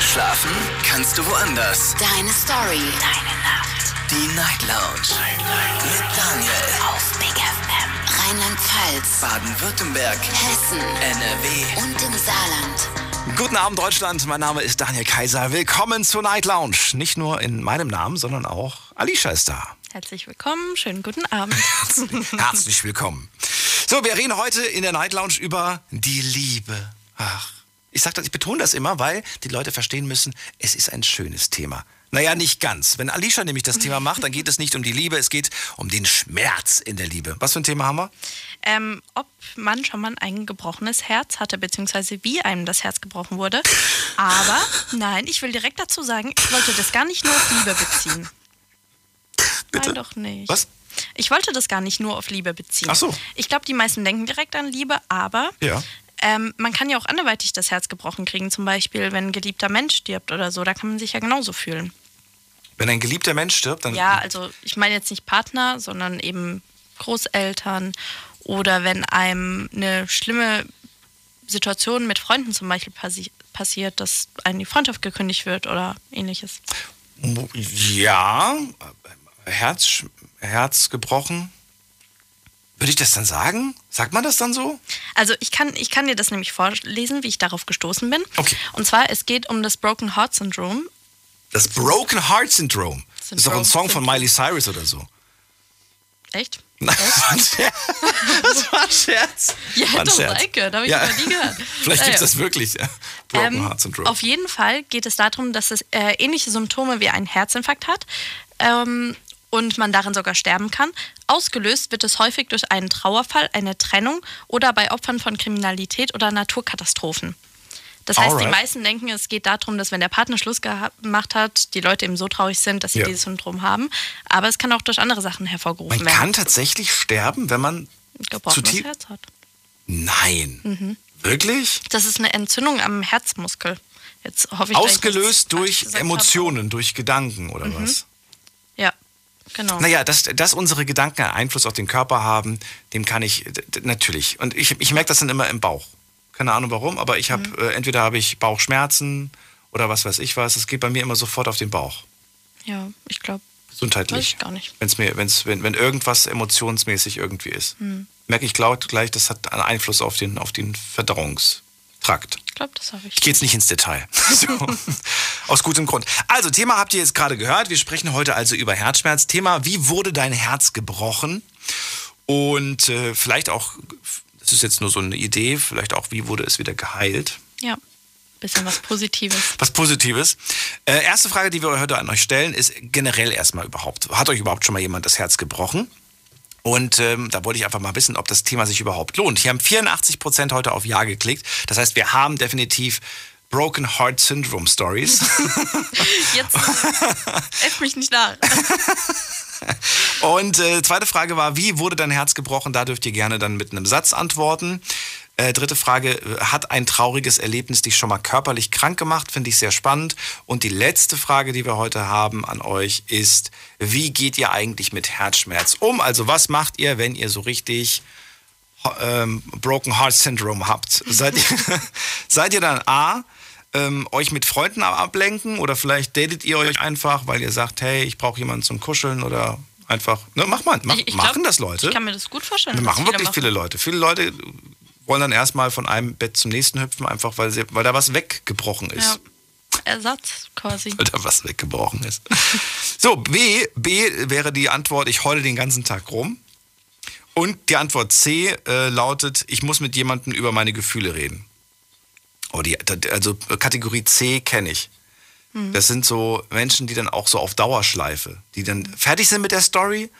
Schlafen kannst du woanders. Deine Story. Deine Nacht. Die Night Lounge. Mit Daniel. Auf Big FM. Rheinland-Pfalz. Baden-Württemberg. Hessen. NRW. Und im Saarland. Guten Abend, Deutschland. Mein Name ist Daniel Kaiser. Willkommen zur Night Lounge. Nicht nur in meinem Namen, sondern auch Alicia ist da. Herzlich willkommen, schönen guten Abend. Herzlich willkommen. So, wir reden heute in der Night Lounge über die Liebe. Ach, ich sag das, ich betone das immer, weil die Leute verstehen müssen, es ist ein schönes Thema. Naja, nicht ganz. Wenn Alicia nämlich das Thema macht, dann geht es nicht um die Liebe, es geht um den Schmerz in der Liebe. Was für ein Thema haben wir? Ähm, ob man schon mal ein gebrochenes Herz hatte, beziehungsweise wie einem das Herz gebrochen wurde. Aber nein, ich will direkt dazu sagen, ich wollte das gar nicht nur auf Liebe beziehen. Bitte? Nein, doch nicht. Was? Ich wollte das gar nicht nur auf Liebe beziehen. Ach so. Ich glaube, die meisten denken direkt an Liebe, aber Ja. Ähm, man kann ja auch anderweitig das Herz gebrochen kriegen. Zum Beispiel, wenn ein geliebter Mensch stirbt oder so, da kann man sich ja genauso fühlen. Wenn ein geliebter Mensch stirbt, dann. Ja, also ich meine jetzt nicht Partner, sondern eben Großeltern oder wenn einem eine schlimme Situation mit Freunden zum Beispiel passi passiert, dass einem die Freundschaft gekündigt wird oder ähnliches. Ja, Herz, Herz gebrochen. Würde ich das dann sagen? Sagt man das dann so? Also ich kann, ich kann dir das nämlich vorlesen, wie ich darauf gestoßen bin. Okay. Und zwar, es geht um das Broken Heart Syndrome. Das Broken Heart Syndrome. Das ist doch ein Song von Syndrome. Miley Cyrus oder so. Echt? Nein, das war ein Scherz. Das war ein Scherz. Ja, War ein doch, Scherz. Eike, da habe ich Ja. noch nie gehört. Vielleicht gibt es das wirklich. Ja. Broken Ähm, Heart Syndrome. Auf jeden Fall geht es darum, dass es äh, ähnliche Symptome wie ein Herzinfarkt hat ähm, und man daran sogar sterben kann. Ausgelöst wird es häufig durch einen Trauerfall, eine Trennung oder bei Opfern von Kriminalität oder Naturkatastrophen. Das heißt, die Alright. meisten denken, es geht darum, dass wenn der Partner Schluss gemacht hat, die Leute eben so traurig sind, dass sie Ja. dieses Syndrom haben. Aber es kann auch durch andere Sachen hervorgerufen Man werden. kann tatsächlich sterben, wenn man gebrochenes. Herz hat. Nein. Mhm. Wirklich? Das ist eine Entzündung am Herzmuskel. Jetzt hoffe ich, Ausgelöst durch. Emotionen, durch Gedanken oder was? Ja, genau. Naja, dass, dass unsere Gedanken einen Einfluss auf den Körper haben, dem kann ich natürlich. Und ich, ich merke das dann immer im Bauch. Keine Ahnung warum, aber ich habe, äh, entweder habe ich Bauchschmerzen oder was weiß ich was. Es geht bei mir immer sofort auf den Bauch. Ja, ich glaube, Gesundheitlich. weiß ich gar nicht. Wenn's mir, wenn's, wenn, wenn irgendwas emotionsmäßig irgendwie ist. Merke ich gleich, gleich, das hat einen Einfluss auf den, auf den Verdauungstrakt. Ich glaube, das habe ich. Ich gehe jetzt nicht ins Detail. So. Aus gutem Grund. Also, Thema habt ihr jetzt gerade gehört. Wir sprechen heute also über Herzschmerz. Thema, wie wurde dein Herz gebrochen? Und äh, vielleicht auch, das ist jetzt nur so eine Idee, vielleicht auch, wie wurde es wieder geheilt? Ja, bisschen was Positives. Was Positives. Äh, erste Frage, die wir heute an euch stellen, ist generell erstmal überhaupt. Hat euch überhaupt schon mal jemand das Herz gebrochen? Und ähm, da wollte ich einfach mal wissen, ob das Thema sich überhaupt lohnt. Hier haben 84 Prozent heute auf Ja geklickt. Das heißt, wir haben definitiv Broken Heart Syndrome Stories. Jetzt äfft mich nicht nach. Und äh, zweite Frage war, wie wurde dein Herz gebrochen? Da dürft ihr gerne dann mit einem Satz antworten. Äh, dritte Frage, äh, hat ein trauriges Erlebnis dich schon mal körperlich krank gemacht? Finde ich sehr spannend. Und die letzte Frage, die wir heute haben an euch, ist, wie geht ihr eigentlich mit Herzschmerz um? Also was macht ihr, wenn ihr so richtig ähm, Broken Heart Syndrome habt? Seid ihr, seid ihr dann A, ähm, euch mit Freunden ab- ablenken oder vielleicht datet ihr euch einfach, weil ihr sagt, hey, ich brauche jemanden zum Kuscheln oder einfach, ne, mach mal, mach, Ich- ich glaub, machen das Leute. Ich kann mir das gut vorstellen. Dass machen wirklich viele Leute. Viele Leute wollen dann erstmal von einem Bett zum nächsten hüpfen, einfach weil, sie, weil da was weggebrochen ist. Ja, Ersatz quasi. Weil da was weggebrochen ist. So, B, B wäre die Antwort, ich heule den ganzen Tag rum. Und die Antwort C äh, lautet, ich muss mit jemandem über meine Gefühle reden. Oh, die, also Kategorie C kenne ich. Das sind so Menschen, die dann auch so auf Dauerschleife, die dann fertig sind mit der Story.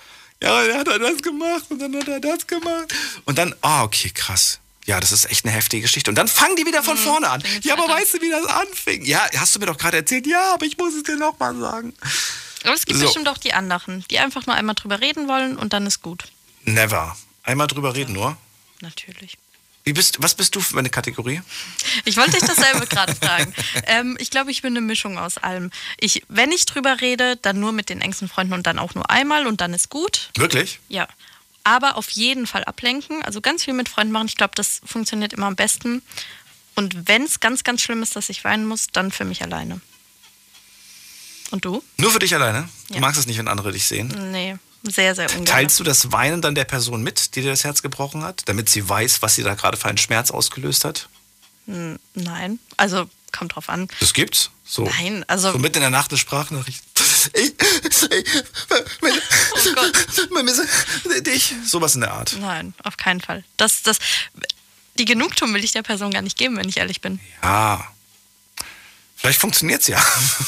Ja, dann hat er das gemacht und dann hat er das gemacht. Und dann, ah, okay, krass. Ja, das ist echt eine heftige Geschichte. Und dann fangen die wieder von vorne an. Ja, aber weißt du, wie das anfing? Ja, hast du mir doch gerade erzählt. Ja, aber ich muss es dir nochmal sagen. Aber es gibt So. bestimmt auch die anderen, die einfach nur einmal drüber reden wollen und dann ist gut. Never. Einmal drüber reden nur. Natürlich. Wie bist, was bist du für eine Kategorie? Ich wollte dich dasselbe gerade fragen. Ähm, ich glaube, ich bin eine Mischung aus allem. Ich, wenn ich drüber rede, dann nur mit den engsten Freunden und dann auch nur einmal und dann ist gut. Wirklich? Ja. Aber auf jeden Fall ablenken. Also ganz viel mit Freunden machen. Ich glaube, das funktioniert immer am besten. Und wenn es ganz, ganz schlimm ist, dass ich weinen muss, dann für mich alleine. Und du? Nur für dich alleine? Du Ja. magst es nicht, wenn andere dich sehen? Nee, sehr, sehr ungern. Teilst du das Weinen dann der Person mit, die dir das Herz gebrochen hat, damit sie weiß, was sie da gerade für einen Schmerz ausgelöst hat? Nein, also kommt drauf an. Das gibt's? So. Nein, also So mitten in der Nacht eine Sprachnachricht. Ich, ich, Oh Gott. vermisse dich. Sowas in der Art. nein, auf keinen Fall. Das, das, die Genugtuung will ich der Person gar nicht geben, wenn ich ehrlich bin. Ja. Vielleicht funktioniert's ja.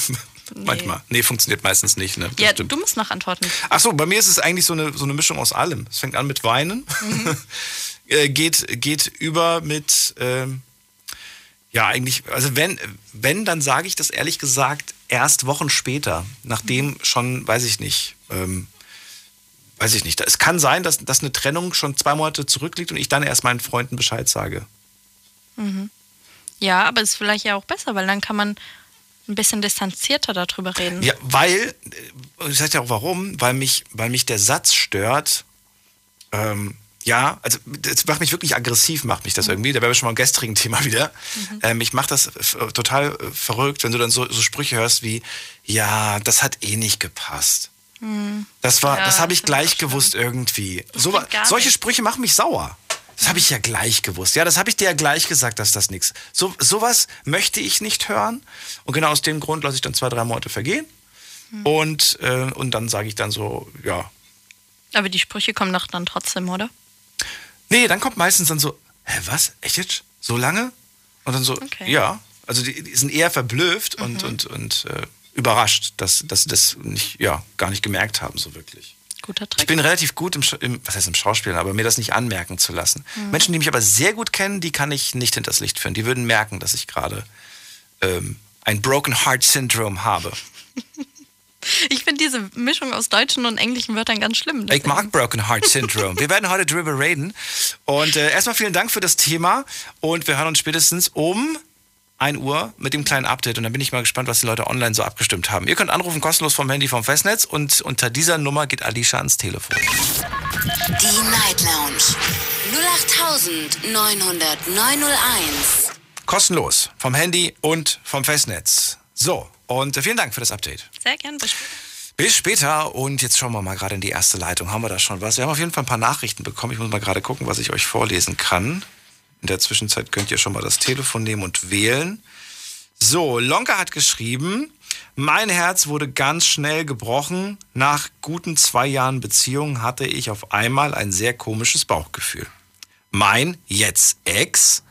Manchmal. Nee, funktioniert meistens nicht. Ne? Ja, stimmt. du musst noch antworten. Ach so, bei mir ist es eigentlich so eine, so eine Mischung aus allem. Es fängt an mit Weinen, Mhm. äh, geht, geht über mit, ähm, ja, eigentlich, also wenn, wenn, dann sage ich das ehrlich gesagt erst Wochen später, nachdem Mhm. schon, weiß ich nicht, ähm, weiß ich nicht. Es kann sein, dass, dass eine Trennung schon zwei Monate zurückliegt und ich dann erst meinen Freunden Bescheid sage. Ja, aber ist vielleicht ja auch besser, weil dann kann man ein bisschen distanzierter darüber reden. Ja, weil, äh, ich sag ja auch warum, weil mich, weil mich der Satz stört, ähm, ja, also das macht mich wirklich aggressiv, macht mich das irgendwie. Da wären wir schon mal im gestrigen Thema wieder. Ähm, mich macht das f- total äh, verrückt, wenn du dann so, so Sprüche hörst wie, ja, das hat eh nicht gepasst. Das war, Ja, das habe ich das gleich gewusst irgendwie. So, solche nicht. Sprüche machen mich sauer. Das habe ich ja gleich gewusst. Ja, das habe ich dir ja gleich gesagt, dass das nichts. So, sowas möchte ich nicht hören. Und genau aus dem Grund lasse ich dann zwei, drei Monate vergehen. Hm. Und, äh, und dann sage ich dann so, ja. Aber die Sprüche kommen doch dann trotzdem, oder? Nee, dann kommt meistens dann so, hä, was? Echt jetzt? So lange? Und dann so, Okay. ja. Also die, die sind eher verblüfft und, und, und äh, überrascht, dass, dass sie das nicht, ja, gar nicht gemerkt haben, so wirklich. Guter Ich Trick. bin relativ gut im, im, was heißt im Schauspielen, aber mir das nicht anmerken zu lassen. Mhm. Menschen, die mich aber sehr gut kennen, die kann ich nicht hinters Licht führen. Die würden merken, dass ich gerade ähm, ein Broken Heart Syndrome habe. Ich finde diese Mischung aus deutschen und englischen Wörtern ganz schlimm. Ich mag Broken Heart Syndrome. Wir werden heute drüber reden. Und äh, erstmal vielen Dank für das Thema. Und wir hören uns spätestens um 1 Uhr mit dem kleinen Update. Und dann bin ich mal gespannt, was die Leute online so abgestimmt haben. Ihr könnt anrufen kostenlos vom Handy vom Festnetz. Und unter dieser Nummer geht Alicia ans Telefon. Die Night Lounge 0890901. Kostenlos vom Handy und vom Festnetz. So, und äh, vielen Dank für das Update. Sehr gern. Bis später. Bis später und jetzt schauen wir mal gerade in die erste Leitung. Haben wir da schon was? Wir haben auf jeden Fall ein paar Nachrichten bekommen. Ich muss mal gerade gucken, was ich euch vorlesen kann. In der Zwischenzeit könnt ihr schon mal das Telefon nehmen und wählen. So, Lonka hat geschrieben, mein Herz wurde ganz schnell gebrochen. Nach guten zwei Jahren Beziehung hatte ich auf einmal ein sehr komisches Bauchgefühl. Mein jetzt Ex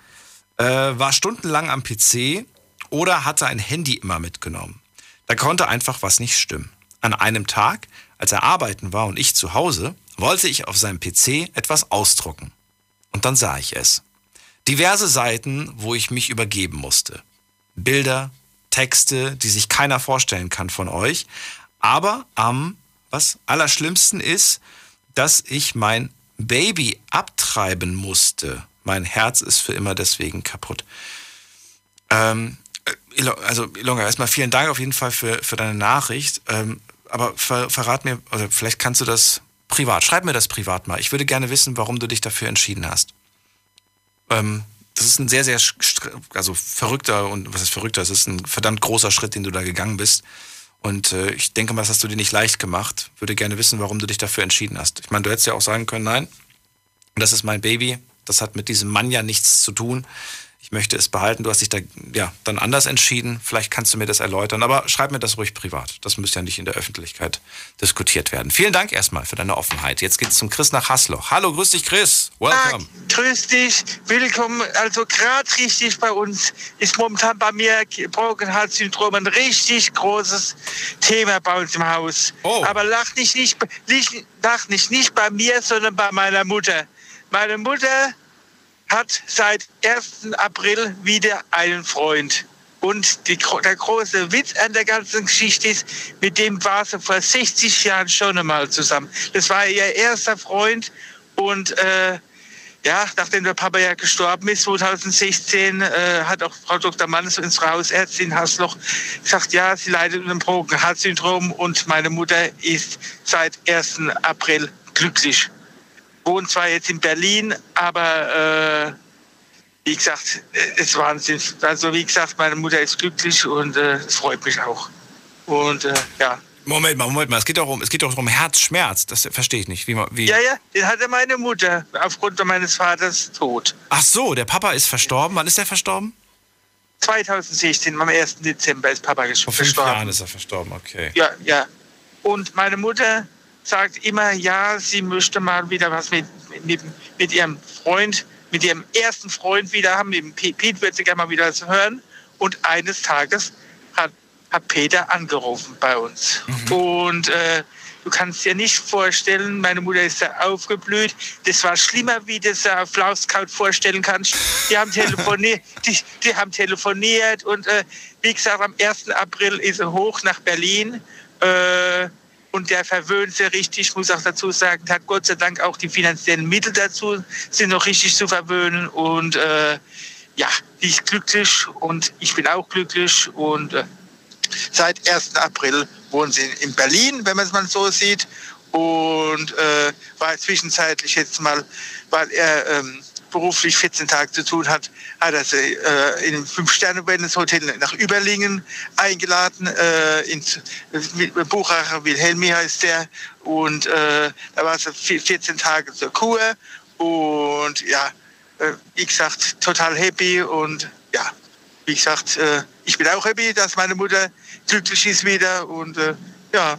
äh, war stundenlang am PC oder hatte ein Handy immer mitgenommen. Da konnte einfach was nicht stimmen. An einem Tag, als er arbeiten war und ich zu Hause, wollte ich auf seinem PC etwas ausdrucken. Und dann sah ich es. Diverse Seiten, wo ich mich übergeben musste. Bilder, Texte, die sich keiner vorstellen kann von euch. Aber am, was allerschlimmsten ist, dass ich mein Baby abtreiben musste. Mein Herz ist für immer deswegen kaputt. Ähm, äh, also Ilonga, erstmal vielen Dank auf jeden Fall für, für deine Nachricht. Ähm, aber ver, verrat mir, oder vielleicht kannst du das privat, schreib mir das privat mal. Ich würde gerne wissen, warum du dich dafür entschieden hast. Ähm, das ist ein sehr, sehr also verrückter und was ist verrückter? Es ist ein verdammt großer Schritt, den du da gegangen bist. Und äh, ich denke mal, das hast du dir nicht leicht gemacht. Würde gerne wissen, warum du dich dafür entschieden hast. Ich meine, du hättest ja auch sagen können, nein, das ist mein Baby, das hat mit diesem Mann ja nichts zu tun. Ich möchte es behalten. Du hast dich da ja dann anders entschieden. Vielleicht kannst du mir das erläutern. Aber schreib mir das ruhig privat. Das muss ja nicht in der Öffentlichkeit diskutiert werden. Vielen Dank erstmal für deine Offenheit. Jetzt geht's zum Chris nach Hasloch. Hallo, grüß dich, Chris. Welcome. Tag, grüß dich, willkommen. Also gerade richtig bei uns ist momentan bei mir Broken Heart Syndrom ein richtig großes Thema bei uns im Haus. Oh. Aber lach nicht, nicht, nicht, lach nicht, nicht bei mir, sondern bei meiner Mutter. Meine Mutter hat seit 1. April wieder einen Freund. Und die, der große Witz an der ganzen Geschichte ist, mit dem war sie vor 60 Jahren schon einmal zusammen. Das war ihr erster Freund und äh, ja, nachdem der Papa ja gestorben ist, 2016, äh, hat auch Frau Dr. Mannes, unsere Hausärztin Hasloch, gesagt, ja, sie leidet unter dem Broken Heart Syndrom und meine Mutter ist seit 1. April glücklich. Wohnt zwar jetzt in Berlin, aber äh, wie gesagt, es ist Wahnsinn. Also wie gesagt, meine Mutter ist glücklich und äh, es freut mich auch. Und äh, ja. Moment mal, Moment mal. Es geht doch um, es geht doch um Herzschmerz. Das verstehe ich nicht. Wie, wie Ja, ja, den hatte meine Mutter aufgrund meines Vaters tot. Ach so, der Papa ist verstorben. Wann ist er verstorben? 2016, am 1. Dezember ist Papa Vor ges- fünf Jahren ist er verstorben, okay. Ja, ja. Und meine Mutter sagt immer, ja, sie möchte mal wieder was mit, mit, mit ihrem Freund, mit ihrem ersten Freund wieder haben. Mit dem Pe- Pete wird sie gerne mal wieder was hören. Und eines Tages hat, hat Peter angerufen bei uns. Und äh, du kannst dir nicht vorstellen, meine Mutter ist da aufgeblüht. Das war schlimmer, wie du das auf Lauskraut vorstellen kannst. Die haben telefoniert, die, die haben telefoniert und äh, wie gesagt, am 1. April ist er hoch nach Berlin. Äh, und der verwöhnt sie richtig, ich muss auch dazu sagen, hat Gott sei Dank auch die finanziellen Mittel dazu, sie noch richtig zu verwöhnen. Und äh, ja, die ist glücklich und ich bin auch glücklich. Und äh, seit 1. April wohnen sie in Berlin, wenn man es mal so sieht. Und äh, war zwischenzeitlich jetzt mal, weil er ähm, beruflich 14 Tage zu tun hat, hat er sie äh, in Fünf-Sterne-Wellness-Hotel nach Überlingen eingeladen. Äh, ins Buchacher Wilhelmi heißt der. Und äh, da war sie 14 Tage zur Kur. Und ja, äh, wie gesagt, total happy. Und ja, wie gesagt, äh, ich bin auch happy, dass meine Mutter glücklich ist wieder. Und äh, ja,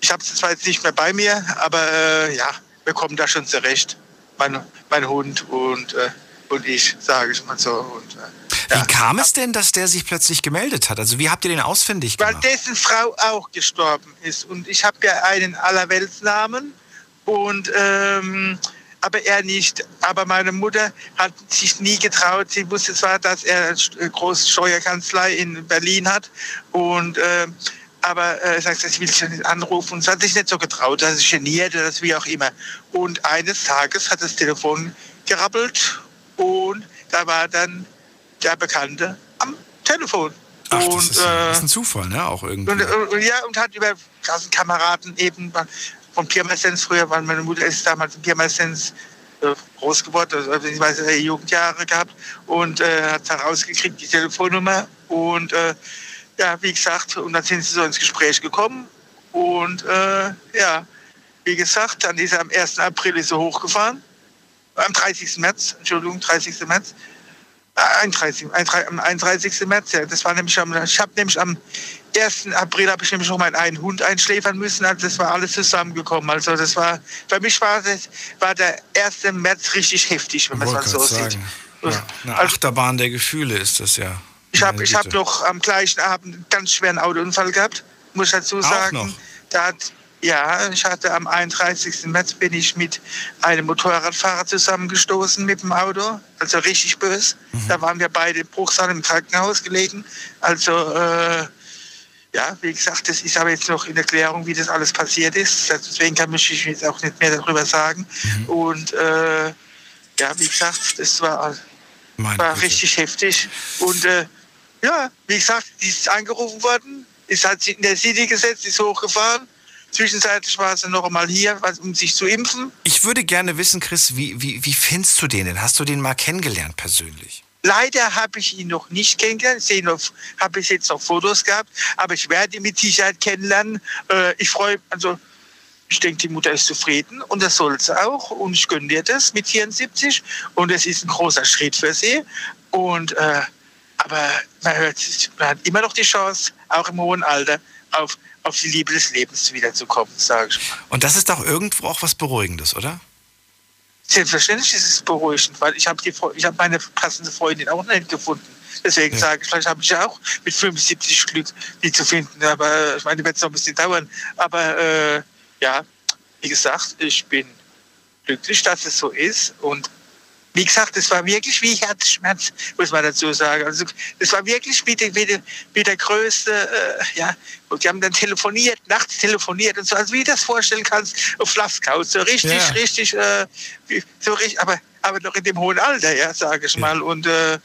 ich habe sie zwar jetzt nicht mehr bei mir, aber äh, ja, wir kommen da schon zurecht. Mein, mein Hund und, äh, und ich, sage ich mal so. Und, äh, ja. Wie kam es denn, dass der sich plötzlich gemeldet hat? Also wie habt ihr den ausfindig Weil gemacht? dessen Frau auch gestorben ist. Und ich habe ja einen Allerweltsnamen. Und ähm, aber er nicht. Aber meine Mutter hat sich nie getraut. Sie wusste zwar, dass er eine große Steuerkanzlei in Berlin hat. Und ähm, aber äh, sagt, ich will sie nicht anrufen. Und sie hat sich nicht so getraut, dass sie geniert oder das wie auch immer. Und eines Tages hat das Telefon gerappelt und da war dann der Bekannte am Telefon. Ach, und, das ist, äh, das ist ein Zufall, ne? Auch irgendwie. und, und, ja, und hat über Klassenkameraden eben von Pirmasens früher, weil meine Mutter ist damals in Pirmasens äh, groß geworden, also beziehungsweise äh, Jugendjahre gehabt und äh, hat herausgekriegt die Telefonnummer und äh, ja, wie gesagt, und dann sind sie so ins Gespräch gekommen und äh, ja, wie gesagt, dann ist er am 1. April ist er hochgefahren, am 30. März, Entschuldigung, 30. März, äh, 31, 31, am 31. März, ja, das war nämlich am, ich habe nämlich am 1. April habe ich nämlich noch meinen einen Hund einschläfern müssen, also das war alles zusammengekommen. Also das war, für mich war, das, war der 1. März richtig heftig, wenn man es mal so grad sieht. sagen. Ja, eine Also- Achterbahn der Gefühle ist das ja. Ich habe ich hab noch am gleichen Abend einen ganz schweren Autounfall gehabt, muss ich dazu sagen. noch? Da hat, ja, ich hatte am 31. März bin ich mit einem Motorradfahrer zusammengestoßen mit dem Auto, also richtig böse. Mhm. Da waren wir beide in Bruchsal im Krankenhaus gelegen. Also, äh, ja, wie gesagt, das ist aber jetzt noch in Erklärung, wie das alles passiert ist. Deswegen kann ich jetzt auch nicht mehr darüber sagen. Mhm. Und äh, ja, wie gesagt, das war Meine war Güte. richtig heftig. Und äh, ja, wie gesagt, die ist angerufen worden, ist hat sie in der City gesetzt, ist hochgefahren. Zwischenzeitlich war sie noch einmal hier, um sich zu impfen. Ich würde gerne wissen, Chris, wie, wie, wie findest du den denn? Hast du den mal kennengelernt persönlich? Leider habe ich ihn noch nicht kennengelernt. Ich habe jetzt noch Fotos gehabt, aber ich werde ihn mit Sicherheit kennenlernen. Äh, ich freue also ich denke, die Mutter ist zufrieden und das soll sie auch. Und ich gönne dir das mit 74. Und es ist ein großer Schritt für sie. Und, äh, aber man, hört, man hat immer noch die Chance, auch im hohen Alter, auf, auf die Liebe des Lebens wiederzukommen, sage ich mal. Und das ist doch irgendwo auch was Beruhigendes, oder? Selbstverständlich ist es beruhigend, weil ich habe hab meine passende Freundin auch nicht gefunden. Deswegen Ja. sage ich, vielleicht habe ich ja auch mit 75 Glück, die zu finden. Aber ich meine, wird es noch ein bisschen dauern. Aber äh, ja, wie gesagt, ich bin glücklich, dass es so ist. Und wie gesagt, es war wirklich wie Herzschmerz, muss man dazu sagen. Also es war wirklich wie, die, wie, die, wie der größte, äh, ja, und die haben dann telefoniert, nachts telefoniert und so, also wie du das vorstellen kannst, auf Flaskau, so richtig, Ja. richtig, äh, so richtig, aber, aber noch in dem hohen Alter, ja, sage ich mal. Und äh,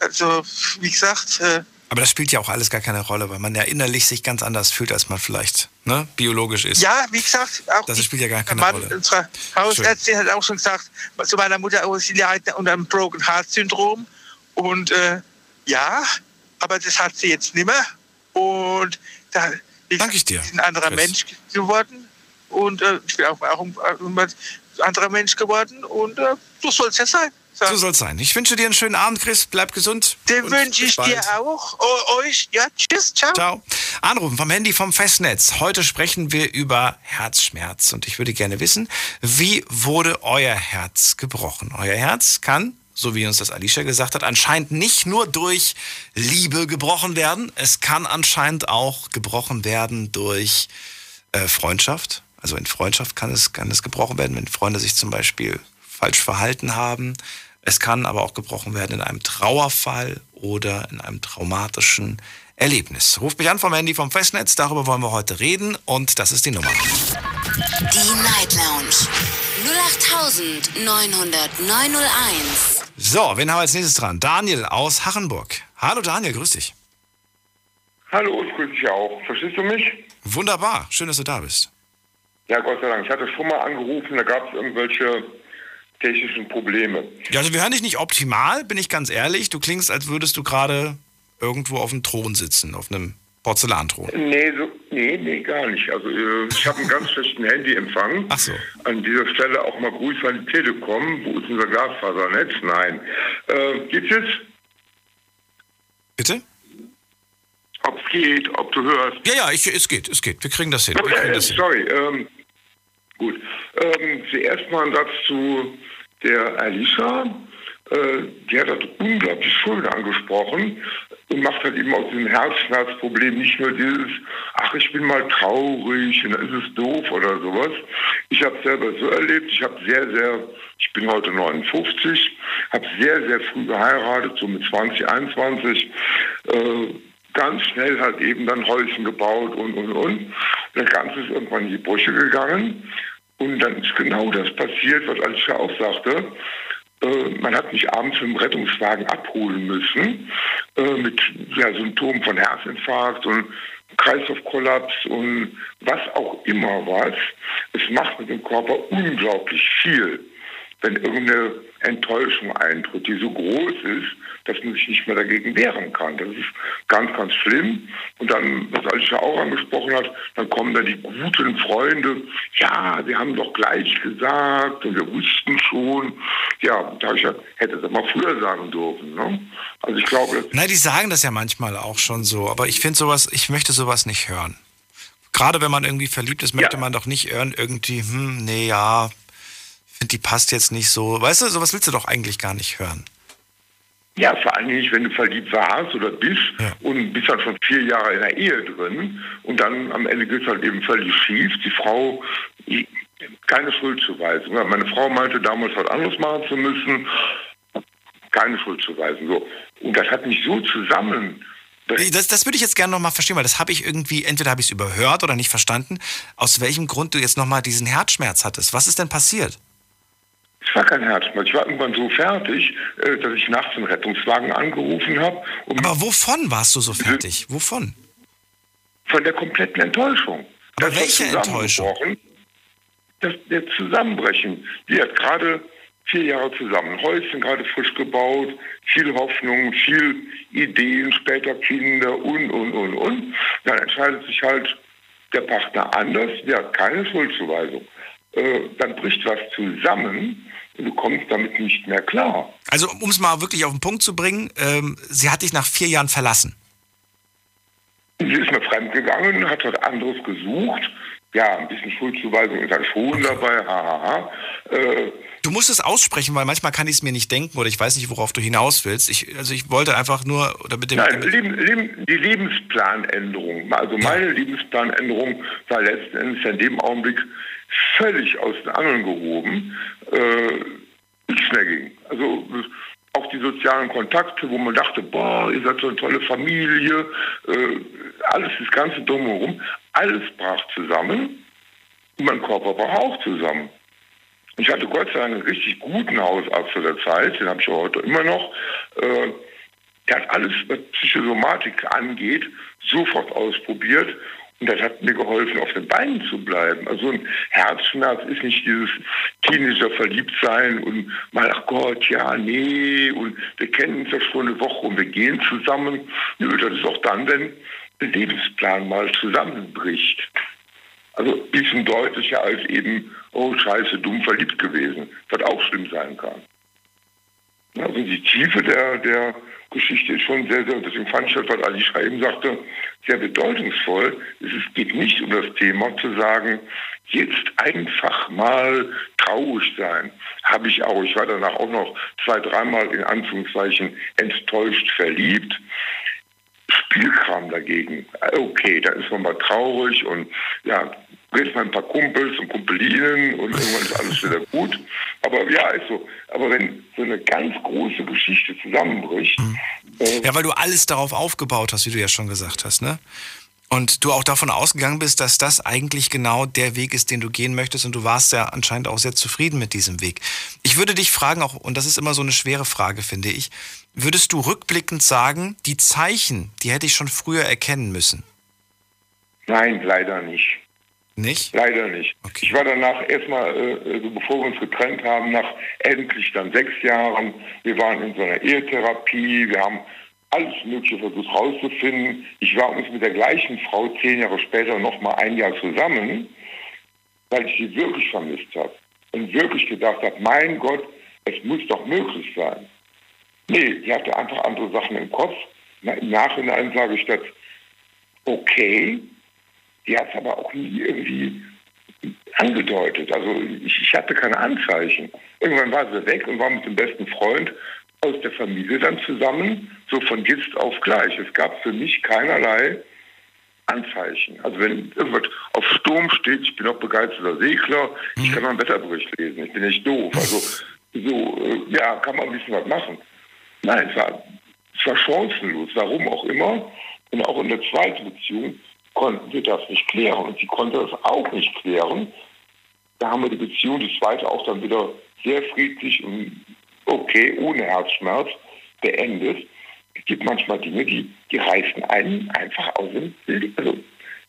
also, wie gesagt, äh, Aber das spielt ja auch alles gar keine Rolle, weil man ja innerlich sich ganz anders fühlt, als man vielleicht ne, biologisch ist. Ja, wie gesagt, auch Das spielt ja gar keine Mann, Rolle. Unsere Hausärztin hat auch schon gesagt, zu meiner Mutter, oh, sie leidet unter einem Broken Heart Syndrom. Und äh, ja, aber das hat sie jetzt nicht mehr. Und da Danke ich dir, ist ein anderer Chris. Mensch geworden. Und äh, ich bin auch, auch ein, ein anderer Mensch geworden. Und äh, so soll es ja sein. So. So soll es sein. Ich wünsche dir einen schönen Abend, Chris. Bleib gesund. Den wünsche ich dir auch. O euch. Ja, tschüss, ciao. Ciao. Anrufen vom Handy vom Festnetz. Heute sprechen wir über Herzschmerz und ich würde gerne wissen, wie wurde euer Herz gebrochen? Euer Herz kann, so wie uns das Alicia gesagt hat, anscheinend nicht nur durch Liebe gebrochen werden, es kann anscheinend auch gebrochen werden durch äh, Freundschaft. Also in Freundschaft kann es, kann es gebrochen werden, wenn Freunde sich zum Beispiel falsch verhalten haben. Es kann aber auch gebrochen werden in einem Trauerfall oder in einem traumatischen Erlebnis. Ruft mich an vom Handy vom Festnetz, darüber wollen wir heute reden und das ist die Nummer. Die Night Lounge 08901. So, wen haben wir als nächstes dran? Daniel aus Hachenburg. Hallo Daniel, grüß dich. Hallo, ich grüße dich auch. Verstehst du mich? Wunderbar, schön, dass du da bist. Ja, Gott sei Dank. Ich hatte schon mal angerufen, da gab es irgendwelche technischen Probleme. Ja, also wir hören dich nicht optimal, bin ich ganz ehrlich. Du klingst, als würdest du gerade irgendwo auf einem Thron sitzen, auf einem Porzellanthron. Nee, so, nee, nee, gar nicht. Also äh, ich habe einen ganz schlechten Handyempfang. Ach so. An dieser Stelle auch mal Grüße an die Telekom. Wo ist unser Glasfasernetz? Nein. Äh, geht's jetzt? Bitte? Ob es geht, ob du hörst. Ja, ja, ich, es geht, es geht. Wir kriegen das hin. Kriegen das hin. sorry. Ähm, gut. Ähm, zuerst mal ein Satz zu der Alicia. Äh, die hat das unglaublich schön angesprochen und macht halt eben aus diesem Herzschmerzproblem nicht nur dieses, ach, ich bin mal traurig und dann ist es doof oder sowas. Ich habe selber so erlebt, ich habe sehr, sehr, ich bin heute 59, habe sehr, sehr früh geheiratet, so mit 20, 21. Äh, ganz schnell halt eben dann Häuschen gebaut und, und, und. Das Ganze ist irgendwann in die Brüche gegangen. Und dann ist genau das passiert, was Alicia auch sagte. Äh, man hat mich abends mit dem Rettungswagen abholen müssen, äh, mit ja, Symptomen von Herzinfarkt und Kreislaufkollaps und was auch immer was. Es macht mit dem Körper unglaublich viel, wenn irgendeine Enttäuschung eintritt, die so groß ist, dass man sich nicht mehr dagegen wehren kann. Das ist ganz, ganz schlimm. Und dann, was Alicia auch angesprochen hat, dann kommen da die guten Freunde. Ja, wir haben doch gleich gesagt und wir wussten schon. Ja, da ich ja, hätte das mal früher sagen dürfen. Ne? Also ich glaube, Nein, die sagen das ja manchmal auch schon so, aber ich finde sowas, ich möchte sowas nicht hören. Gerade wenn man irgendwie verliebt ist, möchte Ja. man doch nicht hören, irgendwie, hm, nee, ja, finde die passt jetzt nicht so. Weißt du, sowas willst du doch eigentlich gar nicht hören. Ja, vor allem nicht, wenn du verliebt warst oder bist Ja. und bist dann schon vier Jahre in der Ehe drin und dann am Ende geht es halt eben völlig schief. Die Frau, keine Schuldzuweisung. Ja, Meine Frau meinte damals was anderes machen zu müssen, keine Schuldzuweisung. So. Und das hat mich so zusammen. Das, das würde ich jetzt gerne nochmal verstehen, weil das habe ich irgendwie, entweder habe ich es überhört oder nicht verstanden, aus welchem Grund du jetzt nochmal diesen Herzschmerz hattest. Was ist denn passiert? Es war kein Herzschmerz. Ich war irgendwann so fertig, äh, dass ich nachts einen Rettungswagen angerufen habe Aber wovon warst du so fertig? Wovon? von der kompletten Enttäuschung. Aber Das welche Enttäuschung? Das, der Zusammenbrechen. Die hat gerade vier Jahre zusammen, Häuschen gerade frisch gebaut, viel Hoffnung, viel Ideen, später Kinder und, und, und, und. Dann entscheidet sich halt der Partner anders, der hat keine Schuldzuweisung. Äh, dann bricht was zusammen du kommst damit nicht mehr klar. Also, um es mal wirklich auf den Punkt zu bringen, ähm, sie hat dich nach vier Jahren verlassen. Sie ist mir fremdgegangen, hat was anderes gesucht. Ja, ein bisschen Schuldzuweisung ist halt schon dabei, hahaha. Äh, Du musst es aussprechen, weil manchmal kann ich es mir nicht denken oder ich weiß nicht, worauf du hinaus willst. Ich, also ich wollte einfach nur, oder mit dem, Nein, mit, Leben, Leben, die Lebensplanänderung, also meine Lebensplanänderung war letzten Endes in dem Augenblick völlig aus den Angeln gehoben, äh, nichts mehr ging. Also auch die sozialen Kontakte, wo man dachte, boah, ihr seid so eine tolle Familie, äh, alles, das ganze drumherum, alles brach zusammen und mein Körper brach auch zusammen. Ich hatte Gott sei Dank einen richtig guten Hausarzt zu der Zeit, den habe ich heute immer noch. Äh, Der hat alles, was Psychosomatik angeht, sofort ausprobiert. Und das hat mir geholfen, auf den Beinen zu bleiben. Also ein Herzschmerz ist nicht dieses teenager Verliebtsein und mal, ach Gott, ja, nee, und wir kennen uns ja schon eine Woche und wir gehen zusammen. Nö, das ist auch dann, wenn der Lebensplan mal zusammenbricht. Also ein bisschen deutlicher als eben, oh scheiße, dumm verliebt gewesen, was auch schlimm sein kann. Also die Tiefe der, der Geschichte ist schon sehr, sehr, deswegen fand ich das, was Alicia eben sagte, sehr bedeutungsvoll. Es geht nicht um das Thema zu sagen, jetzt einfach mal traurig sein. Habe ich auch. Ich war danach auch noch zwei, dreimal in Anführungszeichen enttäuscht verliebt. Spielkram dagegen. Okay, da ist man mal traurig und ja, redet man ein paar Kumpels und Kumpelinen und irgendwann ist alles wieder gut. Aber ja, ist so. Aber wenn so eine ganz große Geschichte zusammenbricht. Mhm. Äh, ja, weil du alles darauf aufgebaut hast, wie du ja schon gesagt hast, ne? Und du auch davon ausgegangen bist, dass das eigentlich genau der Weg ist, den du gehen möchtest. Und du warst ja anscheinend auch sehr zufrieden mit diesem Weg. Ich würde dich fragen, auch, und das ist immer so eine schwere Frage, finde ich, würdest du rückblickend sagen, die Zeichen, die hätte ich schon früher erkennen müssen? Nein, leider nicht. Nicht? Leider nicht. Okay. Ich war danach erstmal, äh, bevor wir uns getrennt haben, nach endlich dann sechs Jahren, wir waren in so einer Ehetherapie, wir haben alles Mögliche versucht rauszufinden. Ich war uns mit der gleichen Frau zehn Jahre später noch mal ein Jahr zusammen, weil ich sie wirklich vermisst habe und wirklich gedacht habe, mein Gott, es muss doch möglich sein. Nee, die hatte einfach andere Sachen im Kopf. Im Nachhinein sage ich das, okay, die hat es aber auch nie irgendwie angedeutet. Also ich, ich, hatte keine Anzeichen. Irgendwann war sie weg und war mit dem besten Freund aus der Familie dann zusammen, so von jetzt auf gleich. Es gab für mich keinerlei Anzeichen. Also wenn irgendwas auf Sturm steht, ich bin auch begeisterter Segler, ich kann mal einen Wetterbericht lesen, ich bin nicht doof. Also so, äh, ja, kann man ein bisschen was machen. Nein, es war, es war chancenlos, warum auch immer. Und auch in der zweiten Beziehung konnten wir das nicht klären. Und sie konnte das auch nicht klären. Da haben wir die Beziehung, die zweite auch dann wieder sehr friedlich und okay, ohne Herzschmerz beendet. Es gibt manchmal Dinge, die, die reißen einen einfach aus dem also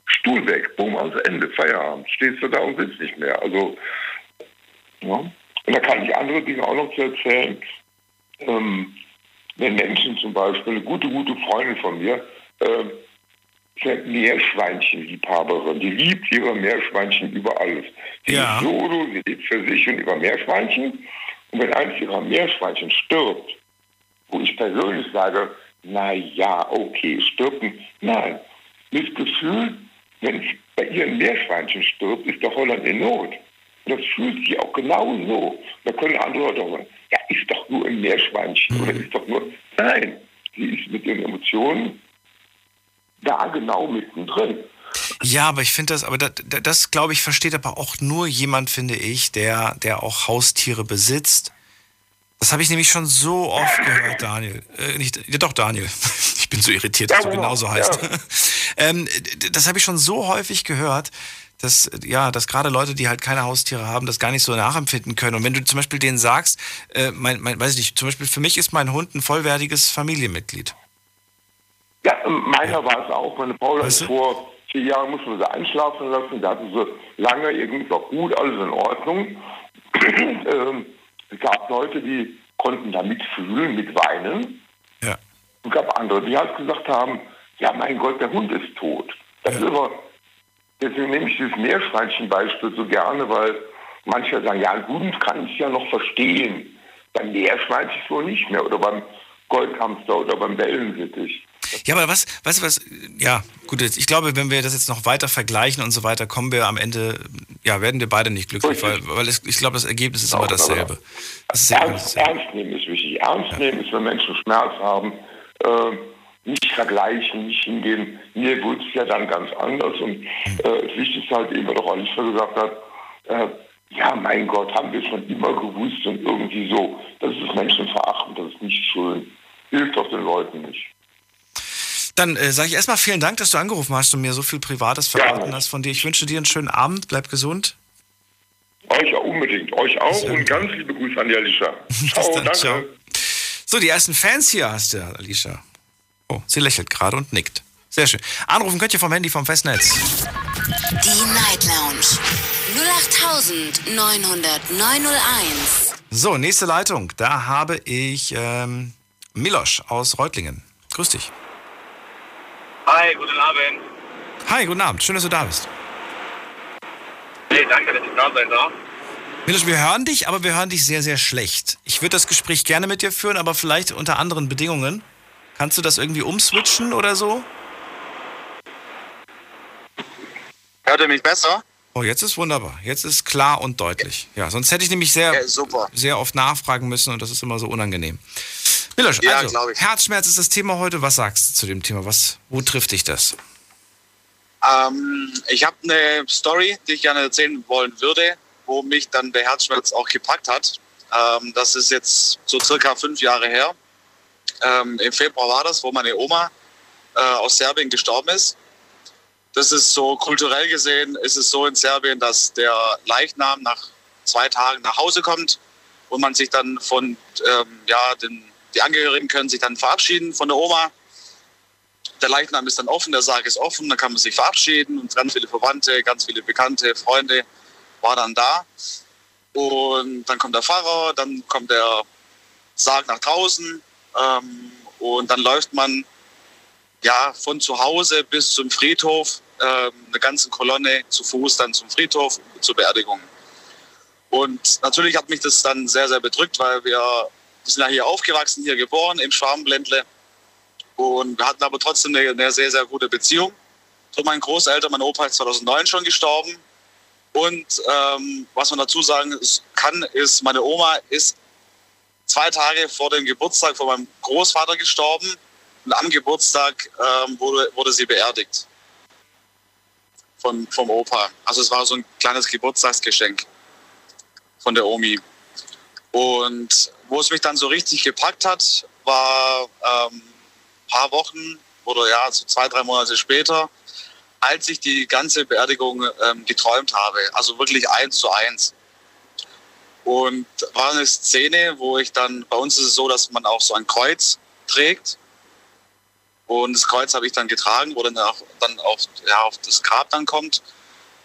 Stuhl weg, bumm, ans Ende, Feierabend. Stehst du da und sitzt nicht mehr. Also, ja. Und da kann ich andere Dinge auch noch zu erzählen. Ähm, wenn Menschen zum Beispiel, eine gute, gute Freundin von mir, äh, Meerschweinchenliebhaberin. Die liebt ihre Meerschweinchen über alles. Sie ja. ist solo, sie lebt für sich und über Meerschweinchen. Und wenn eines ihrer Meerschweinchen stirbt, wo ich persönlich sage, na ja, okay, stirbt, nein. Das Gefühl, wenn es bei ihren Meerschweinchen stirbt, ist der Holland in Not. Und das fühlt sie auch genau so. Da können andere Leute sagen, ja, ist doch nur ein Meerschweinchen mhm. oder ist doch nur. Nein, sie ist mit ihren Emotionen da genau mittendrin. Ja, aber ich finde das, aber das, das glaube ich, versteht aber auch nur jemand, finde ich, der, der auch Haustiere besitzt. Das habe ich nämlich schon so oft gehört, Daniel. Äh, nicht, ja, doch, Daniel. Ich bin so irritiert, dass ja, du genauso heißt. Ja. ähm, das habe ich schon so häufig gehört, dass, ja, dass gerade Leute, die halt keine Haustiere haben, das gar nicht so nachempfinden können. Und wenn du zum Beispiel denen sagst, äh, mein, mein, weiß ich nicht, zum Beispiel für mich ist mein Hund ein vollwertiges Familienmitglied. Ja, meiner war es auch. Meine Paula weißt du? vor vier Jahren musste man sie einschlafen lassen. Da hatte sie lange irgendwie war gut, alles in Ordnung. ähm, es gab Leute, die konnten da mitfühlen, mit weinen. Ja. Es gab andere, die halt gesagt haben, ja mein Gott, der Hund ist tot. Das ja. ist immer, deswegen nehme ich dieses Meerschweinchen-Beispiel so gerne, weil manche sagen, ja, einen Hund kann ich ja noch verstehen. Beim Meerschweinchen wohl nicht mehr oder beim Goldhamster oder beim Wellensittich. Ja, aber was, weißt du was, ja, gut, ich glaube, wenn wir das jetzt noch weiter vergleichen und so weiter, kommen wir am Ende, ja, werden wir beide nicht glücklich, weil, weil es, ich glaube, das Ergebnis ist immer dasselbe. Das ist ernst, ernst nehmen ist wichtig. Ernst ja. nehmen ist, wenn Menschen Schmerz haben, äh, nicht vergleichen, nicht hingehen. Mir wird es ja dann ganz anders. Und äh, das Wichtigste ist halt eben, was auch Alicia gesagt hat, äh, ja, mein Gott, haben wir schon immer gewusst und irgendwie so. Das ist Menschenverachten, das ist nicht schön. Hilft doch den Leuten nicht. Dann äh, sage ich erstmal vielen Dank, dass du angerufen hast und mir so viel Privates verraten ja. hast von dir. Ich wünsche dir einen schönen Abend, bleib gesund. Euch auch unbedingt, euch auch und gut. ganz liebe Grüße an die Alicia. Ciao, danke. Ciao. So, die ersten Fans hier hast du, Alicia. Oh, sie lächelt gerade und nickt. Sehr schön. Anrufen könnt ihr vom Handy vom Festnetz. Die Night Lounge 0890901. So, nächste Leitung. Da habe ich ähm, Milosch aus Reutlingen. Grüß dich. Hi, guten Abend. Hi, guten Abend. Schön, dass du da bist. Hey, danke, dass ich da sein darf. Wir hören dich, aber wir hören dich sehr, sehr schlecht. Ich würde das Gespräch gerne mit dir führen, aber vielleicht unter anderen Bedingungen. Kannst du das irgendwie umswitchen oder so? Hört ihr mich besser? Oh, jetzt ist wunderbar. Jetzt ist klar und deutlich. Ja, sonst hätte ich nämlich sehr, Ja, super. sehr oft nachfragen müssen und das ist immer so unangenehm. Milosch, Ja, also. Herzschmerz ist das Thema heute. Was sagst du zu dem Thema? Was, wo trifft dich das? Ähm, ich habe eine Story, die ich gerne erzählen wollen würde, wo mich dann der Herzschmerz auch gepackt hat. Ähm, das ist jetzt so circa fünf Jahre her. Ähm, Im Februar war das, wo meine Oma äh, aus Serbien gestorben ist. Das ist so kulturell gesehen, ist es so in Serbien, dass der Leichnam nach zwei Tagen nach Hause kommt und man sich dann von, ähm, ja, den, die Angehörigen können sich dann verabschieden von der Oma. Der Leichnam ist dann offen, der Sarg ist offen, dann kann man sich verabschieden und ganz viele Verwandte, ganz viele Bekannte, Freunde waren dann da. Und dann kommt der Pfarrer, dann kommt der Sarg nach draußen ähm, und dann läuft man ja von zu Hause bis zum Friedhof, ähm, eine ganze Kolonne zu Fuß dann zum Friedhof zur Beerdigung. Und natürlich hat mich das dann sehr, sehr bedrückt, weil wir, wir sind ja hier aufgewachsen, hier geboren im Schwabenländle. Und wir hatten aber trotzdem eine, eine sehr, sehr gute Beziehung zu meinen Großeltern. Mein Opa ist 2009 schon gestorben. Und ähm, was man dazu sagen kann, ist, meine Oma ist zwei Tage vor dem Geburtstag von meinem Großvater gestorben. Und am Geburtstag ähm, wurde, wurde sie beerdigt von, vom Opa. Also es war so ein kleines Geburtstagsgeschenk von der Omi. Und wo es mich dann so richtig gepackt hat, war ähm, ein paar Wochen oder ja, so zwei, drei Monate später, als ich die ganze Beerdigung ähm, geträumt habe. Also wirklich eins zu eins. Und war eine Szene, wo ich dann, bei uns ist es so, dass man auch so ein Kreuz trägt. Und das Kreuz habe ich dann getragen, wo dann auch, dann auf, ja, auf das Grab dann kommt.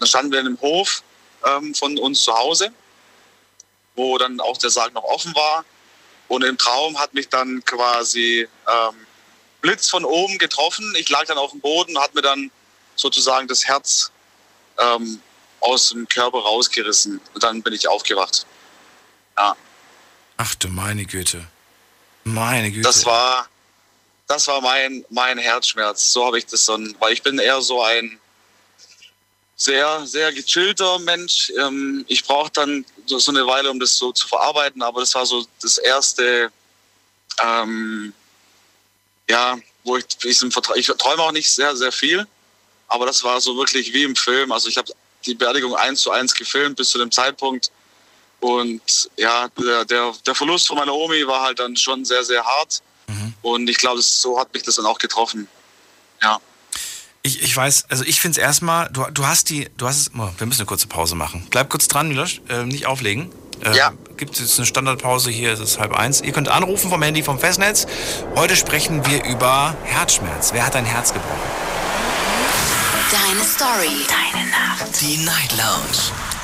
Dann standen wir in einem Hof ähm, von uns zu Hause, wo dann auch der Sarg noch offen war. Und im Traum hat mich dann quasi ähm, Blitz von oben getroffen. Ich lag dann auf dem Boden, hat mir dann sozusagen das Herz ähm, aus dem Körper rausgerissen. Und dann bin ich aufgewacht. Ja, Ach du meine Güte. Meine Güte. das war, das war mein, mein Herzschmerz. So habe ich das dann, weil ich bin eher so ein sehr, sehr gechillter Mensch. Ähm, ich brauche dann so, eine Weile, um das so zu verarbeiten, aber das war so das erste, ähm, ja, wo ich, ich, ich träume auch nicht sehr, sehr viel, aber das war so wirklich wie im Film. Also ich habe die Beerdigung eins zu eins gefilmt bis zu dem Zeitpunkt. Und ja, der, der, der Verlust von meiner Omi war halt dann schon sehr, sehr hart. Und ich glaube, so hat mich das dann auch getroffen. Ja. Ich, ich weiß, also ich finde es erstmal, du, du hast die, du hast es, oh, wir müssen eine kurze Pause machen. Bleib kurz dran, Milosch, äh, nicht auflegen. Äh, Ja. Gibt es jetzt eine Standardpause hier, es ist halb eins. Ihr könnt anrufen vom Handy vom Festnetz. Heute sprechen wir über Herzschmerz. Wer hat ein Herz gebrochen? Deine Story. Deine Nacht. Die Night Lounge.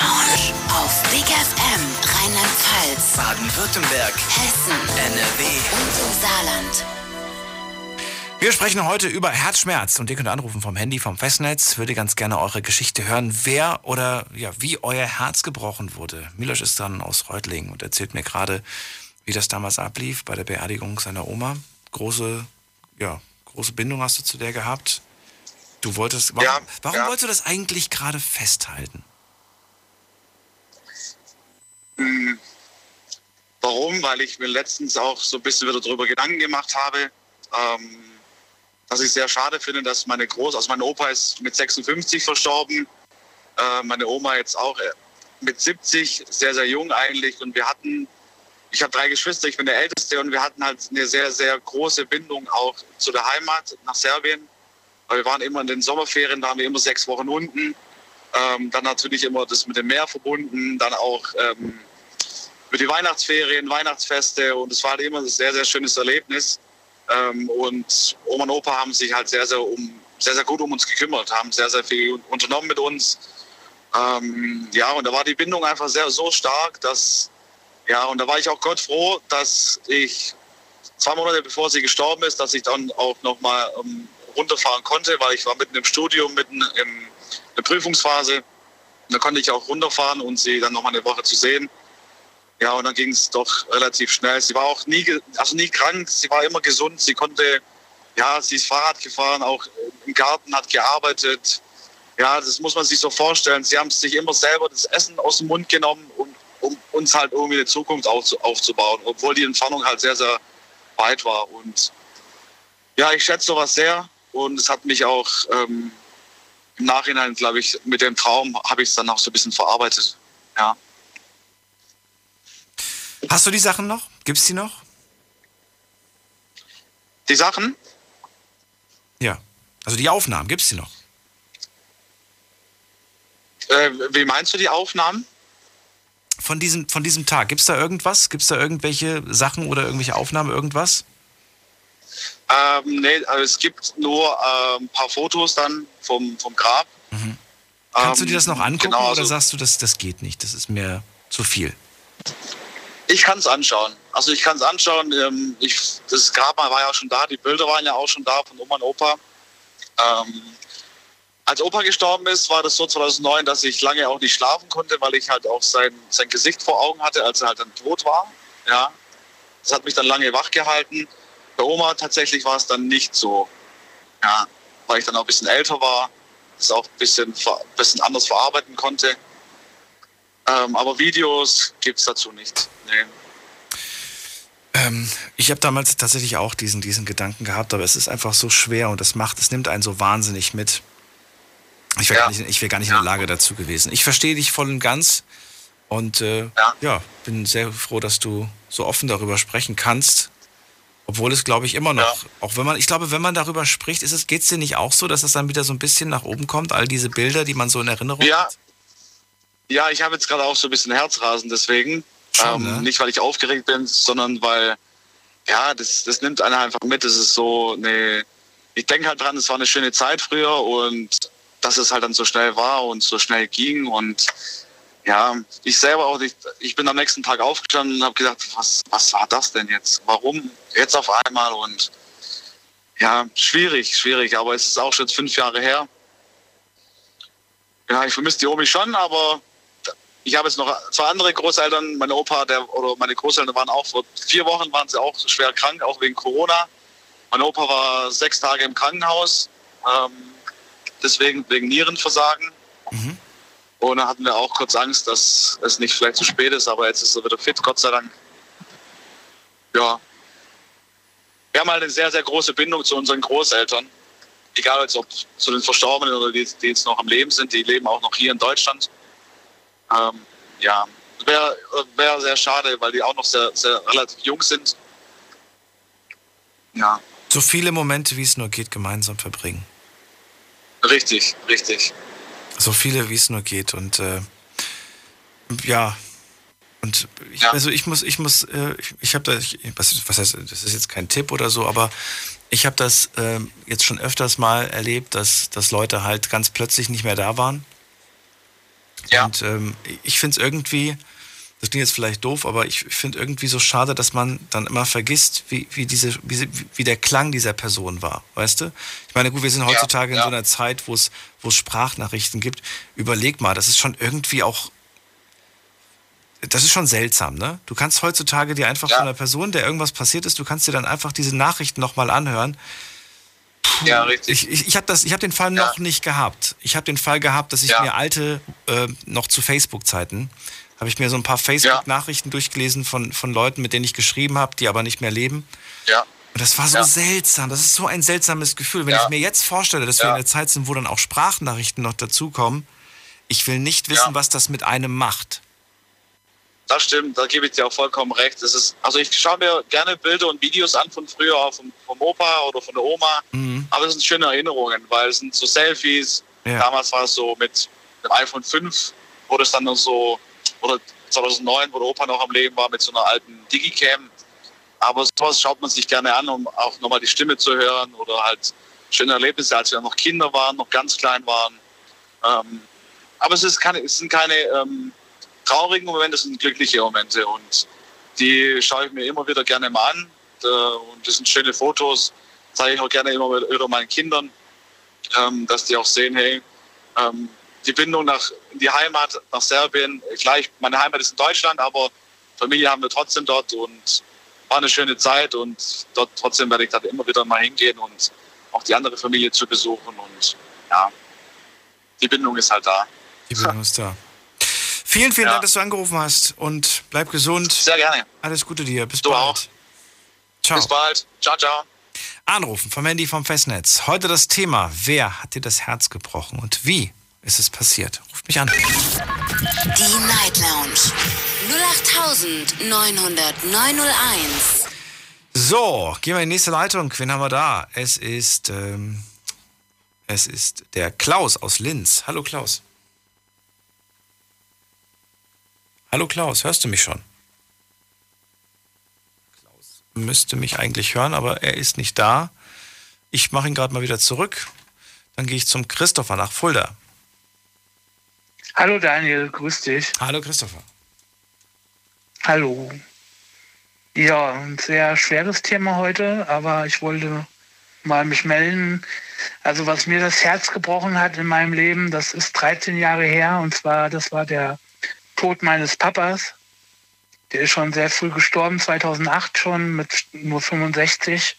Lounge. Auf Big FM Rheinland-Pfalz, Baden-Württemberg. Hessen NRW. und im Saarland. Wir sprechen heute über Herzschmerz und ihr könnt anrufen vom Handy, vom Festnetz. Würde ganz gerne eure Geschichte hören, wer oder ja, wie euer Herz gebrochen wurde. Milosch ist dann aus Reutlingen und erzählt mir gerade, wie das damals ablief bei der Beerdigung seiner Oma. Große, ja, große Bindung hast du zu der gehabt. Du wolltest, warum, Ja, warum ja. wolltest du das eigentlich gerade festhalten? Warum? Weil ich mir letztens auch so ein bisschen wieder darüber Gedanken gemacht habe, ähm, dass ich sehr schade finde, dass meine Groß, also mein Opa ist mit 56 verstorben, äh, meine Oma jetzt auch äh, mit 70, sehr, sehr jung eigentlich. Und wir hatten, ich habe drei Geschwister, ich bin der Älteste und wir hatten halt eine sehr, sehr große Bindung auch zu der Heimat nach Serbien. Weil wir waren immer in den Sommerferien, da waren wir immer sechs Wochen unten. Ähm, dann natürlich immer das mit dem Meer verbunden, dann auch ähm, für die Weihnachtsferien, Weihnachtsfeste und es war halt immer ein sehr, sehr schönes Erlebnis. Ähm, und Oma und Opa haben sich halt sehr, sehr, um, sehr, sehr gut um uns gekümmert, haben sehr, sehr viel unternommen mit uns. Ähm, ja, und da war die Bindung einfach sehr so stark, dass, ja, und da war ich auch Gott froh, dass ich zwei Monate bevor sie gestorben ist, dass ich dann auch nochmal ähm, runterfahren konnte, weil ich war mitten im Studium, mitten in der Prüfungsphase. Da konnte ich auch runterfahren und sie dann nochmal eine Woche zu sehen. Ja, und dann ging es doch relativ schnell. Sie war auch nie, also nie krank, sie war immer gesund. Sie konnte, ja, sie ist Fahrrad gefahren, auch im Garten hat gearbeitet. Ja, das muss man sich so vorstellen. Sie haben sich immer selber das Essen aus dem Mund genommen, um, um uns halt irgendwie eine Zukunft aufzubauen, obwohl die Entfernung halt sehr, sehr weit war. Und ja, ich schätze sowas sehr und es hat mich auch ähm, im Nachhinein, glaube ich, mit dem Traum habe ich es dann auch so ein bisschen verarbeitet. Ja. Hast du die Sachen noch? Gibt es die noch? Die Sachen? Ja. Also die Aufnahmen, gibt es die noch? Äh, wie meinst du die Aufnahmen? Von diesem, von diesem Tag. Gibt es da irgendwas? Gibt es da irgendwelche Sachen oder irgendwelche Aufnahmen, irgendwas? Ähm, nee, also es gibt nur äh, ein paar Fotos dann vom, vom Grab. Mhm. Kannst ähm, du dir das noch angucken genau, also, oder sagst du, das, das geht nicht? Das ist mir zu viel. Ich kann es anschauen. Also ich kann es anschauen. Ähm, ich, das Grab war ja schon da, die Bilder waren ja auch schon da von Oma und Opa. Ähm, als Opa gestorben ist, war das so 2009, dass ich lange auch nicht schlafen konnte, weil ich halt auch sein, sein Gesicht vor Augen hatte, als er halt dann tot war. Ja, das hat mich dann lange wach gehalten. Bei Oma tatsächlich war es dann nicht so. Ja, weil ich dann auch ein bisschen älter war, das auch ein bisschen, ein bisschen anders verarbeiten konnte. Ähm, aber Videos gibt es dazu nicht. Nee. Ähm, ich habe damals tatsächlich auch diesen, diesen Gedanken gehabt, aber es ist einfach so schwer und das macht, es nimmt einen so wahnsinnig mit. Ich wäre ja. gar nicht, wär gar nicht ja. in der Lage dazu gewesen. Ich verstehe dich voll und ganz und äh, ja. ja. bin sehr froh, dass du so offen darüber sprechen kannst. Obwohl es, glaube ich, immer noch, auch wenn man, ich glaube, wenn man darüber spricht, es, geht es dir nicht auch so, dass es dann wieder so ein bisschen nach oben kommt, all diese Bilder, die man so in Erinnerung ja. hat? Ja, ich habe jetzt gerade auch so ein bisschen Herzrasen deswegen. Schon, ähm, ne? Nicht, weil ich aufgeregt bin, sondern weil, ja, das, das nimmt einer einfach mit. Das ist so eine, ich denke halt dran, es war eine schöne Zeit früher und dass es halt dann so schnell war und so schnell ging und ja, ich selber auch, ich, ich bin am nächsten Tag aufgestanden und habe gedacht, was, was war das denn jetzt? Warum jetzt auf einmal? Und ja, schwierig, schwierig, aber es ist auch schon fünf Jahre her. Ja, ich vermisse die Omi schon, aber ich habe jetzt noch zwei andere Großeltern. Mein Opa der, oder meine Großeltern waren auch vor vier Wochen waren sie auch schwer krank, auch wegen Corona. Mein Opa war sechs Tage im Krankenhaus. Ähm, deswegen wegen Nierenversagen. Mhm. Und da hatten wir auch kurz Angst, dass es nicht vielleicht zu spät ist, aber jetzt ist er wieder fit, Gott sei Dank. Ja. Wir haben halt eine sehr, sehr große Bindung zu unseren Großeltern. Egal ob zu den Verstorbenen oder die, die jetzt noch am Leben sind, die leben auch noch hier in Deutschland. Ähm, ja, wäre wär sehr schade, weil die auch noch sehr, sehr relativ jung sind. Ja. So viele Momente, wie es nur geht, gemeinsam verbringen. Richtig, richtig. So viele, wie es nur geht. Und äh, ja, und ich, ja. also ich muss, ich muss, äh, ich, ich habe da, ich, was, was heißt, das ist jetzt kein Tipp oder so, aber ich habe das äh, jetzt schon öfters mal erlebt, dass, dass Leute halt ganz plötzlich nicht mehr da waren. Ja. Und ähm, ich finde es irgendwie, das klingt jetzt vielleicht doof, aber ich finde irgendwie so schade, dass man dann immer vergisst, wie, wie, diese, wie, wie der Klang dieser Person war, weißt du? Ich meine, gut, wir sind heutzutage ja, ja. in so einer Zeit, wo es Sprachnachrichten gibt. Überleg mal, das ist schon irgendwie auch, das ist schon seltsam, ne? Du kannst heutzutage dir einfach ja. von einer Person, der irgendwas passiert ist, du kannst dir dann einfach diese Nachrichten nochmal anhören. Ja, richtig. Ich, ich, ich habe hab den Fall noch nicht gehabt. Ich habe den Fall gehabt, dass ich mir alte, äh, noch zu Facebook-Zeiten, habe ich mir so ein paar Facebook-Nachrichten durchgelesen von, von Leuten, mit denen ich geschrieben habe, die aber nicht mehr leben. Ja. Und das war so Ja. seltsam. Das ist so ein seltsames Gefühl. Wenn Ja. ich mir jetzt vorstelle, dass wir Ja. in der Zeit sind, wo dann auch Sprachnachrichten noch dazukommen, ich will nicht wissen, Ja. was das mit einem macht. Das stimmt, da gebe ich dir auch vollkommen recht. Das ist, also ich schaue mir gerne Bilder und Videos an von früher, auch vom, vom Opa oder von der Oma. Mhm. Aber es sind schöne Erinnerungen, weil es sind so Selfies. Ja. Damals war es so mit dem iPhone 5, wurde es dann noch so, oder 2009, wo der Opa noch am Leben war, mit so einer alten Digicam. Aber sowas schaut man sich gerne an, um auch nochmal die Stimme zu hören oder halt schöne Erlebnisse, als wir noch Kinder waren, noch ganz klein waren. Ähm, aber es, ist keine, es sind keine ähm, traurigen Momente, sind glückliche Momente und die schaue ich mir immer wieder gerne mal an. Und das sind schöne Fotos, zeige ich auch gerne immer wieder meinen Kindern, ähm, dass die auch sehen, hey, ähm, die Bindung nach die Heimat, nach Serbien, gleich, meine Heimat ist in Deutschland, aber Familie haben wir trotzdem dort und war eine schöne Zeit und dort trotzdem werde ich da immer wieder mal hingehen und auch die andere Familie zu besuchen und ja, die Bindung ist halt da. Die Bildung ist da. Vielen, vielen Ja. Dank, dass du angerufen hast und bleib gesund. Sehr gerne. Alles Gute dir. Bis Du bald. auch. Ciao. Bis bald. Ciao, ciao. Anrufen vom Handy vom Festnetz. Heute das Thema: Wer hat dir das Herz gebrochen und wie ist es passiert? Ruft mich an. Die Night Lounge 0890901. So, gehen wir in die nächste Leitung. Wen haben wir da? Es ist, ähm, es ist der Klaus aus Linz. Hallo Klaus. Hallo Klaus, hörst du mich schon? Klaus müsste mich eigentlich hören, aber er ist nicht da. Ich mache ihn gerade mal wieder zurück. Dann gehe ich zum Christopher nach Fulda. Hallo Daniel, grüß dich. Hallo Christopher. Hallo. Ja, ein sehr schweres Thema heute, aber ich wollte mal mich melden. Also was mir das Herz gebrochen hat in meinem Leben, das ist 13 Jahre her und zwar, das war der Tod meines Papas. Der ist schon sehr früh gestorben, 2008 schon mit nur 65.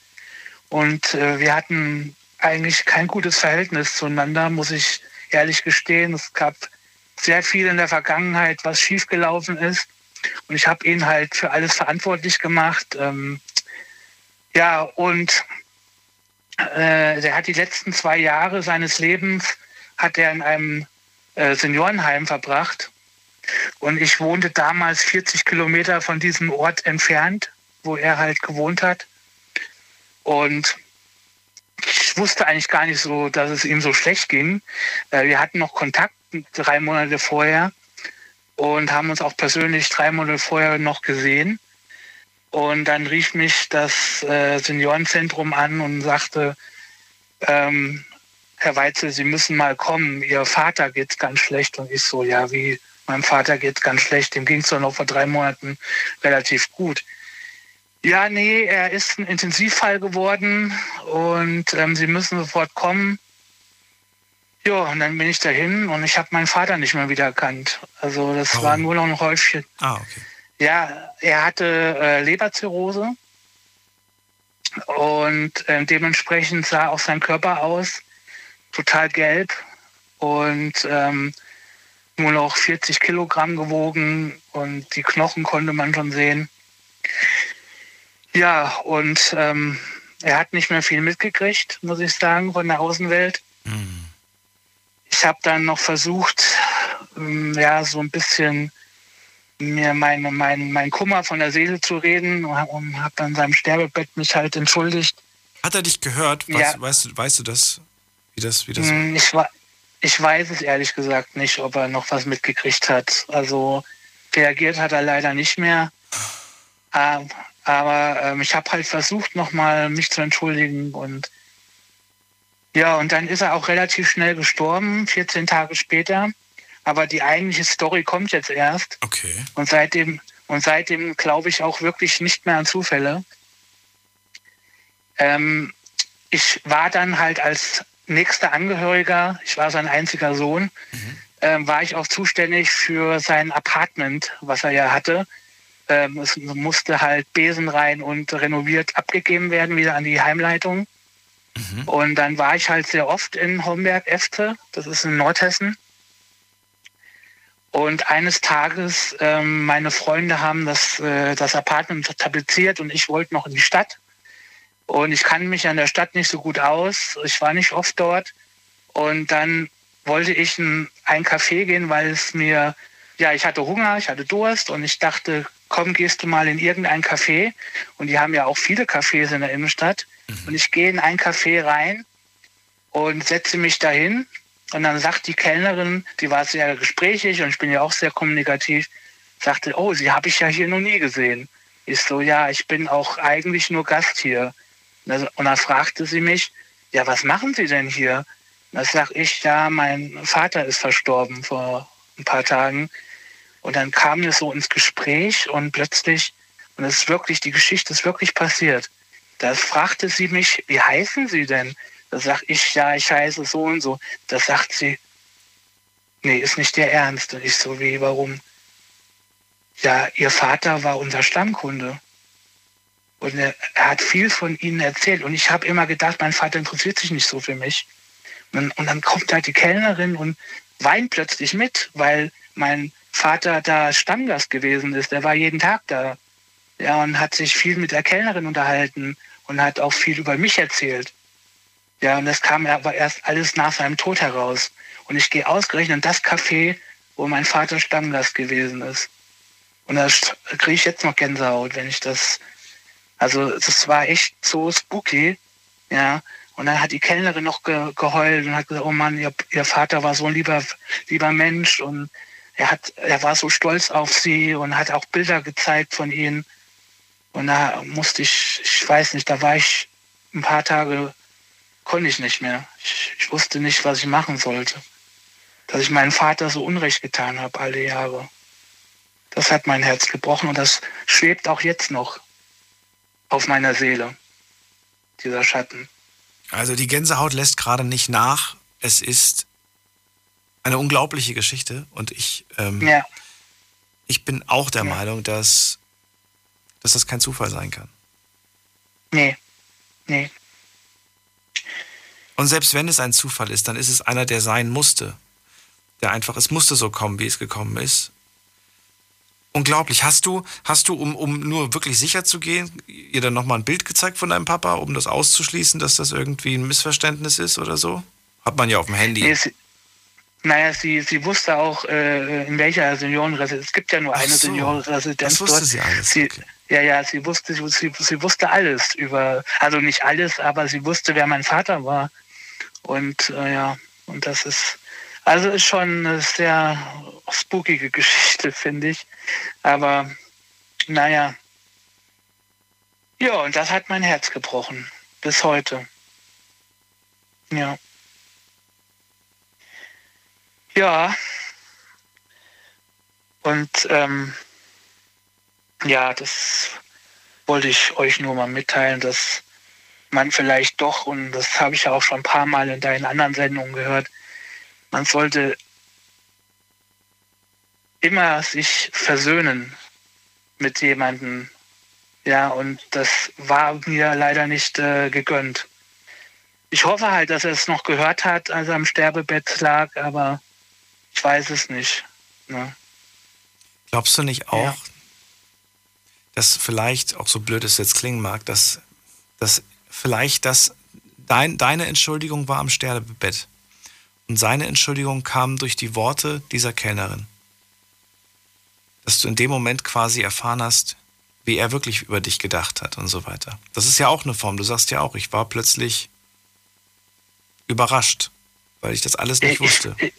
Und äh, wir hatten eigentlich kein gutes Verhältnis zueinander, muss ich ehrlich gestehen. Es gab sehr viel in der Vergangenheit, was schiefgelaufen ist. Und ich habe ihn halt für alles verantwortlich gemacht. Ähm, ja, und äh, der hat die letzten zwei Jahre seines Lebens hat er in einem äh, Seniorenheim verbracht. Und ich wohnte damals 40 Kilometer von diesem Ort entfernt, wo er halt gewohnt hat. Und ich wusste eigentlich gar nicht so, dass es ihm so schlecht ging. Äh, wir hatten noch Kontakt drei Monate vorher und haben uns auch persönlich drei Monate vorher noch gesehen. Und dann rief mich das äh, Seniorenzentrum an und sagte, ähm, Herr Weitzel, Sie müssen mal kommen, Ihr Vater geht's ganz schlecht. Und ich so, ja, wie, meinem Vater geht's ganz schlecht, dem ging's doch noch vor drei Monaten relativ gut. Ja, nee, er ist ein Intensivfall geworden und ähm, Sie müssen sofort kommen. Ja, und dann bin ich dahin und ich habe meinen Vater nicht mehr wiedererkannt. Also das Warum? war nur noch ein Häufchen. Ah, okay. Ja, er hatte äh, Leberzirrhose und äh, dementsprechend sah auch sein Körper aus, total gelb und ähm, nur noch 40 Kilogramm gewogen und die Knochen konnte man schon sehen. Ja, und ähm, er hat nicht mehr viel mitgekriegt, muss ich sagen, von der Außenwelt. Hm. Ich habe dann noch versucht, ähm, ja, so ein bisschen mir meine, mein, mein Kummer von der Seele zu reden und habe dann in seinem Sterbebett mich halt entschuldigt. Hat er dich gehört? Weißt, Ja. weißt, du, weißt du das? Wie das, wie das Hm, Ich, wa- ich weiß es ehrlich gesagt nicht, ob er noch was mitgekriegt hat. Also reagiert hat er leider nicht mehr. Ähm, aber ähm, ich habe halt versucht, nochmal mich zu entschuldigen und ja, und dann ist er auch relativ schnell gestorben, 14 Tage später. Aber die eigentliche Story kommt jetzt erst. Okay. Und seitdem, und seitdem glaube ich auch wirklich nicht mehr an Zufälle. Ähm, ich war dann halt als nächster Angehöriger, ich war sein einziger Sohn, ähm, war ich auch zuständig für sein Apartment, was er ja hatte. Ähm, es musste halt Besen rein und renoviert abgegeben werden, wieder an die Heimleitung. Und dann war ich halt sehr oft in Homberg-Efte, das ist in Nordhessen. Und eines Tages, ähm, meine Freunde haben das, äh, das Apartment tapeziert und ich wollte noch in die Stadt. Und ich kann mich an der Stadt nicht so gut aus. Ich war nicht oft dort. Und dann wollte ich in ein Café gehen, weil es mir, ja, ich hatte Hunger, ich hatte Durst und ich dachte, komm, gehst du mal in irgendein Café. Und die haben ja auch viele Cafés in der Innenstadt. Und ich gehe in ein Café rein und setze mich dahin. Und dann sagt die Kellnerin, die war sehr gesprächig und ich bin ja auch sehr kommunikativ, sagte, oh, sie habe ich ja hier noch nie gesehen. Ich so, ja, ich bin auch eigentlich nur Gast hier. Und dann fragte sie mich, ja, was machen Sie denn hier? Da sag ich, ja, mein Vater ist verstorben vor ein paar Tagen. Und dann kam es so ins Gespräch und plötzlich, und es ist wirklich, die Geschichte ist wirklich passiert. Da fragte sie mich, wie heißen Sie denn? Da sag ich, ja, ich heiße so und so. Da sagt sie, nee, ist nicht der Ernst. Und ich so, wie, warum? Ja, Ihr Vater war unser Stammkunde. Und er, hat viel von Ihnen erzählt. Und ich habe immer gedacht, mein Vater interessiert sich nicht so für mich. Und, und dann kommt halt die Kellnerin und weint plötzlich mit, weil mein Vater da Stammgast gewesen ist. Er war jeden Tag da. Ja, und hat sich viel mit der Kellnerin unterhalten und hat auch viel über mich erzählt. Ja, und das kam aber erst alles nach seinem Tod heraus. Und ich gehe ausgerechnet in das Café, wo mein Vater Stammgast gewesen ist. Und da kriege ich jetzt noch Gänsehaut, wenn ich das. Also, das war echt so spooky. Ja. Und dann hat die Kellnerin noch ge geheult und hat gesagt, oh Mann, ihr, ihr Vater war so ein lieber, lieber Mensch und er hat, er war so stolz auf sie und hat auch Bilder gezeigt von ihnen. Und da musste ich, ich weiß nicht, da war ich ein paar Tage, konnte ich nicht mehr. Ich, ich wusste nicht, was ich machen sollte. Dass ich meinem Vater so Unrecht getan habe alle Jahre. Das hat mein Herz gebrochen und das schwebt auch jetzt noch auf meiner Seele, dieser Schatten. Also die Gänsehaut lässt gerade nicht nach. Es ist eine unglaubliche Geschichte und ich, ähm, Ja. ich bin auch der Meinung, dass, dass das kein Zufall sein kann. Nee. Nee. Und selbst wenn es ein Zufall ist, dann ist es einer, der sein musste. Der einfach, es musste so kommen, wie es gekommen ist. Unglaublich. Hast du, hast du, um, um nur wirklich sicher zu gehen, ihr dann nochmal ein Bild gezeigt von deinem Papa, um das auszuschließen, dass das irgendwie ein Missverständnis ist oder so? Hat man ja auf dem Handy. Nee, sie, naja, sie, sie wusste auch, äh, in welcher Seniorenresidenz. Es gibt ja nur Ach eine so. Seniorenresidenz Das wusste dort. sie alles, Sie, okay. Ja, ja, sie wusste, sie, sie wusste alles über, also nicht alles, aber sie wusste, wer mein Vater war. Und äh, ja, und das ist, also ist schon eine sehr spookige Geschichte, finde ich. Aber naja. Ja, und das hat mein Herz gebrochen. Bis heute. Ja. Ja. Und ähm, ja, das wollte ich euch nur mal mitteilen, dass man vielleicht doch, und das habe ich ja auch schon ein paar Mal in deinen anderen Sendungen gehört, man sollte immer sich versöhnen mit jemandem. Ja, und das war mir leider nicht äh, gegönnt. Ich hoffe halt, dass er es noch gehört hat, als er am Sterbebett lag, aber ich weiß es nicht. Ne? Glaubst du nicht auch, Ja. dass vielleicht, auch so blöd es jetzt klingen mag, dass, dass vielleicht das dein, deine Entschuldigung war am Sterbebett und seine Entschuldigung kam durch die Worte dieser Kellnerin? Dass du in dem Moment quasi erfahren hast, wie er wirklich über dich gedacht hat und so weiter. Das ist ja auch eine Form. Du sagst ja auch, ich war plötzlich überrascht, weil ich das alles nicht Ich- wusste. Ich,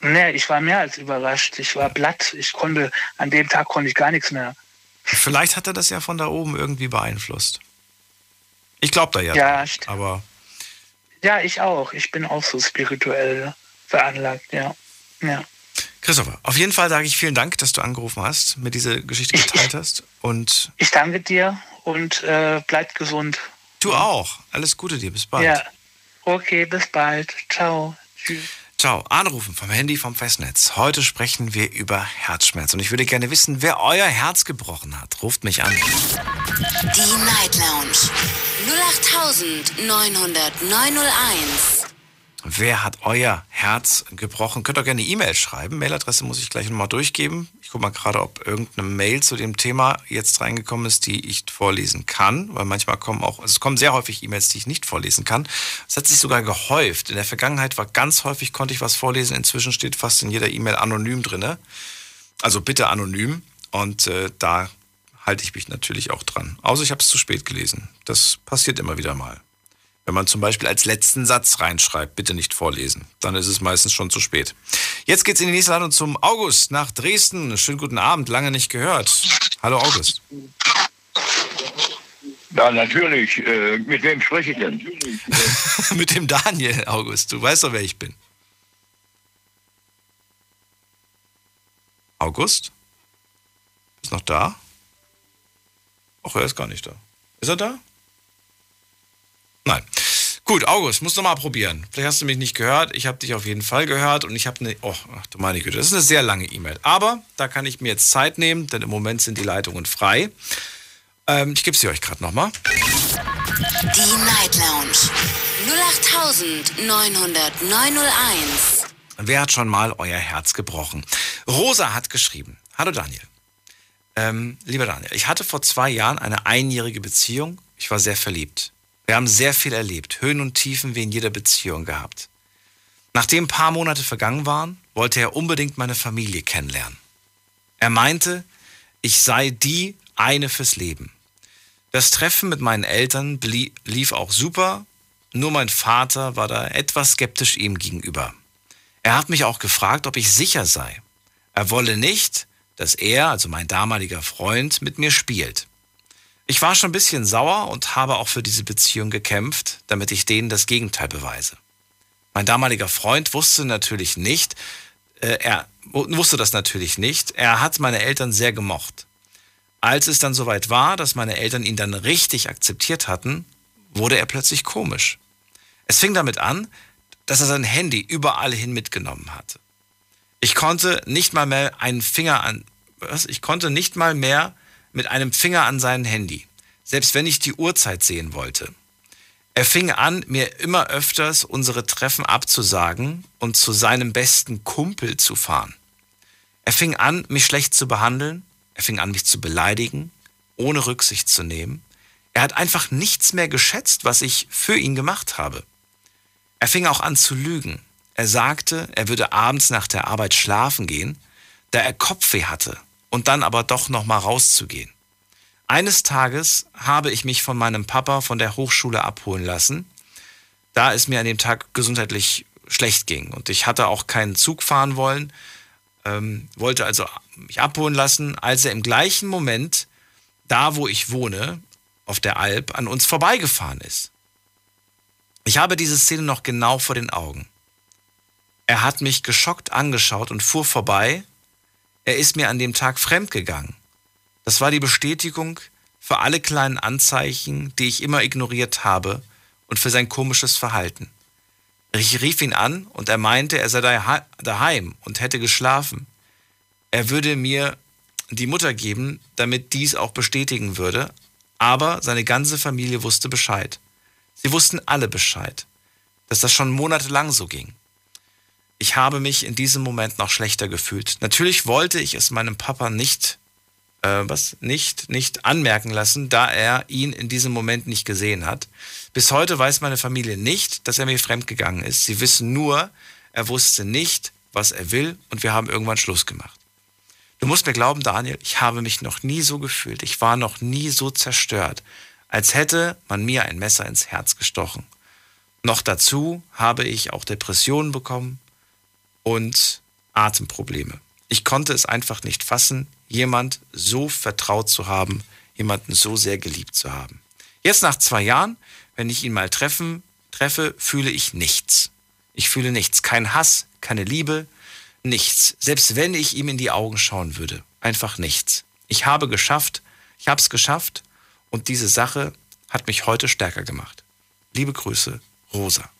nee, ich war mehr als überrascht. Ich war platt. Ich konnte, an dem Tag konnte ich gar nichts mehr. Vielleicht hat er das ja von da oben irgendwie beeinflusst. Ich glaube da ja. Ja, dran, aber Ja, ich auch. Ich bin auch so spirituell veranlagt, ja. Ja. Christopher, auf jeden Fall sage ich vielen Dank, dass du angerufen hast, mir diese Geschichte geteilt hast. Und Ich danke dir und äh, bleibt gesund. du auch. Alles Gute dir. Bis bald. Ja. Okay, bis bald. Ciao. Tschüss. Ciao. Anrufen vom Handy vom Festnetz. Heute sprechen wir über Herzschmerz. Und ich würde gerne wissen, wer euer Herz gebrochen hat. Ruft mich an. Die Night Lounge 0890901. Wer hat euer Herz gebrochen? Könnt ihr gerne eine E-Mail schreiben. Mailadresse muss ich gleich nochmal durchgeben. Gucke mal gerade, ob irgendeine Mail zu dem Thema jetzt reingekommen ist, die ich vorlesen kann. Weil manchmal kommen auch, also es kommen sehr häufig E-Mails, die ich nicht vorlesen kann. Es hat sich sogar gehäuft. In der Vergangenheit war ganz häufig, konnte ich was vorlesen. Inzwischen steht fast in jeder E-Mail anonym drinne. Also bitte anonym. Und äh, da halte ich mich natürlich auch dran. Außer ich habe es zu spät gelesen. Das passiert immer wieder mal. Wenn man zum Beispiel als letzten Satz reinschreibt, bitte nicht vorlesen. Dann ist es meistens schon zu spät. Jetzt geht's in die nächste Landung zum August nach Dresden. Schönen guten Abend, lange nicht gehört. Hallo August. Ja, natürlich. Äh, mit wem spreche ich denn? Mit dem Daniel, August. Du weißt doch, wer ich bin. August? Ist noch da? Ach, er ist gar nicht da. Ist er da? Nein. Gut, August, musst du mal probieren. Vielleicht hast du mich nicht gehört. Ich habe dich auf jeden Fall gehört und ich habe eine. Oh, ach du meine Güte, das ist eine sehr lange E-Mail. Aber da kann ich mir jetzt Zeit nehmen, denn im Moment sind die Leitungen frei. Ähm, ich gebe sie euch gerade nochmal. Die Night Lounge 08901. Wer hat schon mal euer Herz gebrochen? Rosa hat geschrieben. Hallo Daniel. Ähm, lieber Daniel, ich hatte vor zwei Jahren eine einjährige Beziehung. Ich war sehr verliebt. Wir haben sehr viel erlebt, Höhen und Tiefen wie in jeder Beziehung gehabt. Nachdem ein paar Monate vergangen waren, wollte er unbedingt meine Familie kennenlernen. Er meinte, ich sei die eine fürs Leben. Das Treffen mit meinen Eltern lief auch super, nur mein Vater war da etwas skeptisch ihm gegenüber. Er hat mich auch gefragt, ob ich sicher sei. Er wolle nicht, dass er, also mein damaliger Freund, mit mir spielt. Ich war schon ein bisschen sauer und habe auch für diese Beziehung gekämpft, damit ich denen das Gegenteil beweise. Mein damaliger Freund wusste natürlich nicht, äh, er wusste das natürlich nicht, er hat meine Eltern sehr gemocht. Als es dann soweit war, dass meine Eltern ihn dann richtig akzeptiert hatten, wurde er plötzlich komisch. Es fing damit an, dass er sein Handy überall hin mitgenommen hatte. Ich konnte nicht mal mehr einen Finger an, was? Ich konnte nicht mal mehr mit einem Finger an sein Handy, selbst wenn ich die Uhrzeit sehen wollte. Er fing an, mir immer öfters unsere Treffen abzusagen und zu seinem besten Kumpel zu fahren. Er fing an, mich schlecht zu behandeln, er fing an, mich zu beleidigen, ohne Rücksicht zu nehmen. Er hat einfach nichts mehr geschätzt, was ich für ihn gemacht habe. Er fing auch an zu lügen. Er sagte, er würde abends nach der Arbeit schlafen gehen, da er Kopfweh hatte und dann aber doch noch mal rauszugehen. Eines Tages habe ich mich von meinem Papa von der Hochschule abholen lassen, da es mir an dem Tag gesundheitlich schlecht ging und ich hatte auch keinen Zug fahren wollen, ähm, wollte also mich abholen lassen, als er im gleichen Moment da, wo ich wohne, auf der Alp, an uns vorbeigefahren ist. Ich habe diese Szene noch genau vor den Augen. Er hat mich geschockt angeschaut und fuhr vorbei er ist mir an dem Tag fremdgegangen. Das war die Bestätigung für alle kleinen Anzeichen, die ich immer ignoriert habe und für sein komisches Verhalten. Ich rief ihn an und er meinte, er sei daheim und hätte geschlafen. Er würde mir die Mutter geben, damit dies auch bestätigen würde, aber seine ganze Familie wusste Bescheid. Sie wussten alle Bescheid, dass das schon monatelang so ging ich habe mich in diesem Moment noch schlechter gefühlt. Natürlich wollte ich es meinem Papa nicht, äh, was, nicht, nicht anmerken lassen, da er ihn in diesem Moment nicht gesehen hat. Bis heute weiß meine Familie nicht, dass er mir fremdgegangen ist. Sie wissen nur, er wusste nicht, was er will und wir haben irgendwann Schluss gemacht. Du musst mir glauben, Daniel, ich habe mich noch nie so gefühlt. Ich war noch nie so zerstört, als hätte man mir ein Messer ins Herz gestochen. Noch dazu habe ich auch Depressionen bekommen, und Atemprobleme. Ich konnte es einfach nicht fassen, jemand so vertraut zu haben, jemanden so sehr geliebt zu haben. Jetzt nach zwei Jahren, wenn ich ihn mal treffen, treffe, fühle ich nichts. Ich fühle nichts. Kein Hass, keine Liebe, nichts. Selbst wenn ich ihm in die Augen schauen würde. Einfach nichts. Ich habe geschafft, ich habe es geschafft und diese Sache hat mich heute stärker gemacht. Liebe Grüße, Rosa.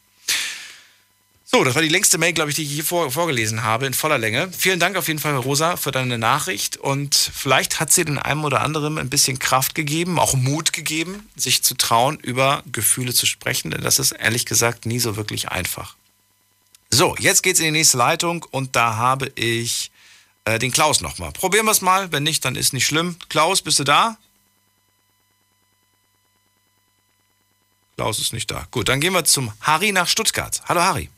So, das war die längste Mail, glaube ich, die ich hier vor, vorgelesen habe, in voller Länge. Vielen Dank auf jeden Fall, Rosa, für deine Nachricht. Und vielleicht hat sie den einem oder anderen ein bisschen Kraft gegeben, auch Mut gegeben, sich zu trauen, über Gefühle zu sprechen. Denn das ist ehrlich gesagt nie so wirklich einfach. So, jetzt geht's in die nächste Leitung und da habe ich äh, den Klaus nochmal. Probieren wir es mal. Wenn nicht, dann ist nicht schlimm. Klaus, bist du da? Klaus ist nicht da. Gut, dann gehen wir zum Harry nach Stuttgart. Hallo Harry.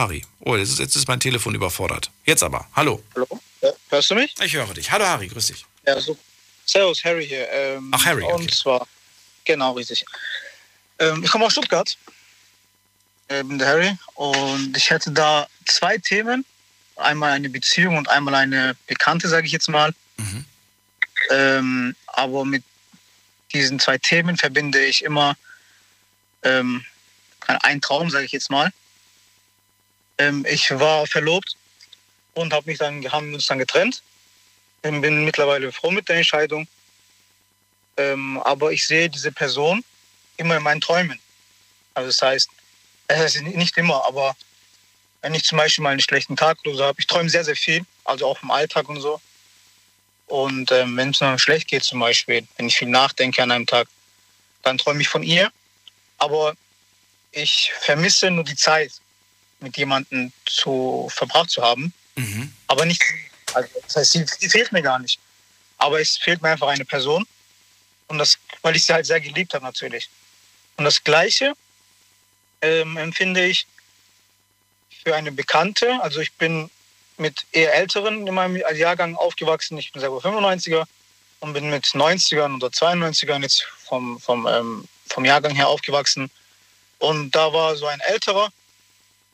Harry. Oh, jetzt ist, jetzt ist mein Telefon überfordert. Jetzt aber. Hallo. Hallo? Ja, hörst du mich? Ich höre dich. Hallo Harry, grüß dich. Ja, so. Servus, Harry hier. Ähm, Ach, Harry, okay. Und zwar, genau, richtig. Ähm, ich komme aus Stuttgart. Ich bin der Harry. Und ich hätte da zwei Themen. Einmal eine Beziehung und einmal eine Bekannte, sage ich jetzt mal. Mhm. Ähm, aber mit diesen zwei Themen verbinde ich immer ähm, einen Traum, sage ich jetzt mal. Ähm, ich war verlobt und hab mich dann, haben uns dann getrennt. Ähm, bin mittlerweile froh mit der Entscheidung. Ähm, aber ich sehe diese Person immer in meinen Träumen. Also das heißt, es ist nicht immer, aber wenn ich zum Beispiel mal einen schlechten Tag oder so habe, ich träume sehr, sehr viel, also auch im Alltag und so. Und ähm, wenn es mir schlecht geht zum Beispiel, wenn ich viel nachdenke an einem Tag, dann träume ich von ihr. Aber ich vermisse nur die Zeit, mit jemandem zu verbracht zu haben. Mhm. Aber nicht, also das heißt, sie, sie fehlt mir gar nicht. Aber es fehlt mir einfach eine Person. Und das, weil ich sie halt sehr geliebt habe natürlich. Und das Gleiche ähm, empfinde ich für eine Bekannte. Also ich bin mit eher Älteren in meinem Jahrgang aufgewachsen. Ich bin selber 95er und bin mit 90ern oder 92ern jetzt vom, vom, ähm, vom Jahrgang her aufgewachsen. Und da war so ein älterer,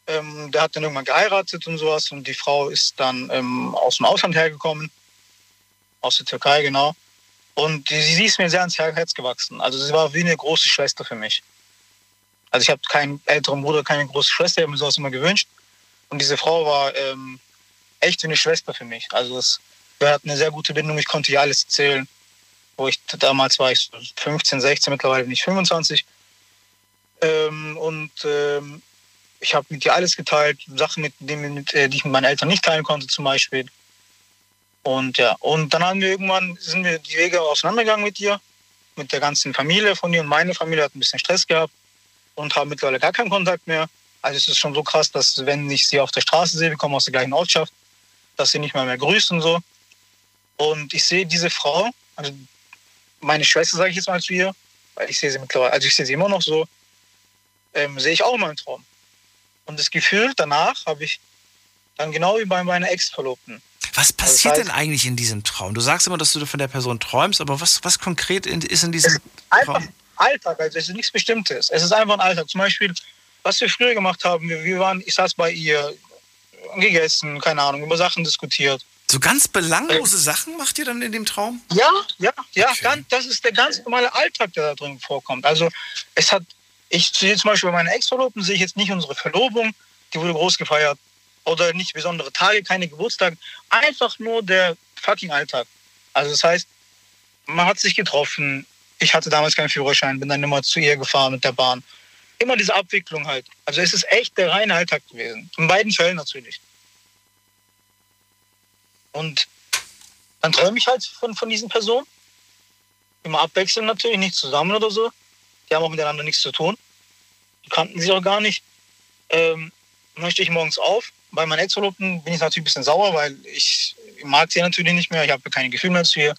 ähm, der hat dann irgendwann geheiratet und sowas und die Frau ist dann ähm, aus dem Ausland hergekommen, aus der Türkei genau. Und die, sie ist mir sehr ans Herz gewachsen. Also sie war wie eine große Schwester für mich. Also ich habe keinen älteren Bruder, keine große Schwester, ich habe mir sowas immer gewünscht. Und diese Frau war ähm, echt wie eine Schwester für mich. Also es, wir hatten eine sehr gute Bindung, ich konnte ihr alles erzählen. Wo ich damals war ich 15, 16, mittlerweile bin ich 25. Ähm, und ähm, ich habe mit ihr alles geteilt, Sachen, mit, denen, mit, äh, die ich mit meinen Eltern nicht teilen konnte, zum Beispiel. Und ja, und dann haben wir irgendwann sind wir die Wege auseinandergegangen mit ihr, mit der ganzen Familie von ihr und meine Familie hat ein bisschen Stress gehabt und haben mittlerweile gar keinen Kontakt mehr. Also es ist schon so krass, dass wenn ich sie auf der Straße sehe, wir kommen aus der gleichen Ortschaft, dass sie nicht mal mehr grüßt und so. Und ich sehe diese Frau, also meine Schwester sage ich jetzt mal zu ihr, weil ich sehe sie mittlerweile, also ich sehe sie immer noch so, ähm, sehe ich auch immer im Traum. Und das Gefühl danach habe ich dann genau wie bei meiner Ex-Verlobten. Was passiert denn eigentlich in diesem Traum? Du sagst immer, dass du von der Person träumst, aber was, was konkret in, ist in diesem Einfach Traum? Alltag, also es ist nichts Bestimmtes. Es ist einfach ein Alltag. Zum Beispiel, was wir früher gemacht haben, wir, wir waren, ich saß bei ihr, gegessen, keine Ahnung, über Sachen diskutiert. So ganz belanglose Sachen macht ihr dann in dem Traum? Ja, ja, ja, Okay. ganz, das ist der ganz normale Alltag, der da drin vorkommt. Also es hat, ich sehe zum Beispiel bei meiner Ex-Verlobten, sehe ich jetzt nicht unsere Verlobung, die wurde groß gefeiert. Oder nicht besondere Tage, keine Geburtstage. Einfach nur der fucking Alltag. Also das heißt, man hat sich getroffen. Ich hatte damals keinen Führerschein, bin dann immer zu ihr gefahren mit der Bahn. Immer diese Abwicklung halt. Also es ist echt der reine Alltag gewesen. In beiden Fällen natürlich. Und dann träume ich halt von, von diesen Personen. Immer abwechselnd natürlich, nicht zusammen oder so. Die haben auch miteinander nichts zu tun. Die kannten sich auch gar nicht. Ähm, dann stehe ich morgens auf. Bei meinen Ex-Verlobten bin ich natürlich ein bisschen sauer, weil ich mag sie natürlich nicht mehr. Ich habe keine Gefühle mehr zu ihr.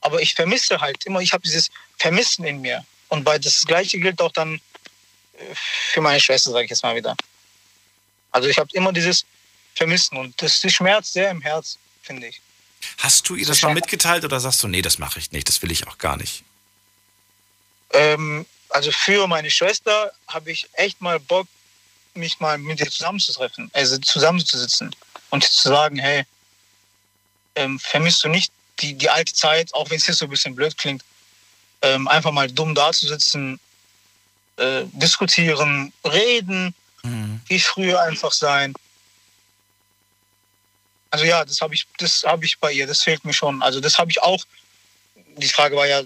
Aber ich vermisse halt immer, ich habe dieses Vermissen in mir. Und bei das Gleiche gilt auch dann äh, für meine Schwester, sage ich jetzt mal wieder. Also ich habe immer dieses Vermissen und das, das schmerzt sehr im Herz, finde ich. Hast du ihr das mal mitgeteilt oder sagst du, nee, das mache ich nicht, das will ich auch gar nicht? Ähm, also für meine Schwester habe ich echt mal Bock, mich mal mit ihr zusammenzutreffen, also zusammenzusitzen und zu sagen, hey, ähm, vermisst du nicht die, die alte Zeit, auch wenn es jetzt so ein bisschen blöd klingt, ähm, einfach mal dumm dazusitzen, äh, diskutieren, reden, wie früher einfach sein. Also ja, das habe ich, das habe ich bei ihr, das fehlt mir schon. Also das habe ich auch. Die Frage war ja,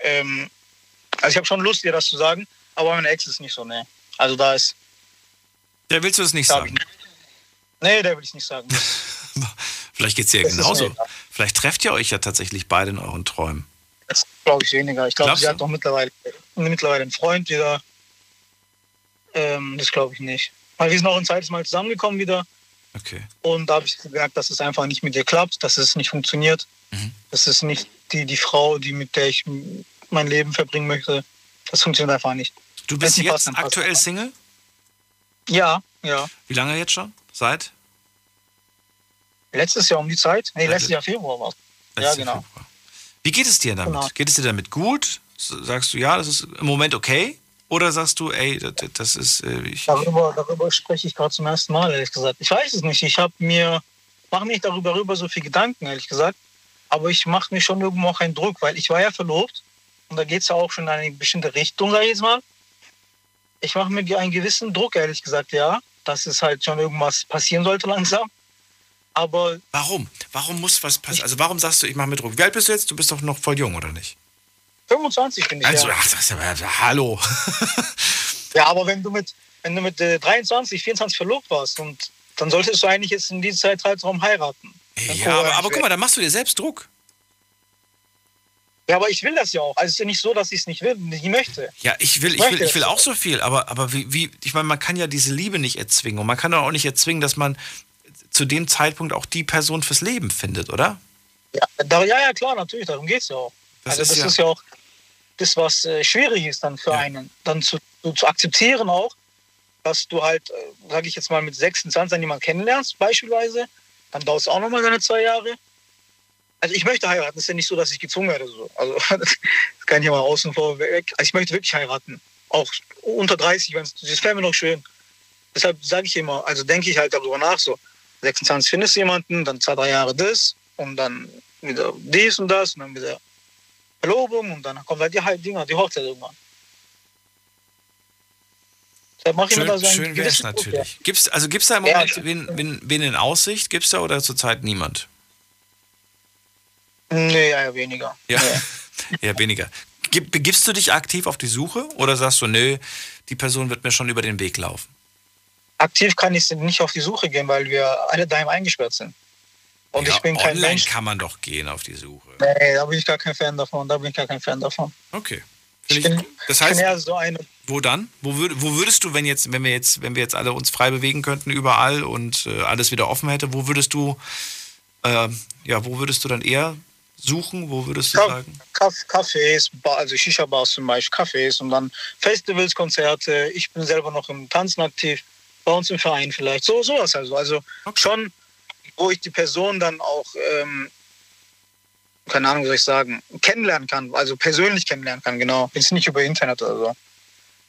ähm, also ich habe schon Lust, ihr das zu sagen, aber meine Ex ist nicht so, ne. Also da ist. Ja, willst du das nicht sagen? ich nicht- Nee, der will ich nicht sagen. Vielleicht geht es dir ja genauso. Vielleicht trefft ihr euch ja tatsächlich beide in euren Träumen. Das glaube ich weniger. Ich glaube, sie du? hat doch mittlerweile, mittlerweile einen Freund wieder. Ähm, das glaube ich nicht. Weil wir sind auch ein zweites Mal zusammengekommen wieder. Okay. Und da habe ich gemerkt, dass es einfach nicht mit ihr klappt, dass es nicht funktioniert. Mhm. Das ist nicht die, die Frau, die mit der ich mein Leben verbringen möchte. Das funktioniert einfach nicht. Du bist jetzt passt, aktuell. Single? Ja, ja. Wie lange jetzt schon? Seit? Letztes Jahr um die Zeit? Nee, letztes Jahr Februar war es. Ja, genau. Februar. Wie geht es dir damit? Genau. Geht es dir damit gut? Sagst du, ja, das ist im Moment okay? Oder sagst du, ey, das, das ist, äh, ich, Darüber, darüber spreche ich gerade zum ersten Mal, ehrlich gesagt. Ich weiß es nicht. Ich habe mir, mache mir nicht darüber rüber so viel Gedanken, ehrlich gesagt. Aber ich mache mir schon irgendwo auch einen Druck, weil ich war ja verlobt. Und da geht es ja auch schon in eine bestimmte Richtung, sag ich jetzt mal. Ich mache mir einen gewissen Druck, ehrlich gesagt, ja. Dass es halt schon irgendwas passieren sollte langsam. Aber warum? Warum muss was passieren? Also warum sagst du, ich mache mir Druck? Wie alt bist du jetzt? Du bist doch noch voll jung, oder nicht? 25 bin ich Also, ja. ach, das ist aber, hallo. Ja, aber wenn du mit, wenn du mit äh, 23, 24 verlobt warst und dann solltest du eigentlich jetzt in diesem Zeitraum heiraten. Dann Ja, aber, guck aber mal, guck mal, da machst du dir selbst Druck. Ja, aber ich will das ja auch. Also es ist ja nicht so, dass ich es nicht will, nicht möchte. Ja, ich will, ich will, ich will auch so viel, aber, aber wie, wie, ich meine, man kann ja diese Liebe nicht erzwingen und man kann auch nicht erzwingen, dass man zu dem Zeitpunkt auch die Person fürs Leben findet, oder? Ja, da, ja, ja, klar, natürlich, darum geht es ja auch. Das also ist das ja- ist ja auch das, was äh, schwierig ist dann für einen, dann zu, zu, zu akzeptieren auch, dass du halt, äh, sage ich jetzt mal, mit 26 jemanden kennenlernst, beispielsweise, dann dauert es auch nochmal seine zwei Jahre. Also ich möchte heiraten, es ist ja nicht so, dass ich gezwungen werde. So. Also das kann ich ja mal außen vor weg. Also ich möchte wirklich heiraten. Auch unter 30, wenn's, das wäre mir noch schön. Deshalb sage ich immer, also denke ich halt darüber nach, so 26 findest du jemanden, dann zwei, drei Jahre das und dann wieder dies und das und dann wieder Verlobung und dann kommt halt die Dinger, die Hochzeit irgendwann. Deshalb mache ich Schön, so einen schön wäre es natürlich. Gibt's, also gibt es da im Ja, Moment wen, wen, wen in Aussicht? Gibt es da oder zurzeit niemand? Nee, ja, ja, weniger. Ja, eher weniger. Gib, begibst du dich aktiv auf die Suche oder sagst du, nö, die Person wird mir schon über den Weg laufen? Aktiv kann ich nicht auf die Suche gehen, weil wir alle daheim eingesperrt sind. Und ja, ich bin kein Mensch. kann man doch gehen auf die Suche. Nee, da bin ich gar kein Fan davon. Da bin ich gar kein Fan davon. Okay. Ich bin, Das heißt, eher so wo dann? Wo, würd, wo würdest du, wenn jetzt, wenn wir jetzt, wenn wir jetzt alle uns frei bewegen könnten überall und äh, alles wieder offen hätte, wo würdest du, äh, ja, wo würdest du dann eher suchen? Wo würdest du Ka sagen? Cafés, Bar, also Shisha-Bars zum Beispiel, Cafés und dann Festivals, Konzerte. Ich bin selber noch im Tanzen aktiv, bei uns im Verein vielleicht. So, sowas also. Also schon, wo ich die Person dann auch, ähm, keine Ahnung, wie soll ich sagen, kennenlernen kann, also persönlich kennenlernen kann, genau. Jetzt nicht über Internet oder so.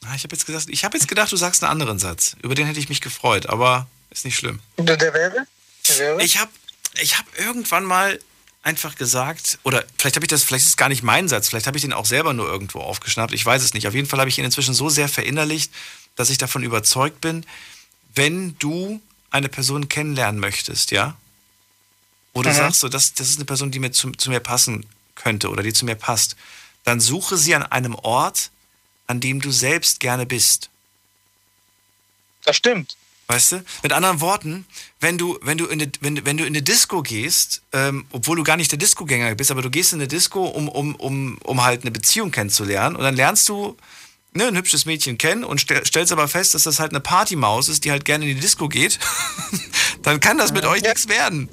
Ah, Ich habe jetzt gesagt, ich habe jetzt gedacht, du sagst einen anderen Satz. Über den hätte ich mich gefreut, aber ist nicht schlimm. Der, der wäre? Der wäre? Ich habe ich hab irgendwann mal einfach gesagt, oder vielleicht habe ich das, vielleicht ist es gar nicht mein Satz, vielleicht habe ich den auch selber nur irgendwo aufgeschnappt, ich weiß es nicht. Auf jeden Fall habe ich ihn inzwischen so sehr verinnerlicht, dass ich davon überzeugt bin, wenn du eine Person kennenlernen möchtest, ja, wo du Mhm. sagst, so, das, das ist eine Person, die mir zu, zu mir passen könnte oder die zu mir passt, dann suche sie an einem Ort, an dem du selbst gerne bist. Das stimmt. Weißt du? Mit anderen Worten, wenn du, wenn du in eine, wenn, wenn du in eine Disco gehst, ähm, obwohl du gar nicht der Disco-Gänger bist, aber du gehst in eine Disco, um, um, um, um halt eine Beziehung kennenzulernen und dann lernst du ne, ein hübsches Mädchen kennen und stell, stellst aber fest, dass das halt eine Partymaus ist, die halt gerne in die Disco geht, dann kann das mit euch nichts werden.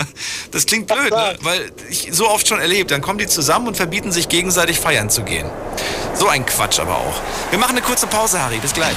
das klingt blöd, ne? weil ich so oft schon erlebt, dann kommen die zusammen und verbieten sich gegenseitig feiern zu gehen. So ein Quatsch aber auch. Wir machen eine kurze Pause, Harry. Bis gleich.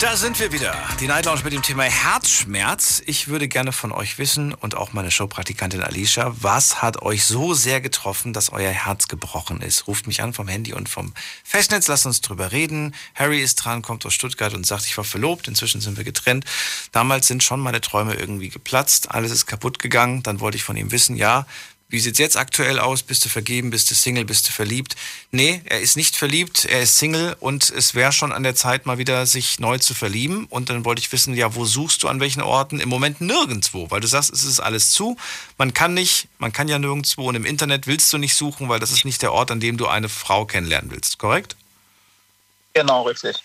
Da sind wir wieder. Die Night Lounge mit dem Thema Herzschmerz. Ich würde gerne von euch wissen und auch meine Showpraktikantin Alicia, was hat euch so sehr getroffen, dass euer Herz gebrochen ist? Ruft mich an vom Handy und vom Festnetz, lasst uns drüber reden. Harry ist dran, kommt aus Stuttgart und sagt, ich war verlobt, inzwischen sind wir getrennt. Damals sind schon meine Träume irgendwie geplatzt, alles ist kaputt gegangen. Dann wollte ich von ihm wissen, ja, wie sieht's jetzt aktuell aus? Bist du vergeben? Bist du Single? Bist du verliebt? Nee, er ist nicht verliebt, er ist Single und es wäre schon an der Zeit, mal wieder sich neu zu verlieben. Und dann wollte ich wissen, ja, wo suchst du an welchen Orten? Im Moment nirgendwo, weil du sagst, es ist alles zu. Man kann nicht, man kann ja nirgendwo und im Internet willst du nicht suchen, weil das ist nicht der Ort, an dem du eine Frau kennenlernen willst, korrekt? Genau, richtig.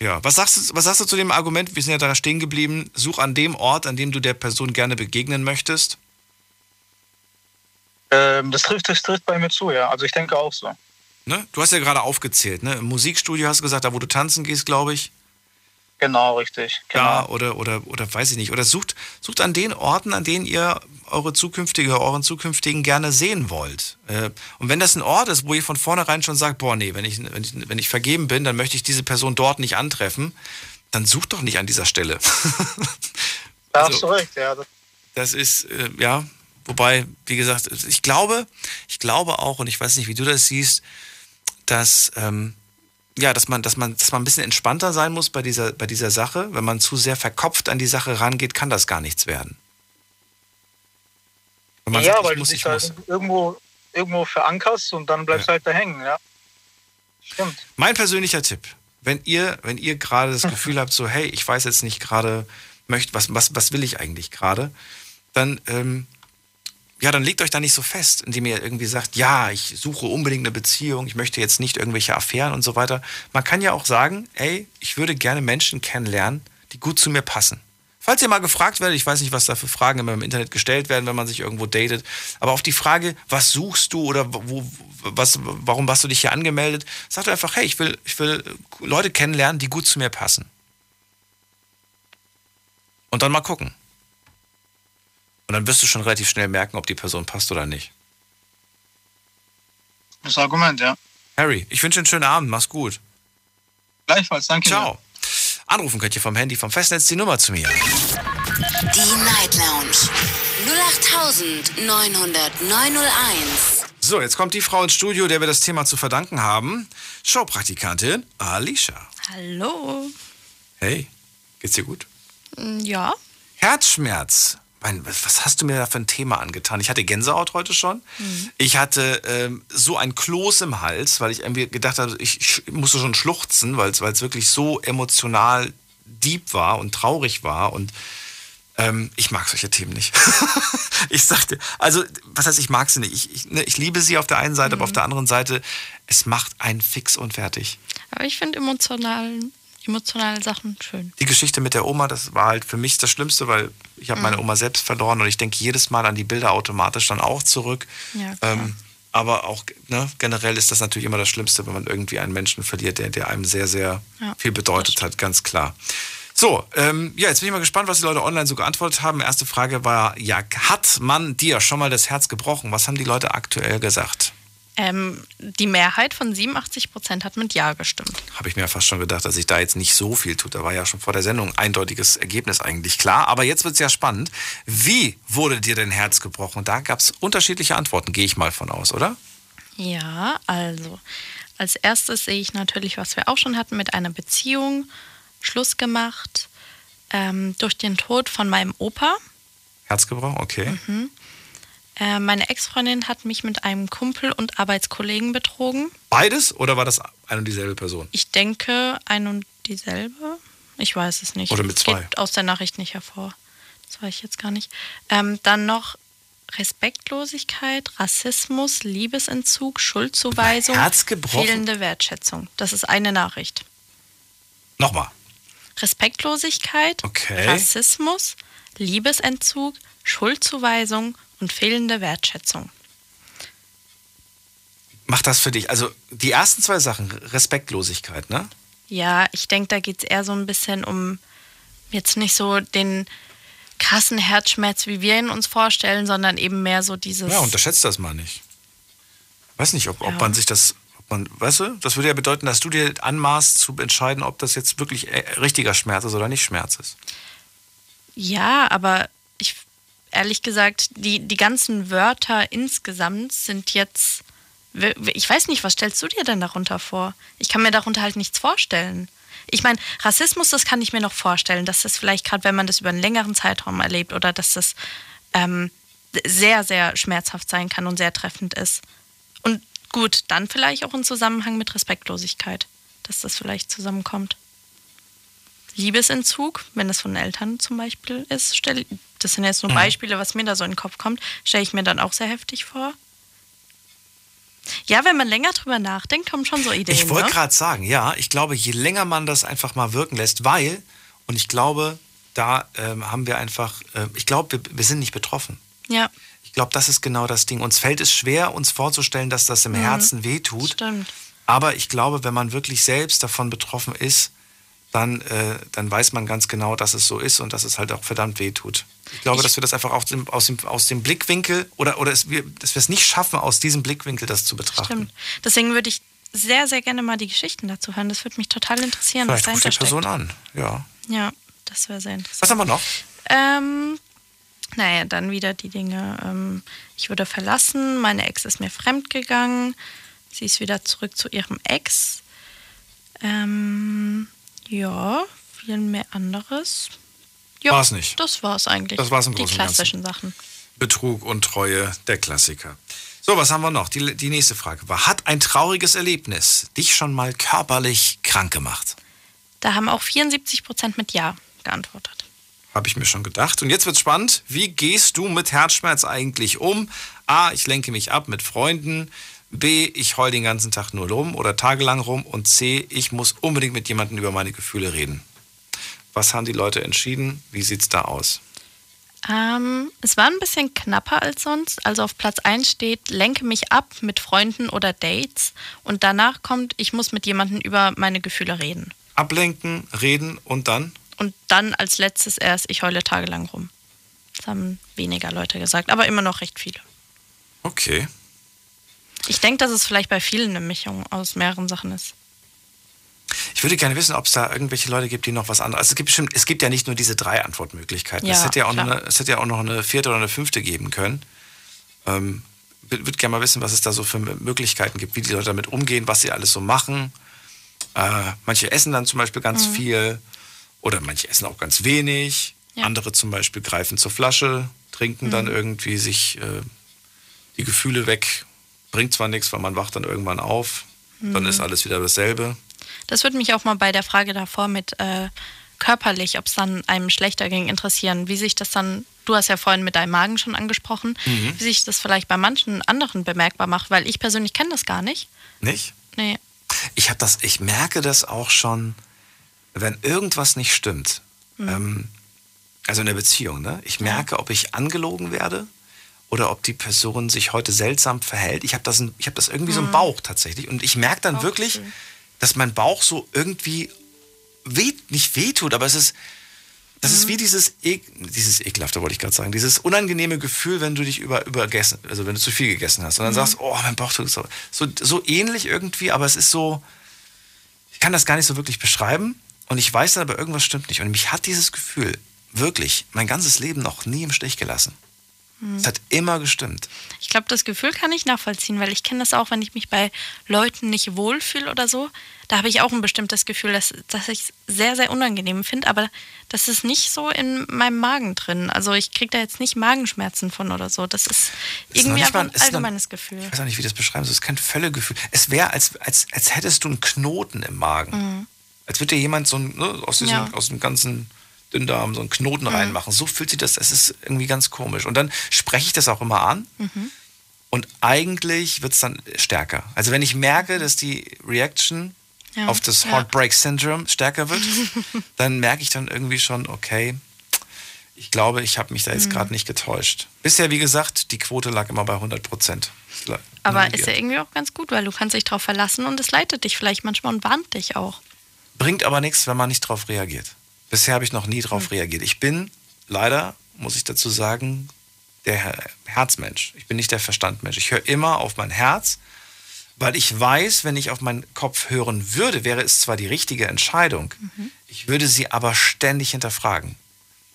Ja, was sagst, du, was sagst du zu dem Argument, wir sind ja da stehen geblieben, such an dem Ort, an dem du der Person gerne begegnen möchtest? Ähm, das, trifft, das trifft bei mir zu, ja. Also ich denke auch so. Ne? Du hast ja gerade aufgezählt, ne? Im Musikstudio hast du gesagt, da wo du tanzen gehst, glaube ich. Genau, richtig. Genau. Ja, oder, oder, oder weiß ich nicht. Oder sucht, sucht an den Orten, an denen ihr eure zukünftige, euren zukünftigen gerne sehen wollt. Äh, Und wenn das ein Ort ist, wo ihr von vornherein schon sagt, boah, nee, wenn ich, wenn ich, wenn ich vergeben bin, dann möchte ich diese Person dort nicht antreffen, dann sucht doch nicht an dieser Stelle. Da Also- hast du recht, ja. Das, Das ist, äh, ja, wobei, wie gesagt, ich glaube, ich glaube auch, und ich weiß nicht, wie du das siehst, dass, ähm, ja, dass man, dass man, dass man ein bisschen entspannter sein muss bei dieser, bei dieser Sache. Wenn man zu sehr verkopft an die Sache rangeht, kann das gar nichts werden. Wenn man ja, sagt, weil muss, du ich dich halt irgendwo, irgendwo verankerst und dann bleibst du halt da hängen, ja. Stimmt. Mein persönlicher Tipp, wenn ihr, wenn ihr gerade das Gefühl habt, so, hey, ich weiß jetzt nicht gerade, möcht, was, was, was will ich eigentlich gerade, dann, ähm, ja, dann legt euch da nicht so fest, indem ihr irgendwie sagt, ja, ich suche unbedingt eine Beziehung, ich möchte jetzt nicht irgendwelche Affären und so weiter. Man kann ja auch sagen, ey, ich würde gerne Menschen kennenlernen, die gut zu mir passen. Falls ihr mal gefragt werdet, ich weiß nicht, was da für Fragen immer im Internet gestellt werden, wenn man sich irgendwo datet, aber auf die Frage, was suchst du oder wo, was, warum hast du dich hier angemeldet, sagt einfach, hey, ich will, ich will Leute kennenlernen, die gut zu mir passen. Und dann mal gucken. Und dann wirst du schon relativ schnell merken, ob die Person passt oder nicht. Das Argument, ja. Harry, ich wünsche dir einen schönen Abend, mach's gut. Gleichfalls, danke. Ciao. Anrufen könnt ihr vom Handy, vom Festnetz die Nummer zu mir. Die Night Lounge 0890901. So, jetzt kommt die Frau ins Studio, der wir das Thema zu verdanken haben. Showpraktikantin Alicia. Hallo. Hey, geht's dir gut? Mm, Ja. Herzschmerz. Mein, was hast du mir da für ein Thema angetan? Ich hatte Gänsehaut heute schon. Ich hatte ähm, so ein Kloß im Hals, weil ich irgendwie gedacht habe, ich, ich musste schon schluchzen, weil es wirklich so emotional deep war und traurig war. Und ähm, ich mag solche Themen nicht. ich sagte, also, was heißt, ich mag sie nicht. Ich, ich, ne, ich liebe sie auf der einen Seite, aber auf der anderen Seite, es macht einen fix und fertig. Aber ich finde emotional, emotionale Sachen schön. Die Geschichte mit der Oma, das war halt für mich das Schlimmste, weil ich habe meine Oma selbst verloren und ich denke jedes Mal an die Bilder automatisch dann auch zurück. Ja. Ähm, aber auch ne, generell ist das natürlich immer das Schlimmste, wenn man irgendwie einen Menschen verliert, der, der einem sehr, sehr Ja, viel bedeutet hat, ganz klar. So, ähm, ja, jetzt bin ich mal gespannt, was die Leute online so geantwortet haben. Erste Frage war, ja, hat man dir schon mal das Herz gebrochen? Was haben die Leute aktuell gesagt? Ähm, die Mehrheit von 87 Prozent hat mit Ja gestimmt. Habe ich mir fast schon gedacht, dass sich da jetzt nicht so viel tut. Da war ja schon vor der Sendung ein eindeutiges Ergebnis eigentlich klar. Aber jetzt wird es ja spannend. Wie wurde dir dein Herz gebrochen? Und da gab es unterschiedliche Antworten, gehe ich mal von aus, oder? Ja, also als erstes sehe ich natürlich, was wir auch schon hatten, mit einer Beziehung Schluss gemacht ähm, durch den Tod von meinem Opa. Herz gebrochen, okay. Äh, meine Ex-Freundin hat mich mit einem Kumpel und Arbeitskollegen betrogen. Beides oder war das eine und dieselbe Person? Ich denke, ein und dieselbe. Ich weiß es nicht. Oder mit Es zwei. Geht aus der Nachricht nicht hervor. Das weiß ich jetzt gar nicht. Ähm, dann noch Respektlosigkeit, Rassismus, Liebesentzug, Schuldzuweisung, fehlende Wertschätzung. Das ist eine Nachricht. Nochmal. Respektlosigkeit, Okay. Rassismus, Liebesentzug, Schuldzuweisung und fehlende Wertschätzung. Mach das für dich. Also die ersten zwei Sachen, Respektlosigkeit, ne? Ja, ich denke, da geht es eher so ein bisschen um jetzt nicht so den krassen Herzschmerz, wie wir ihn uns vorstellen, sondern eben mehr so dieses. Ja, unterschätzt das mal nicht. Weiß nicht, ob, ob Ja. man sich das, ob man, weißt du, das würde ja bedeuten, dass du dir anmaßt zu entscheiden, ob das jetzt wirklich äh, richtiger Schmerz ist oder nicht Schmerz ist. Ja, aber ehrlich gesagt, die, die ganzen Wörter insgesamt sind jetzt. Ich weiß nicht, was stellst du dir denn darunter vor? Ich kann mir darunter halt nichts vorstellen. Ich meine, Rassismus, das kann ich mir noch vorstellen, dass das vielleicht gerade, wenn man das über einen längeren Zeitraum erlebt oder dass das ähm, sehr, sehr schmerzhaft sein kann und sehr treffend ist. Und gut, dann vielleicht auch im Zusammenhang mit Respektlosigkeit, dass das vielleicht zusammenkommt. Liebesentzug, wenn das von Eltern zum Beispiel ist, stell, das sind jetzt nur Mhm. Beispiele, was mir da so in den Kopf kommt, stelle ich mir dann auch sehr heftig vor. Ja, wenn man länger drüber nachdenkt, kommen schon so Ideen. Ich wollte ne? gerade sagen, ja, ich glaube, je länger man das einfach mal wirken lässt, weil, und ich glaube, da ähm, haben wir einfach, äh, ich glaube, wir, wir sind nicht betroffen. Ja, Ich glaube, das ist genau das Ding. Uns fällt es schwer, uns vorzustellen, dass das im Herzen wehtut. stimmt. Aber ich glaube, wenn man wirklich selbst davon betroffen ist, dann, äh, dann weiß man ganz genau, dass es so ist und dass es halt auch verdammt wehtut. Ich glaube, Ich- dass wir das einfach aus dem, aus dem, aus dem Blickwinkel oder, oder es, wir, dass wir es nicht schaffen, aus diesem Blickwinkel das zu betrachten. Stimmt. Deswegen würde ich sehr, sehr gerne mal die Geschichten dazu hören. Das würde mich total interessieren, Vielleicht was ruft die dahinter Person steckt. an. Ja. Ja, das wäre sehr interessant. Was haben wir noch? Ähm, naja, dann wieder die Dinge. Ähm, ich wurde verlassen, meine Ex ist mir fremdgegangen, sie ist wieder zurück zu ihrem Ex. Ähm, ja, viel mehr anderes. Ja, War's nicht. Das war's eigentlich. Das war's im Die Großen und Ganzen. klassischen Sachen. Betrug und Treue, der Klassiker. So, was haben wir noch? Die, die nächste Frage war, hat ein trauriges Erlebnis dich schon mal körperlich krank gemacht? Da haben auch 74 Prozent mit Ja geantwortet. Habe ich mir schon gedacht. Und jetzt wird's spannend. Wie gehst du mit Herzschmerz eigentlich um? A, ich lenke mich ab mit Freunden. B, ich heul den ganzen Tag nur rum oder tagelang rum. Und C, ich muss unbedingt mit jemandem über meine Gefühle reden. Was haben die Leute entschieden? Wie sieht's da aus? Ähm, es war ein bisschen knapper als sonst. Also auf Platz 1 steht, lenke mich ab mit Freunden oder Dates. Und danach kommt, ich muss mit jemandem über meine Gefühle reden. Ablenken, reden und dann? Und dann als letztes erst, ich heule tagelang rum. Das haben weniger Leute gesagt, aber immer noch recht viele. Okay. Ich denke, dass es vielleicht bei vielen eine Mischung aus mehreren Sachen ist. Ich würde gerne wissen, ob es da irgendwelche Leute gibt, die noch was anderes. Also es gibt bestimmt, es gibt ja nicht nur diese drei Antwortmöglichkeiten. Ja, es, hätte ja auch eine, es hätte ja auch noch eine vierte oder eine fünfte geben können. Ähm, würde gerne mal wissen, was es da so für Möglichkeiten gibt, wie die Leute damit umgehen, was sie alles so machen. Äh, manche essen dann zum Beispiel ganz Mhm. viel oder manche essen auch ganz wenig. Ja. Andere zum Beispiel greifen zur Flasche, trinken dann Mhm. irgendwie sich äh, die Gefühle weg. Bringt zwar nichts, weil man wacht dann irgendwann auf. Dann Mhm. ist alles wieder dasselbe. Das würde mich auch mal bei der Frage davor mit äh, körperlich, ob es dann einem schlechter ging, interessieren. Wie sich das dann, du hast ja vorhin mit deinem Magen schon angesprochen, Mhm. wie sich das vielleicht bei manchen anderen bemerkbar macht, weil ich persönlich kenne das gar nicht. Nicht? Nee. Ich habe das, ich merke das auch schon, wenn irgendwas nicht stimmt. Mhm. Ähm, also in der Beziehung, ne? Ich merke, ob ich angelogen werde oder ob die Person sich heute seltsam verhält. Ich habe das, ich hab das irgendwie so im Mhm. Bauch tatsächlich. Und ich merke dann wirklich, Bauchgefühl. Dass mein Bauch so irgendwie weh, nicht wehtut, aber es ist, das Mhm. ist wie dieses, e dieses ekelhafte, wollte ich gerade sagen, dieses unangenehme Gefühl, wenn du dich über, übergessen, also wenn du zu viel gegessen hast und dann Mhm. sagst, oh, mein Bauch tut so, so, so ähnlich irgendwie, aber es ist so, ich kann das gar nicht so wirklich beschreiben und ich weiß dann aber, irgendwas stimmt nicht und mich hat dieses Gefühl wirklich mein ganzes Leben noch nie im Stich gelassen. Mhm. Es hat immer gestimmt. Ich glaube, das Gefühl kann ich nachvollziehen, weil ich kenne das auch, wenn ich mich bei Leuten nicht wohlfühle oder so. Da habe ich auch ein bestimmtes Gefühl, dass, dass ich es sehr, sehr unangenehm finde, aber das ist nicht so in meinem Magen drin. Also ich kriege da jetzt nicht Magenschmerzen von oder so. Das ist ist irgendwie mal- ein noch- allgemeines Gefühl. Ich weiß auch nicht, wie das beschreiben soll. Es ist kein Völlegefühl. Es wäre, als, als, als hättest du einen Knoten im Magen. Mhm. Als würde dir jemand so ein, ne, aus, diesem, Ja. aus dem ganzen Dünndarm so einen Knoten Mhm. reinmachen. So fühlt sich das, es ist irgendwie ganz komisch. Und dann spreche ich das auch immer an Mhm. und eigentlich wird es dann stärker. Also wenn ich merke, dass die Reaction Ja. auf das. Heartbreak Syndrome stärker wird, dann merke ich dann irgendwie schon, okay, ich glaube, ich habe mich da jetzt Mhm. gerade nicht getäuscht. Bisher, wie gesagt, die Quote lag immer bei 100 Prozent. Aber ist ja irgendwie auch ganz gut, weil du kannst dich darauf verlassen und es leitet dich vielleicht manchmal und warnt dich auch. Bringt aber nichts, wenn man nicht drauf reagiert. Bisher habe ich noch nie drauf reagiert. Ich bin leider, muss ich dazu sagen, der Her- Herzmensch. Ich bin nicht der Verstandmensch. Ich höre immer auf mein Herz, weil ich weiß, wenn ich auf meinen Kopf hören würde, wäre es zwar die richtige Entscheidung, ich würde sie aber ständig hinterfragen.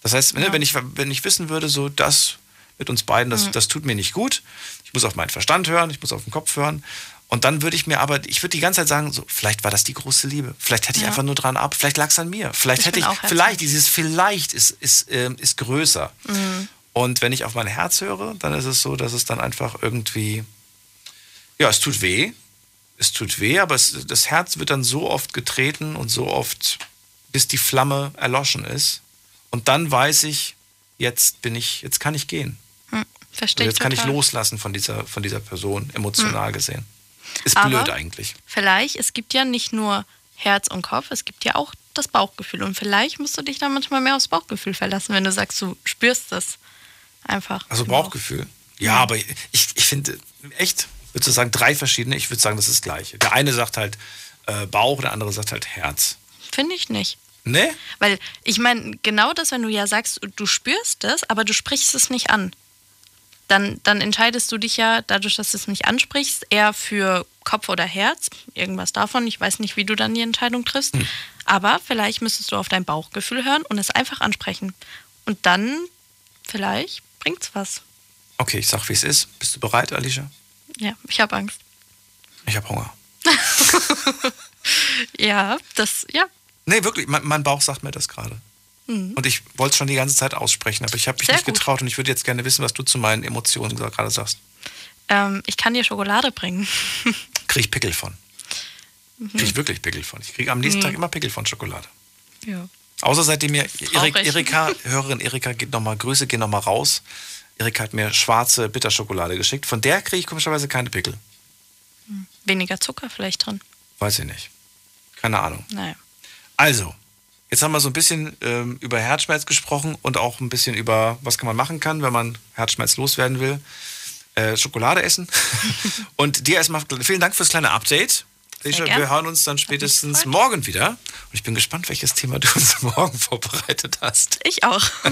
Das heißt, ne, wenn, ich, wenn ich wissen würde, so das mit uns beiden, das, Mhm. das tut mir nicht gut, ich muss auf meinen Verstand hören, ich muss auf den Kopf hören. Und dann würde ich mir aber, ich würde die ganze Zeit sagen, so, vielleicht war das die große Liebe. Vielleicht hätte ich Ja. einfach nur dran ab, vielleicht lag es an mir. Vielleicht Ich hätte ich, vielleicht, dieses vielleicht ist, ist, ähm, ist größer. Mhm. Und wenn ich auf mein Herz höre, dann ist es so, dass es dann einfach irgendwie, ja, es tut weh. Es tut weh, aber es, das Herz wird dann so oft getreten und so oft, bis die Flamme erloschen ist. Und dann weiß ich, jetzt bin ich, jetzt kann ich gehen. Hm, Und verstehe jetzt kann ich loslassen von dieser, von dieser Person, emotional Hm. gesehen. Ist Aber blöd eigentlich. Vielleicht, es gibt ja nicht nur Herz und Kopf, es gibt ja auch das Bauchgefühl. Und vielleicht musst du dich dann manchmal mehr aufs Bauchgefühl verlassen, wenn du sagst, du spürst es einfach. Also Bauchgefühl. Ja, aber ich, ich finde, echt, würdest du sagen, drei verschiedene? Ich würde sagen, das ist das Gleiche. Der eine sagt halt äh, Bauch, der andere sagt halt Herz. Finde ich nicht. Ne? Weil ich meine, genau das, wenn du ja sagst, du spürst es, aber du sprichst es nicht an. Dann, dann entscheidest du dich ja, dadurch, dass du es nicht ansprichst, eher für Kopf oder Herz. Irgendwas davon. Ich weiß nicht, wie du dann die Entscheidung triffst. Hm. Aber vielleicht müsstest du auf dein Bauchgefühl hören und es einfach ansprechen. Und dann, vielleicht, bringt's was. Okay, ich sag, wie es ist. Bist du bereit, Alicia? Ja, ich habe Angst. Ich habe Hunger. Ja, das, ja. Nee, wirklich, mein, mein Bauch sagt mir das gerade. Mhm. Und ich wollte es schon die ganze Zeit aussprechen, aber ich habe mich Sehr nicht gut. getraut und ich würde jetzt gerne wissen, was du zu meinen Emotionen gerade sagst. Ähm, ich kann dir Schokolade bringen. Kriege ich Pickel von. Kriege ich wirklich Pickel von. Ich kriege am nächsten Mhm. Tag immer Pickel von Schokolade. Ja. Außer seitdem mir Erik. Erika, Hörerin Erika, geht noch mal, Grüße gehen nochmal raus. Erika hat mir schwarze Bitterschokolade geschickt. Von der kriege ich komischerweise keine Pickel. Weniger Zucker vielleicht drin. Weiß ich nicht. Keine Ahnung. Naja. Also, jetzt haben wir so ein bisschen ähm, über Herzschmerz gesprochen und auch ein bisschen über, was kann man machen kann, wenn man Herzschmerz loswerden will. Äh, Schokolade essen. und dir erstmal vielen Dank fürs kleine Update. Gern. wir hören uns dann spätestens morgen wieder. Und ich bin gespannt, welches Thema du uns morgen vorbereitet hast. Ich auch.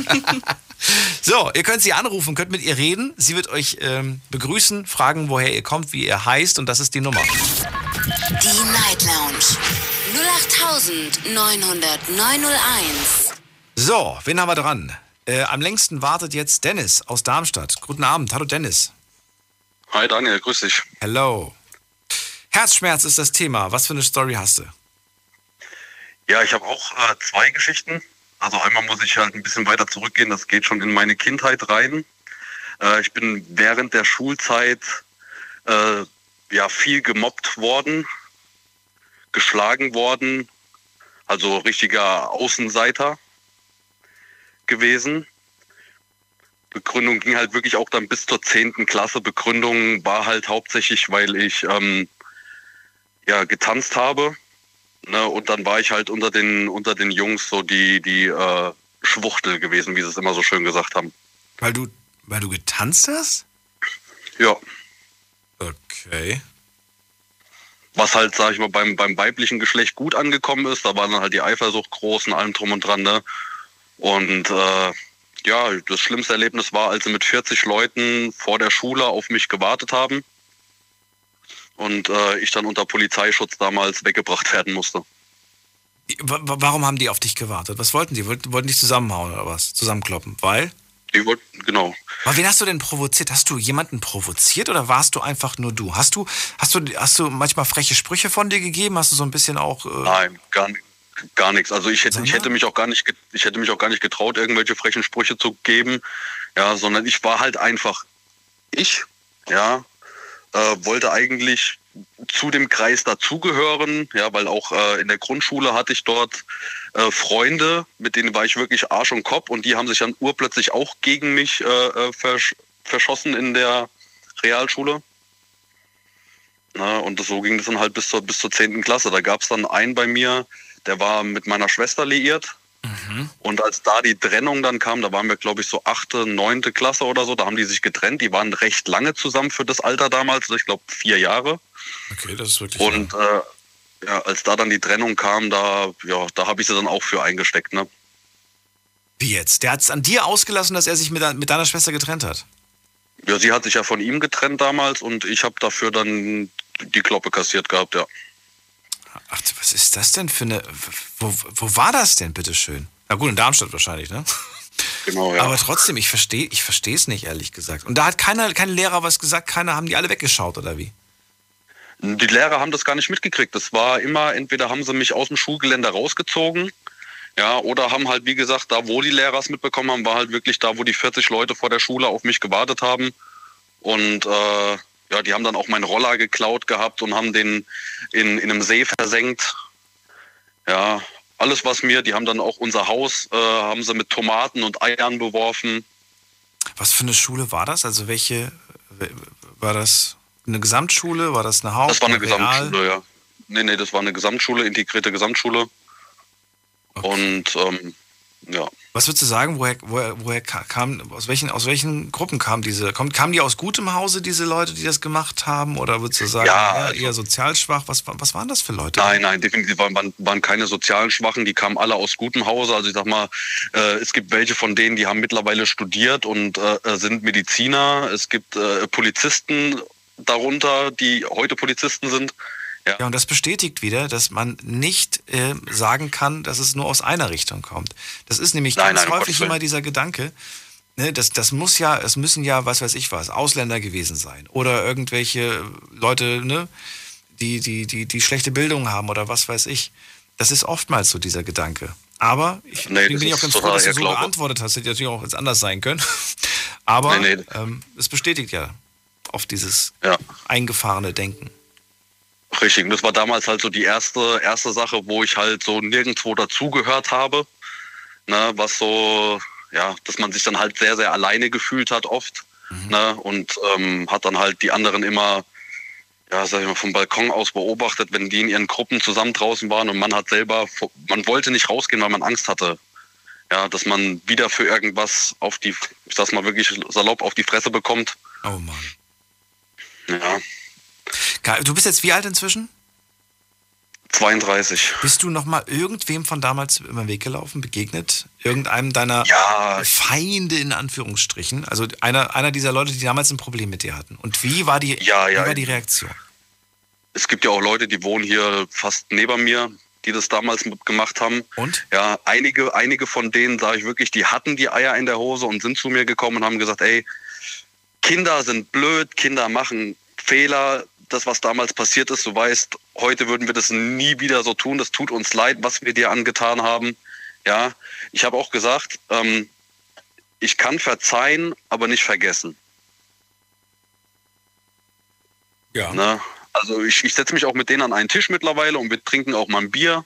So, ihr könnt sie anrufen, könnt mit ihr reden. Sie wird euch ähm, begrüßen, fragen, woher ihr kommt, wie ihr heißt und das ist die Nummer. Die Night Lounge 0890901. So, wen haben wir dran? Äh, am längsten wartet jetzt Dennis aus Darmstadt. Guten Abend. Hallo Dennis. Hi Daniel, grüß dich. Hello. Herzschmerz ist das Thema. Was für eine Story hast du? Ja, ich habe auch äh, zwei Geschichten. Also einmal muss ich halt ein bisschen weiter zurückgehen, das geht schon in meine Kindheit rein. Äh, ich bin während der Schulzeit äh, ja viel gemobbt worden, geschlagen worden, also richtiger Außenseiter gewesen. Begründung ging halt wirklich auch dann bis zur 10. Klasse. Begründung war halt hauptsächlich, weil ich ähm, ja getanzt habe. Ne, und dann war ich halt unter den unter den Jungs so die die äh, Schwuchtel gewesen, wie sie es immer so schön gesagt haben. Weil du, weil du getanzt hast? Ja. Okay. Was halt, sag ich mal, beim, beim weiblichen Geschlecht gut angekommen ist, da war dann halt die Eifersucht groß und allem drum und dran, ne? Und äh, ja, das schlimmste Erlebnis war, als sie mit 40 Leuten vor der Schule auf mich gewartet haben und äh, ich dann unter Polizeischutz damals weggebracht werden musste. Wa- wa- Warum haben die auf dich gewartet? Was wollten die? Wollten, dich zusammenhauen oder was? Zusammenkloppen? Weil? Die wollten, genau. Aber wen hast du denn provoziert? Hast du jemanden provoziert oder warst du einfach nur du? Hast du, hast du, hast du manchmal freche Sprüche von dir gegeben? Hast du so ein bisschen auch. Äh, Nein, gar, ni- gar nichts. Also ich hätte, ich hätte mich auch gar nicht, ich hätte mich auch gar nicht getraut, irgendwelche frechen Sprüche zu geben, ja, sondern ich war halt einfach ich, ja, äh, wollte eigentlich zu dem Kreis dazugehören, ja, weil auch äh, in der Grundschule hatte ich dort äh, Freunde, mit denen war ich wirklich Arsch und Kopf und die haben sich dann urplötzlich auch gegen mich äh, äh, versch verschossen in der Realschule. Na, und so ging das dann halt bis zur, bis zur 10. Klasse. Da gab es dann einen bei mir, der war mit meiner Schwester liiert. Und als da die Trennung dann kam, da waren wir, glaube ich, so achte, neunte Klasse oder so, da haben die sich getrennt. Die waren recht lange zusammen für das Alter damals, also ich glaube vier Jahre. Okay, das ist wirklich. Und äh, ja, als da dann die Trennung kam, da, ja, da habe ich sie dann auch für eingesteckt. Ne? Wie jetzt? Der hat es an dir ausgelassen, dass er sich mit, mit deiner Schwester getrennt hat. Ja, sie hat sich ja von ihm getrennt damals und ich habe dafür dann die Kloppe kassiert gehabt, ja. Ach, was ist das denn für eine. Wo, wo war das denn, bitteschön? Na gut, in Darmstadt wahrscheinlich, ne? Genau, ja. Aber trotzdem, ich verstehe ich verstehe es nicht, ehrlich gesagt. Und da hat keiner, kein Lehrer was gesagt, keiner, haben die alle weggeschaut, oder wie? Die Lehrer haben das gar nicht mitgekriegt. Das war immer, entweder haben sie mich aus dem Schulgelände rausgezogen, ja, oder haben halt, wie gesagt, da, wo die Lehrer es mitbekommen haben, war halt wirklich da, wo die 40 Leute vor der Schule auf mich gewartet haben. Und äh, ja, die haben dann auch meinen Roller geklaut gehabt und haben den in, in einem See versenkt. Ja, alles was mir, die haben dann auch unser Haus, äh, haben sie mit Tomaten und Eiern beworfen. Was für eine Schule war das? Also welche war das? Eine Gesamtschule? War das eine Haupt? Das war eine Real? Gesamtschule, ja. Nee, nee, das war eine Gesamtschule, integrierte Gesamtschule. Und ähm, ja. Was würdest du sagen, woher, woher, woher ka- kam, aus welchen, aus welchen Gruppen kamen diese, kommt, kamen die aus gutem Hause, diese Leute, die das gemacht haben? Oder würdest du sagen, Ja, eher, also- eher sozial schwach? Was, wa- was waren das für Leute? Nein, nein, definitiv waren, waren, waren keine sozialen Schwachen, die kamen alle aus gutem Hause. Also ich sag mal, äh, es gibt welche von denen, die haben mittlerweile studiert und äh, sind Mediziner. Es gibt äh, Polizisten darunter, die heute Polizisten sind. Ja. Ja, und das bestätigt wieder, dass man nicht äh, sagen kann, dass es nur aus einer Richtung kommt. Das ist nämlich Nein, ganz nein, häufig immer dieser Gedanke, ne, das, das muss ja, es müssen ja, was weiß ich was, Ausländer gewesen sein. Oder irgendwelche Leute, ne, die, die, die, die schlechte Bildung haben oder was weiß ich. Das ist oftmals so dieser Gedanke. Aber ich Nee, bin ich auch ganz froh, dass du so geantwortet hast. Hätte natürlich auch jetzt anders sein können. Aber Nee, nee. Ähm, es bestätigt ja oft dieses Ja. eingefahrene Denken. Richtig, das war damals halt so die erste, erste Sache, wo ich halt so nirgendwo dazugehört habe. Ne, was so, ja, dass man sich dann halt sehr, sehr alleine gefühlt hat oft. Ne, und ähm, hat dann halt die anderen immer, ja, sag ich mal, vom Balkon aus beobachtet, wenn die in ihren Gruppen zusammen draußen waren und man hat selber, man wollte nicht rausgehen, weil man Angst hatte. Ja, dass man wieder für irgendwas auf die, ich sag's mal wirklich salopp, auf die Fresse bekommt. Oh Mann. Ja, Du bist jetzt wie alt inzwischen? 32. Bist du noch mal irgendwem von damals über den Weg gelaufen, begegnet? Irgendeinem deiner Ja. Feinde in Anführungsstrichen? Also einer, einer dieser Leute, die damals ein Problem mit dir hatten. Und wie war die, Ja, ja. wie war die Reaktion? es gibt ja auch Leute, die wohnen hier fast neben mir, die das damals gemacht haben. Und? Ja, einige, einige von denen, sage ich wirklich, die hatten die Eier in der Hose und sind zu mir gekommen und haben gesagt, ey, Kinder sind blöd, Kinder machen Fehler. Das, was damals passiert ist, du weißt, heute würden wir das nie wieder so tun. Das tut uns leid, was wir dir angetan haben. Ja, ich habe auch gesagt, ähm, ich kann verzeihen, aber nicht vergessen. Ja. Ne? Also ich, ich setze mich auch mit denen an einen Tisch mittlerweile und wir trinken auch mal ein Bier,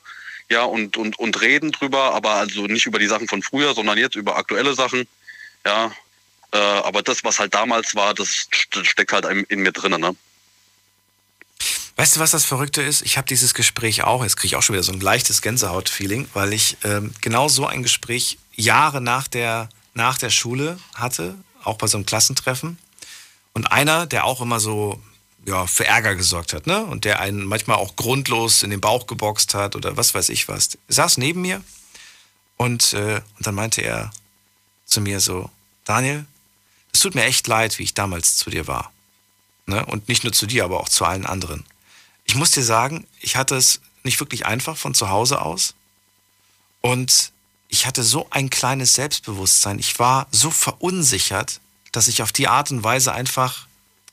ja, und, und, und reden drüber, aber also nicht über die Sachen von früher, sondern jetzt über aktuelle Sachen. Ja. Äh, aber das, was halt damals war, das st- steckt halt in, mir drin, ne? Weißt du, was das Verrückte ist? Ich habe dieses Gespräch auch, jetzt kriege ich auch schon wieder so ein leichtes Gänsehaut-Feeling, weil ich ähm, genau so ein Gespräch Jahre nach der, nach der Schule hatte, auch bei so einem Klassentreffen. Und einer, der auch immer so ja, für Ärger gesorgt hat, ne? Und der einen manchmal auch grundlos in den Bauch geboxt hat oder was weiß ich was, saß neben mir und, äh, und dann meinte er zu mir so, Daniel, es tut mir echt leid, wie ich damals zu dir war. Ne? Und nicht nur zu dir, aber auch zu allen anderen. Ich muss dir sagen, ich hatte es nicht wirklich einfach von zu Hause aus. Und ich hatte so ein kleines Selbstbewusstsein. Ich war so verunsichert, dass ich auf die Art und Weise einfach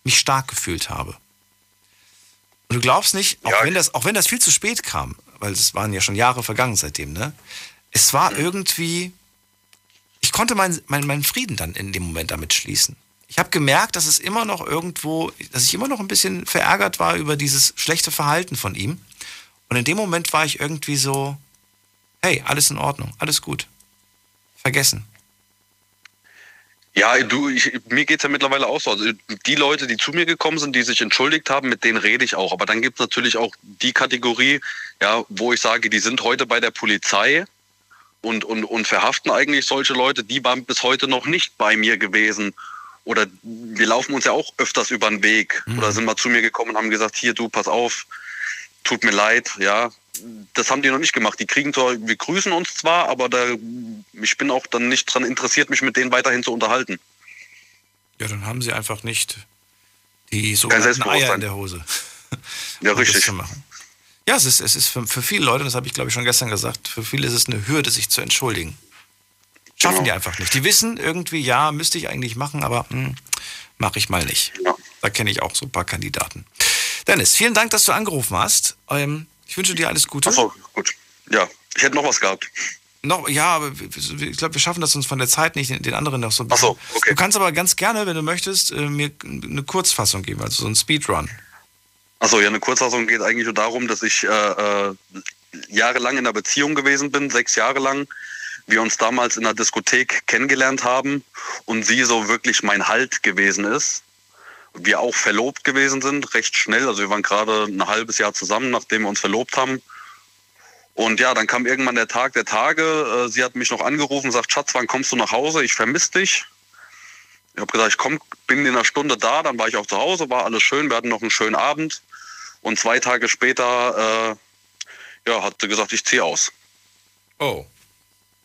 mich stark gefühlt habe. Und du glaubst nicht, auch, wenn, das, auch wenn das viel zu spät kam, weil es waren ja schon Jahre vergangen seitdem, ne? Es war irgendwie, konnte meinen mein, meinen Frieden dann in dem Moment damit schließen. Ich habe gemerkt, dass es immer noch irgendwo, dass ich immer noch ein bisschen verärgert war über dieses schlechte Verhalten von ihm. Und in dem Moment war ich irgendwie so, hey, alles in Ordnung, alles gut. Vergessen. Ja, du, ich, mir geht's ja mittlerweile auch so. Also die Leute, die zu mir gekommen sind, die sich entschuldigt haben, mit denen rede ich auch. Aber dann gibt's natürlich auch die Kategorie, ja, wo ich sage, die sind heute bei der Polizei und, und, und verhaften eigentlich solche Leute, die waren bis heute noch nicht bei mir gewesen. Oder wir laufen uns ja auch öfters über den Weg. Oder sind mal zu mir gekommen und haben gesagt, hier, du, pass auf, tut mir leid, ja. Das haben die noch nicht gemacht. Die kriegen zwar, wir grüßen uns zwar, aber da, ich bin auch dann nicht dran interessiert, mich mit denen weiterhin zu unterhalten. Ja, dann haben sie einfach nicht die sogenannten Eier in der Hose. Ja, richtig. Ja, es ist, es ist für, für viele Leute, das habe ich glaube ich schon gestern gesagt, für viele ist es eine Hürde, sich zu entschuldigen. Schaffen Genau. die einfach nicht. Die wissen irgendwie, ja, müsste ich eigentlich machen, aber hm, mache ich mal nicht. Da kenne ich auch so ein paar Kandidaten. Dennis, vielen Dank, dass du angerufen hast. Ähm, ich wünsche dir alles Gute. Achso, gut. Ja, ich hätte noch was gehabt. Noch, ja, aber ich glaube, wir schaffen das uns von der Zeit nicht, den anderen noch so ein Ach so, Du kannst aber ganz gerne, wenn du möchtest, äh, mir eine Kurzfassung geben, also so ein Speedrun. Achso, ja, eine Kurzfassung geht eigentlich nur darum, dass ich äh, äh, jahrelang in einer Beziehung gewesen bin, sechs Jahre lang. Wir uns damals in einer Diskothek kennengelernt haben und sie so wirklich mein Halt gewesen ist. wir auch verlobt gewesen sind, recht schnell. Also wir waren gerade ein halbes Jahr zusammen, nachdem wir uns verlobt haben. Und ja, dann kam irgendwann der Tag der Tage. Äh, sie hat mich noch angerufen, sagt, Schatz, wann kommst du nach Hause? Ich vermisse dich. Ich habe gesagt, ich komm, bin in einer Stunde da. Dann war ich auch zu Hause, war alles schön. Wir hatten noch einen schönen Abend. Und zwei Tage später äh, ja, hat sie gesagt, ich ziehe aus. Oh,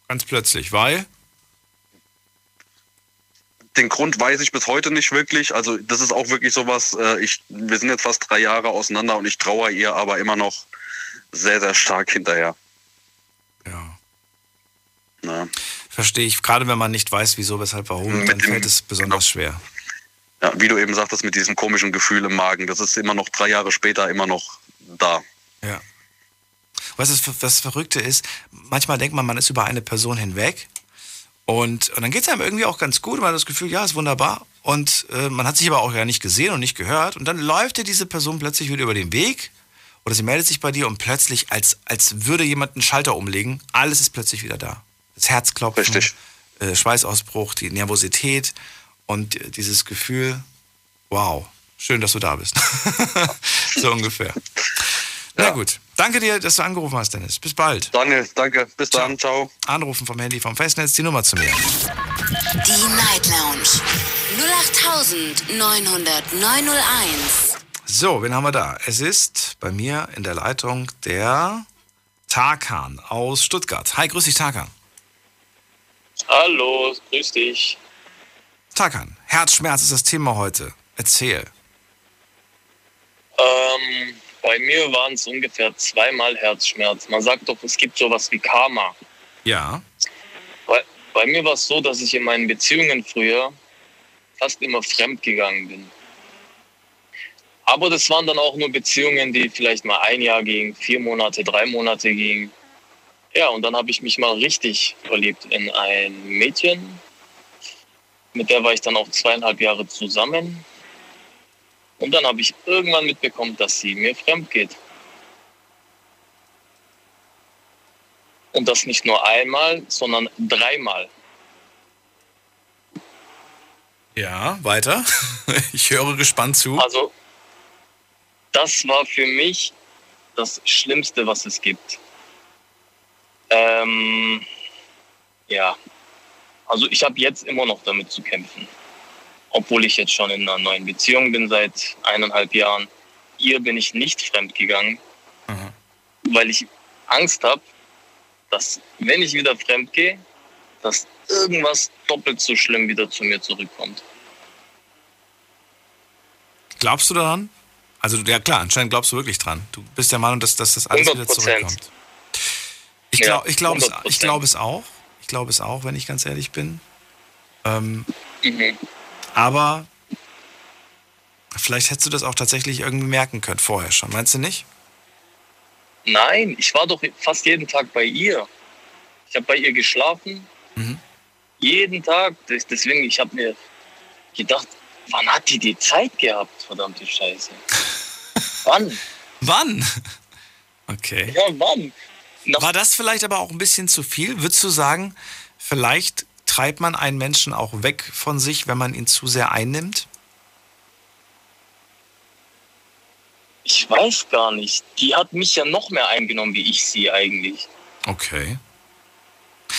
ganz plötzlich, weil? Den Grund weiß ich bis heute nicht wirklich. Also das ist auch wirklich sowas, äh, ich, wir sind jetzt fast drei Jahre auseinander und ich traue ihr aber immer noch sehr, sehr stark hinterher. Ja. Ja. Verstehe ich. Gerade wenn man nicht weiß, wieso, weshalb, warum, dann fällt es besonders schwer. Ja, wie du eben sagtest, mit diesem komischen Gefühl im Magen, das ist immer noch drei Jahre später immer noch da. Ja. Was das, das Verrückte ist, manchmal denkt man, man ist über eine Person hinweg und, und dann geht es einem irgendwie auch ganz gut und man hat das Gefühl, ja, ist wunderbar. Und äh, man hat sich aber auch ja nicht gesehen und nicht gehört und dann läuft dir diese Person plötzlich wieder über den Weg oder sie meldet sich bei dir und plötzlich, als, als würde jemand einen Schalter umlegen, alles ist plötzlich wieder da. Das Herzklopfen, Richtig. Äh, Schweißausbruch, die Nervosität und dieses Gefühl, wow, schön, dass du da bist. so ungefähr. Na gut, danke dir, dass du angerufen hast, Dennis. Bis bald. Daniel, danke. Bis dann. Ciao. Anrufen vom Handy vom Festnetz, die Nummer zu mir. Die Night Lounge 0890901. So, wen haben wir da? Es ist bei mir in der Leitung der Tarkan aus Stuttgart. Hi, grüß dich, Tarkan. Hallo, grüß dich. Tarkan, Herzschmerz ist das Thema heute. Erzähl. Ähm, bei mir waren es ungefähr zweimal Herzschmerz. Man sagt doch, es gibt sowas wie Karma. Ja. Bei, bei mir war es so, dass ich in meinen Beziehungen früher fast immer fremd gegangen bin. Aber das waren dann auch nur Beziehungen, die vielleicht mal ein Jahr gingen, vier Monate, drei Monate gingen. Ja, und dann habe ich mich mal richtig verliebt in ein Mädchen. Mit der war ich dann auch zweieinhalb Jahre zusammen. Und dann habe ich irgendwann mitbekommen, dass sie mir fremd geht. Und das nicht nur einmal, sondern dreimal. Ja, weiter. Ich höre gespannt zu. Also, das war für mich das Schlimmste, was es gibt. Ähm, ja, also ich habe jetzt immer noch damit zu kämpfen. Obwohl ich jetzt schon in einer neuen Beziehung bin seit eineinhalb Jahren. Ihr bin ich nicht fremd gegangen, weil ich Angst habe, dass wenn ich wieder fremd gehe, dass irgendwas doppelt so schlimm wieder zu mir zurückkommt. Glaubst du daran? Also, ja klar, anscheinend glaubst du wirklich dran. Du bist der Meinung, dass, dass das alles wieder 100%. zurückkommt. Ich Ja, glaube ich glaub es, 100%. ich glaub es auch. Ich glaube es auch, wenn ich ganz ehrlich bin. Ähm, Mhm. aber vielleicht hättest du das auch tatsächlich irgendwie merken können vorher schon. Meinst du nicht? Nein, ich war doch fast jeden Tag bei ihr. Ich habe bei ihr geschlafen. Mhm. Jeden Tag. Deswegen, ich habe mir gedacht, wann hat die die Zeit gehabt, verdammte Scheiße. wann? Wann? Okay. Ja, wann? War das vielleicht aber auch ein bisschen zu viel? Würdest du sagen, vielleicht treibt man einen Menschen auch weg von sich, wenn man ihn zu sehr einnimmt? Ich weiß gar nicht. Die hat mich ja noch mehr eingenommen, wie ich sie eigentlich. Okay.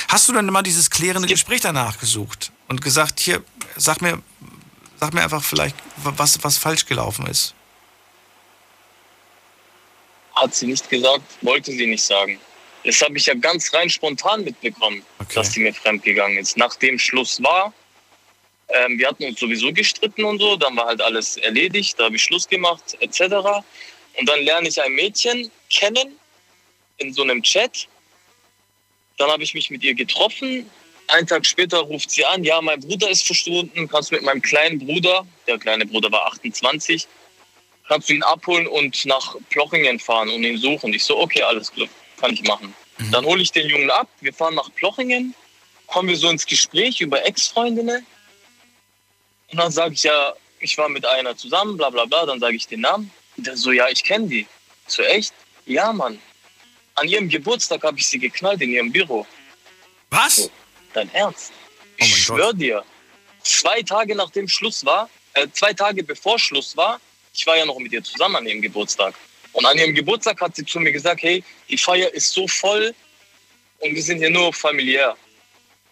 Hast du dann immer dieses klärende Gespräch danach gesucht und gesagt, hier, sag mir, sag mir einfach vielleicht, was, was falsch gelaufen ist? Hat sie nicht gesagt, wollte sie nicht sagen. Das habe ich ja ganz rein spontan mitbekommen, dass sie mir fremdgegangen ist. Nachdem Schluss war, ähm, wir hatten uns sowieso gestritten und so, dann war halt alles erledigt, da habe ich Schluss gemacht, etc. Und dann lerne ich ein Mädchen kennen in so einem Chat. Dann habe ich mich mit ihr getroffen. Einen Tag später ruft sie an, ja, mein Bruder ist verschwunden, kannst du mit meinem kleinen Bruder, der kleine Bruder war 28, kannst du ihn abholen und nach Plochingen fahren und ihn suchen. Ich so, okay, alles klar, kann ich machen. Dann hole ich den Jungen ab, wir fahren nach Plochingen, kommen wir so ins Gespräch über Ex-Freundinnen. Und dann sage ich ja, ich war mit einer zusammen, bla bla bla, dann sage ich den Namen. Und der so, ja, ich kenne die. So, echt? Ja, Mann. An ihrem Geburtstag habe ich sie geknallt in ihrem Büro. Was? Dein Ernst? Ich schwör dir, zwei Tage nachdem Schluss war, äh, zwei Tage bevor Schluss war, ich war ja noch mit ihr zusammen an ihrem Geburtstag. Und an ihrem Geburtstag hat sie zu mir gesagt, hey, die Feier ist so voll und wir sind hier nur familiär.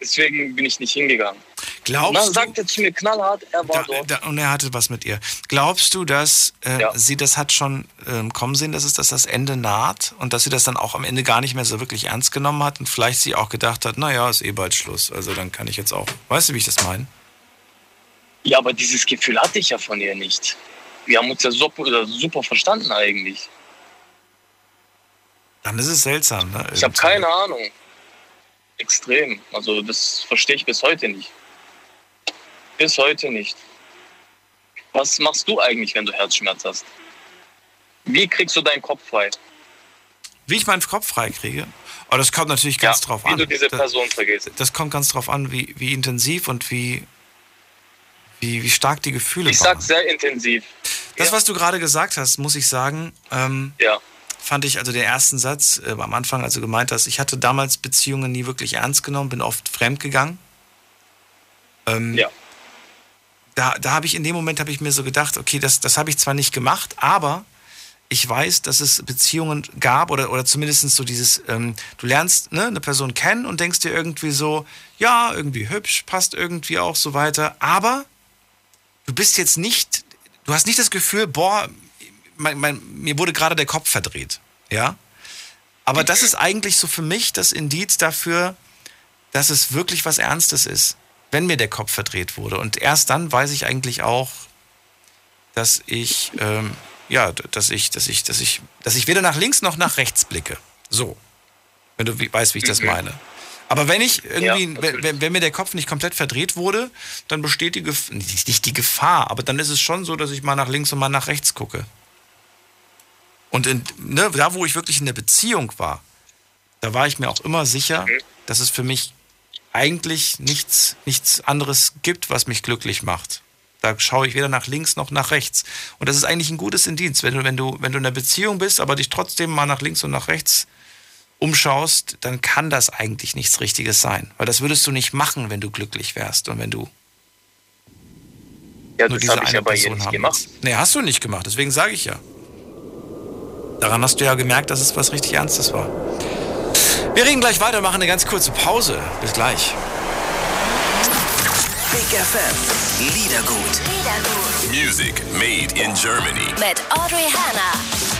Deswegen bin ich nicht hingegangen. Glaubst und dann du- sagt er zu mir knallhart, er war dort. Da, und er hatte was mit ihr. Glaubst du, dass äh, Ja. sie das hat schon ähm, kommen sehen, dass es dass das Ende naht und dass sie das dann auch am Ende gar nicht mehr so wirklich ernst genommen hat und vielleicht sie auch gedacht hat, naja, ist eh bald Schluss. Also dann kann ich jetzt auch. Weißt du, wie ich das meine? Ja, aber dieses Gefühl hatte ich ja von ihr nicht. Wir haben uns ja super, äh, super verstanden eigentlich. Dann ist es seltsam, ne? Ich habe keine Ahnung. Extrem. Also das verstehe ich bis heute nicht. Bis heute nicht. Was machst du eigentlich, wenn du Herzschmerz hast? Wie kriegst du deinen Kopf frei? Wie ich meinen Kopf frei kriege? Aber das kommt natürlich ganz drauf Wie an. du diese Person vergisst. Das kommt ganz drauf an, wie, wie intensiv und wie, wie, wie stark die Gefühle Ich waren. sag sehr intensiv. Das, was du gerade gesagt hast, muss ich sagen, ähm, Ja. fand ich also den ersten Satz äh, am Anfang, also gemeint hast, ich hatte damals Beziehungen nie wirklich ernst genommen, bin oft fremd gegangen. Ähm, ja. Da, da habe ich in dem Moment habe ich mir so gedacht, okay, das, das habe ich zwar nicht gemacht, aber ich weiß, dass es Beziehungen gab oder, oder zumindest so dieses, ähm, du lernst ne, eine Person kennen und denkst dir irgendwie so, ja, irgendwie hübsch, passt irgendwie auch so weiter, aber du bist jetzt nicht, du hast nicht das Gefühl, boah, mein, mein, mir wurde gerade der Kopf verdreht, ja. Aber das ist eigentlich so für mich das Indiz dafür, dass es wirklich was Ernstes ist, wenn mir der Kopf verdreht wurde. Und erst dann weiß ich eigentlich auch, dass ich, ähm, ja, dass ich, dass ich, dass ich, dass ich weder nach links noch nach rechts blicke. So. Wenn du weißt, wie ich das Mhm. meine. Aber wenn ich irgendwie, Ja, wenn, wenn, mir der Kopf nicht komplett verdreht wurde, dann besteht die Gefahr, nicht, die Gefahr, aber dann ist es schon so, dass ich mal nach links und mal nach rechts gucke. Und in, ne, da, wo ich wirklich in der Beziehung war, da war ich mir auch immer sicher, dass es für mich eigentlich nichts, nichts anderes gibt, was mich glücklich macht. Da schaue ich weder nach links noch nach rechts. Und das ist eigentlich ein gutes Indiz. Wenn du, wenn du, wenn du in einer Beziehung bist, aber dich trotzdem mal nach links und nach rechts umschaust, dann kann das eigentlich nichts Richtiges sein. Weil das würdest du nicht machen, wenn du glücklich wärst und wenn du Ja, nur das diese habe ich eine ja Person nicht haben gemacht. willst. Nee, hast du nicht gemacht, deswegen sage ich ja. Daran hast du ja gemerkt, dass es was richtig Ernstes war. Wir reden gleich weiter, machen eine ganz kurze Pause. Bis gleich. Big FM. Liedergut. Music made in Germany. Mit Audrey Hanna.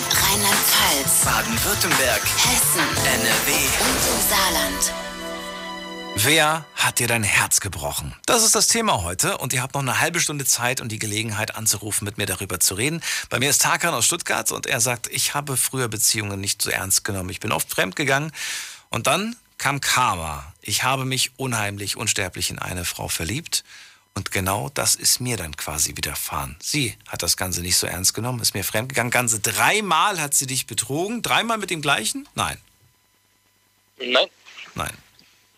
Baden-Württemberg. Hessen. NRW. Und im Saarland. Wer hat dir dein Herz gebrochen? Das ist das Thema heute und ihr habt noch eine halbe Stunde Zeit und die Gelegenheit anzurufen, mit mir darüber zu reden. Bei mir ist Tarkan aus Stuttgart und er sagt, ich habe früher Beziehungen nicht so ernst genommen. Ich bin oft fremd gegangen und dann kam Karma. Ich habe mich unheimlich, unsterblich in eine Frau verliebt und genau das ist mir dann quasi widerfahren. Sie hat das Ganze nicht so ernst genommen, ist mir fremd gegangen. Ganze dreimal hat sie dich betrogen. Dreimal mit dem gleichen? Nein, Nein, nein.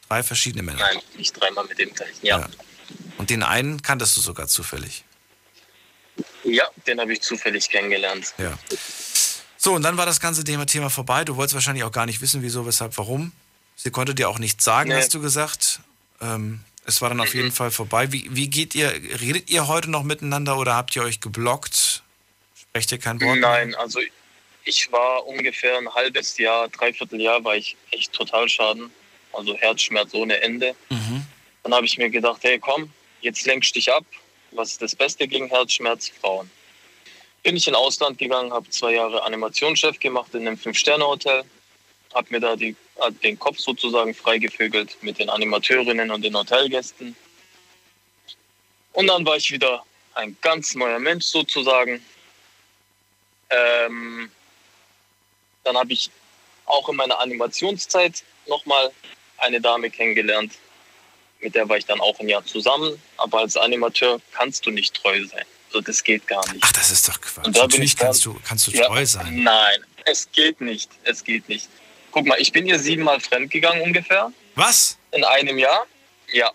Drei verschiedene Männer. nein, nicht dreimal mit dem gleichen. Ja, Und den einen kanntest du sogar zufällig. ja den habe ich zufällig kennengelernt. Ja. So, und dann war das ganze Thema, Thema vorbei. Du wolltest wahrscheinlich auch gar nicht wissen, wieso, weshalb, warum. Sie konnte dir auch nichts sagen, Nee. hast du gesagt. Ähm, es war dann auf jeden Fall vorbei. Wie, wie geht ihr, redet ihr heute noch miteinander oder habt ihr euch geblockt? Sprecht ihr kein Wort? Nein, also ich war ungefähr ein halbes Jahr, dreiviertel Jahr war ich echt total schaden. Also Herzschmerz ohne Ende. Mhm. Dann habe ich mir gedacht, hey komm, jetzt lenkst dich ab. Was ist das Beste gegen Herzschmerz? Frauen. Bin ich in Ausland gegangen, habe zwei Jahre Animationschef gemacht in einem Fünf-Sterne-Hotel. Habe mir da die, den Kopf sozusagen freigevögelt mit den Animateurinnen und den Hotelgästen. Und dann war ich wieder ein ganz neuer Mensch sozusagen. Ähm, dann habe ich auch in meiner Animationszeit nochmal eine Dame kennengelernt. Mit der war ich dann auch ein Jahr zusammen. Aber als Animateur kannst du nicht treu sein. So, das geht gar nicht. Ach, das ist doch Quatsch. Natürlich kannst du, kannst du Ja, treu sein. Nein, es geht nicht. Es geht nicht. Guck mal, ich bin ihr siebenmal fremdgegangen ungefähr. Was? In einem Jahr. Ja.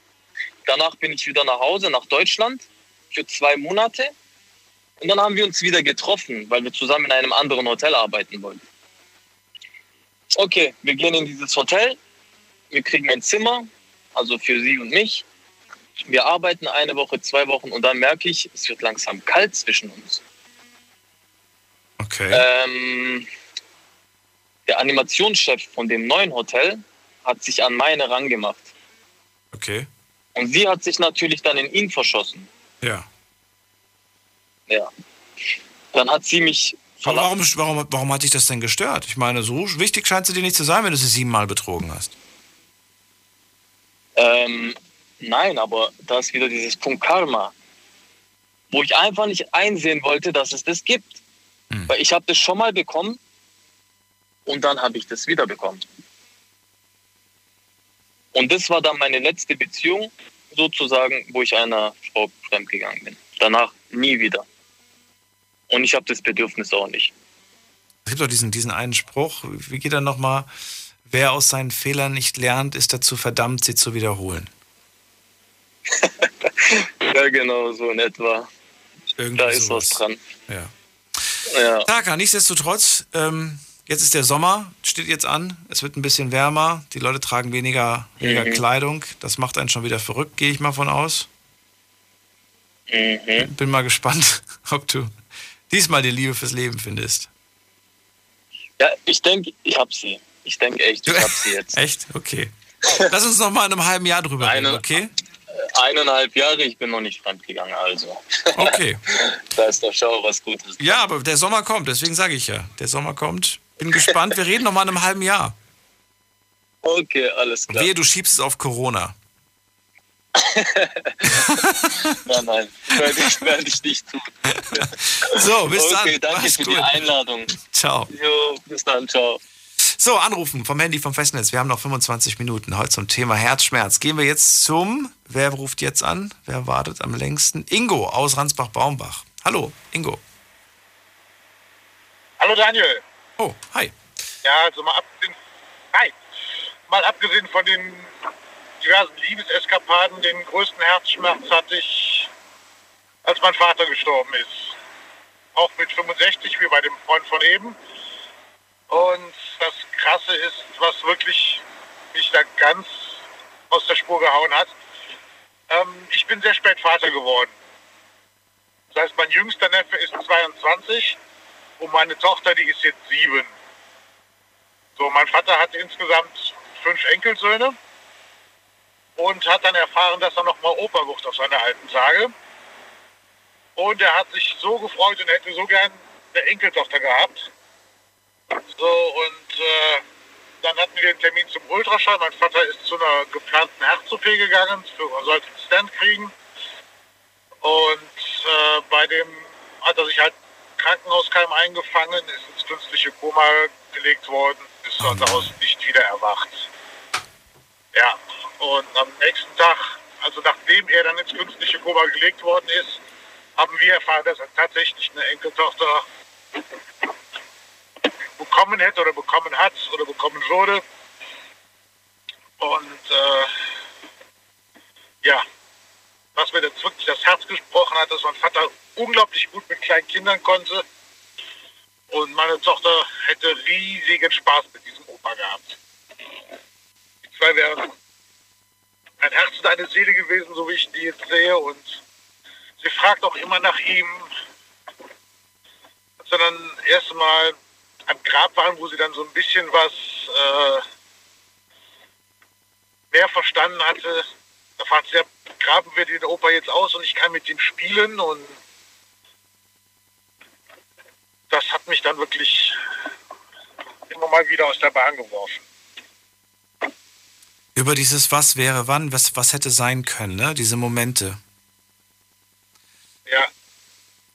Danach bin ich wieder nach Hause, nach Deutschland, für zwei Monate. Und dann haben wir uns wieder getroffen, weil wir zusammen in einem anderen Hotel arbeiten wollten. Okay, wir gehen in dieses Hotel. Wir kriegen ein Zimmer, also für sie und mich. Wir arbeiten eine Woche, zwei Wochen und dann merke ich, es wird langsam kalt zwischen uns. Okay. Ähm, der Animationschef von dem neuen Hotel hat sich an meine rangemacht. Okay. Und sie hat sich natürlich dann in ihn verschossen. Ja. Ja. Dann hat sie mich warum, warum, warum hat dich das denn gestört? Ich meine, so wichtig scheint sie dir nicht zu sein, wenn du sie siebenmal betrogen hast. Ähm, nein, aber da ist wieder dieses Punkt Karma, wo ich einfach nicht einsehen wollte, dass es das gibt. Weil ich habe das schon mal bekommen und dann habe ich das wieder bekommen. Und das war dann meine letzte Beziehung, sozusagen, wo ich einer Frau fremdgegangen bin. Danach nie wieder. Und ich habe das Bedürfnis auch nicht. Es gibt doch diesen, diesen einen Spruch, wie geht er nochmal? Wer aus seinen Fehlern nicht lernt, ist dazu verdammt, sie zu wiederholen. Ja, genau, so in etwa. Irgendwie da ist sowas. was dran. Ja. Ja. Taka, nichtsdestotrotz, ähm, jetzt ist der Sommer, steht jetzt an, es wird ein bisschen wärmer, die Leute tragen weniger, weniger Mhm. Kleidung, das macht einen schon wieder verrückt, gehe ich mal von aus. Mhm. Bin mal gespannt, ob du diesmal die Liebe fürs Leben findest. Ja, ich denke, ich habe sie. Ich denke echt, ich habe sie jetzt. Echt? Okay. Lass uns noch mal in einem halben Jahr drüber reden, okay? Eineinhalb Jahre, ich bin noch nicht fremdgegangen, also. Okay. da ist doch schon was Gutes. Ja, aber der Sommer kommt, deswegen sage ich ja. Der Sommer kommt. Bin gespannt, wir reden noch mal in einem halben Jahr. Okay, alles klar. Wehe, du schiebst es auf Corona. Nein, nein, werde ich, werde ich nicht tun. So, bis dann. Okay, danke Mach's für die gut. Einladung. Ciao. Jo, bis dann, ciao. So, anrufen vom Handy vom Festnetz. Wir haben noch 25 Minuten heute zum Thema Herzschmerz. Gehen wir jetzt zum, wer ruft jetzt an? Wer wartet am längsten? Ingo aus Ransbach-Baumbach. Hallo, Ingo. Hallo Daniel. Oh, hi. Ja, also mal abgesehen, hi. Mal abgesehen von den diversen Liebeseskapaden, den größten Herzschmerz hatte ich, als mein Vater gestorben ist. Auch mit 65, wie bei dem Freund von eben. Und das Krasse ist, was wirklich mich da ganz aus der Spur gehauen hat. Ähm, ich bin sehr spät Vater geworden. Das heißt, mein jüngster Neffe ist 22 und meine Tochter, die ist jetzt sieben. So, mein Vater hat insgesamt fünf Enkelsöhne und hat dann erfahren, dass er nochmal Opa wird auf seine alten Tage. Und er hat sich so gefreut und hätte so gern eine Enkeltochter gehabt. So, und äh, dann hatten wir den Termin zum Ultraschall. Mein Vater ist zu einer geplanten Herz-OP gegangen, für, er sollte einen Stand kriegen. Und äh, bei dem hat er sich halt Krankenhauskeim eingefangen, ist ins künstliche Koma gelegt worden, ist von daraus nicht wieder erwacht. Ja, und am nächsten Tag, also nachdem er dann ins künstliche Koma gelegt worden ist, haben wir erfahren, dass er tatsächlich eine Enkeltochter bekommen hätte oder bekommen hat oder bekommen würde. Und äh, ja, was mir jetzt wirklich das Herz gesprochen hat, dass mein Vater unglaublich gut mit kleinen Kindern konnte. Und meine Tochter hätte riesigen Spaß mit diesem Opa gehabt. Die zwei wären ein Herz und eine Seele gewesen, so wie ich die jetzt sehe. Und sie fragt auch immer nach ihm. Als wir dann erst mal am Grab waren, wo sie dann so ein bisschen was äh, mehr verstanden hatte, da fragt sie, ja, graben wir den Opa jetzt aus und ich kann mit ihm spielen und das hat mich dann wirklich immer mal wieder aus der Bahn geworfen. Über dieses Was wäre wann, was, was hätte sein können, ne? diese Momente. Ja.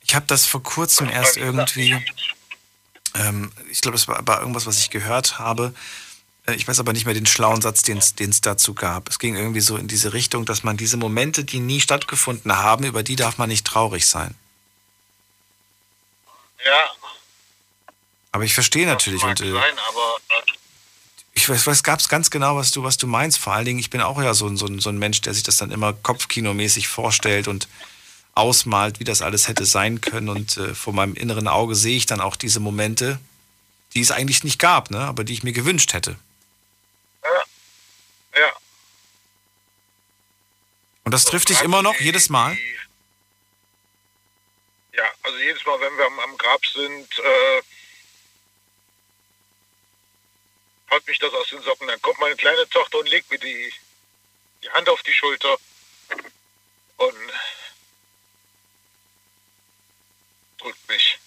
Ich habe das vor kurzem erst irgendwie, ähm, ich glaube, es war, war irgendwas, was ich gehört habe. Äh, Ich weiß aber nicht mehr den schlauen Satz, den es dazu gab. Es ging irgendwie so in diese Richtung, dass man diese Momente, die nie stattgefunden haben, über die darf man nicht traurig sein. Ja, Aber ich verstehe natürlich und äh, sein, aber äh, ich weiß, weiß gab's ganz genau, was du, was du meinst. Vor allen Dingen, ich bin auch ja so, ein- so, so ein Mensch, der sich das dann immer kopfkinomäßig vorstellt und ausmalt, wie das alles hätte sein können. Und äh, vor meinem inneren Auge sehe ich dann auch diese Momente, die es eigentlich nicht gab, ne? aber die ich mir gewünscht hätte. ja. Und das trifft dich immer noch, jedes Mal? Ja, also jedes Mal, wenn wir am, am Grab sind, äh, haut mich das aus den Socken. Dann kommt meine kleine Tochter und legt mir die, die Hand auf die Schulter und drückt mich.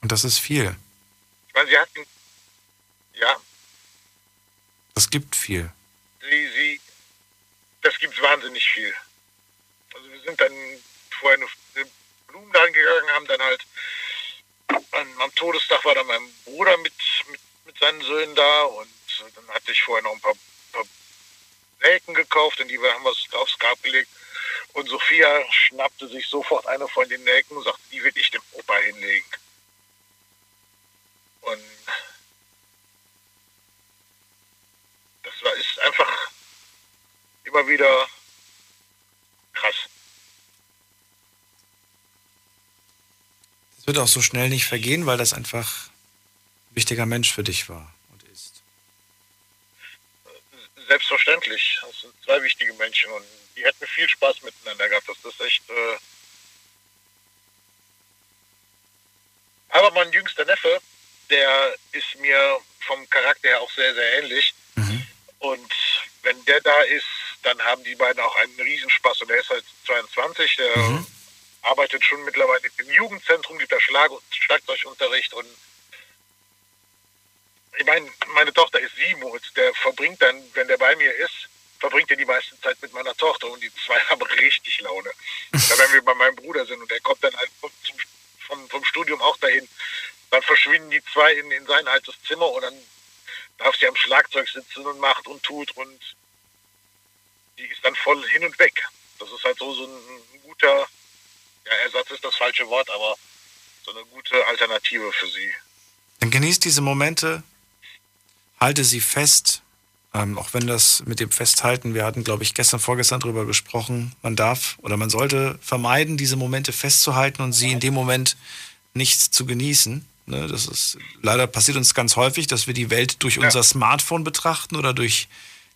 Und das ist viel. Ich meine, sie hatten, ja, Das gibt viel. sie, sie, das gibt wahnsinnig viel. Also wir sind dann vorher in den Blumenladen gegangen, haben dann halt am, am Todestag war dann mein Bruder mit, mit, mit seinen Söhnen da und dann hatte ich vorher noch ein paar, paar Nelken gekauft und die haben wir aufs Grab gelegt. Und Sophia schnappte sich sofort eine von den Nelken und sagte, die will ich dem Opa hinlegen. Und das war, ist einfach immer wieder krass. Das wird auch so schnell nicht vergehen, weil das einfach ein wichtiger Mensch für dich war. Selbstverständlich. Das sind zwei wichtige Menschen und die hätten viel Spaß miteinander gehabt. Das ist echt. Äh Aber mein jüngster Neffe, der ist mir vom Charakter her auch sehr, sehr ähnlich. Und wenn der da ist, dann haben die beiden auch einen Riesenspaß. Und der ist halt 22, der arbeitet schon mittlerweile im Jugendzentrum, gibt da Schlag Schlagzeugunterricht und ich meine, meine Tochter ist sieben und der verbringt dann, wenn der bei mir ist, verbringt er die meiste Zeit mit meiner Tochter und die zwei haben richtig Laune. Oder wenn wir bei meinem Bruder sind und der kommt dann halt zum, vom, vom Studium auch dahin, dann verschwinden die zwei in, in sein altes Zimmer und dann darf sie am Schlagzeug sitzen und macht und tut und die ist dann voll hin und weg. Das ist halt so, so ein guter, ja, Ersatz ist das falsche Wort, aber so eine gute Alternative für sie. Dann genießt diese Momente, halte sie fest, ähm, auch wenn das mit dem Festhalten, wir hatten, glaube ich, gestern, vorgestern drüber gesprochen, man darf oder man sollte vermeiden, diese Momente festzuhalten und sie in dem Moment nicht zu genießen. Ne, das ist leider passiert uns ganz häufig, dass wir die Welt durch unser Smartphone betrachten oder durch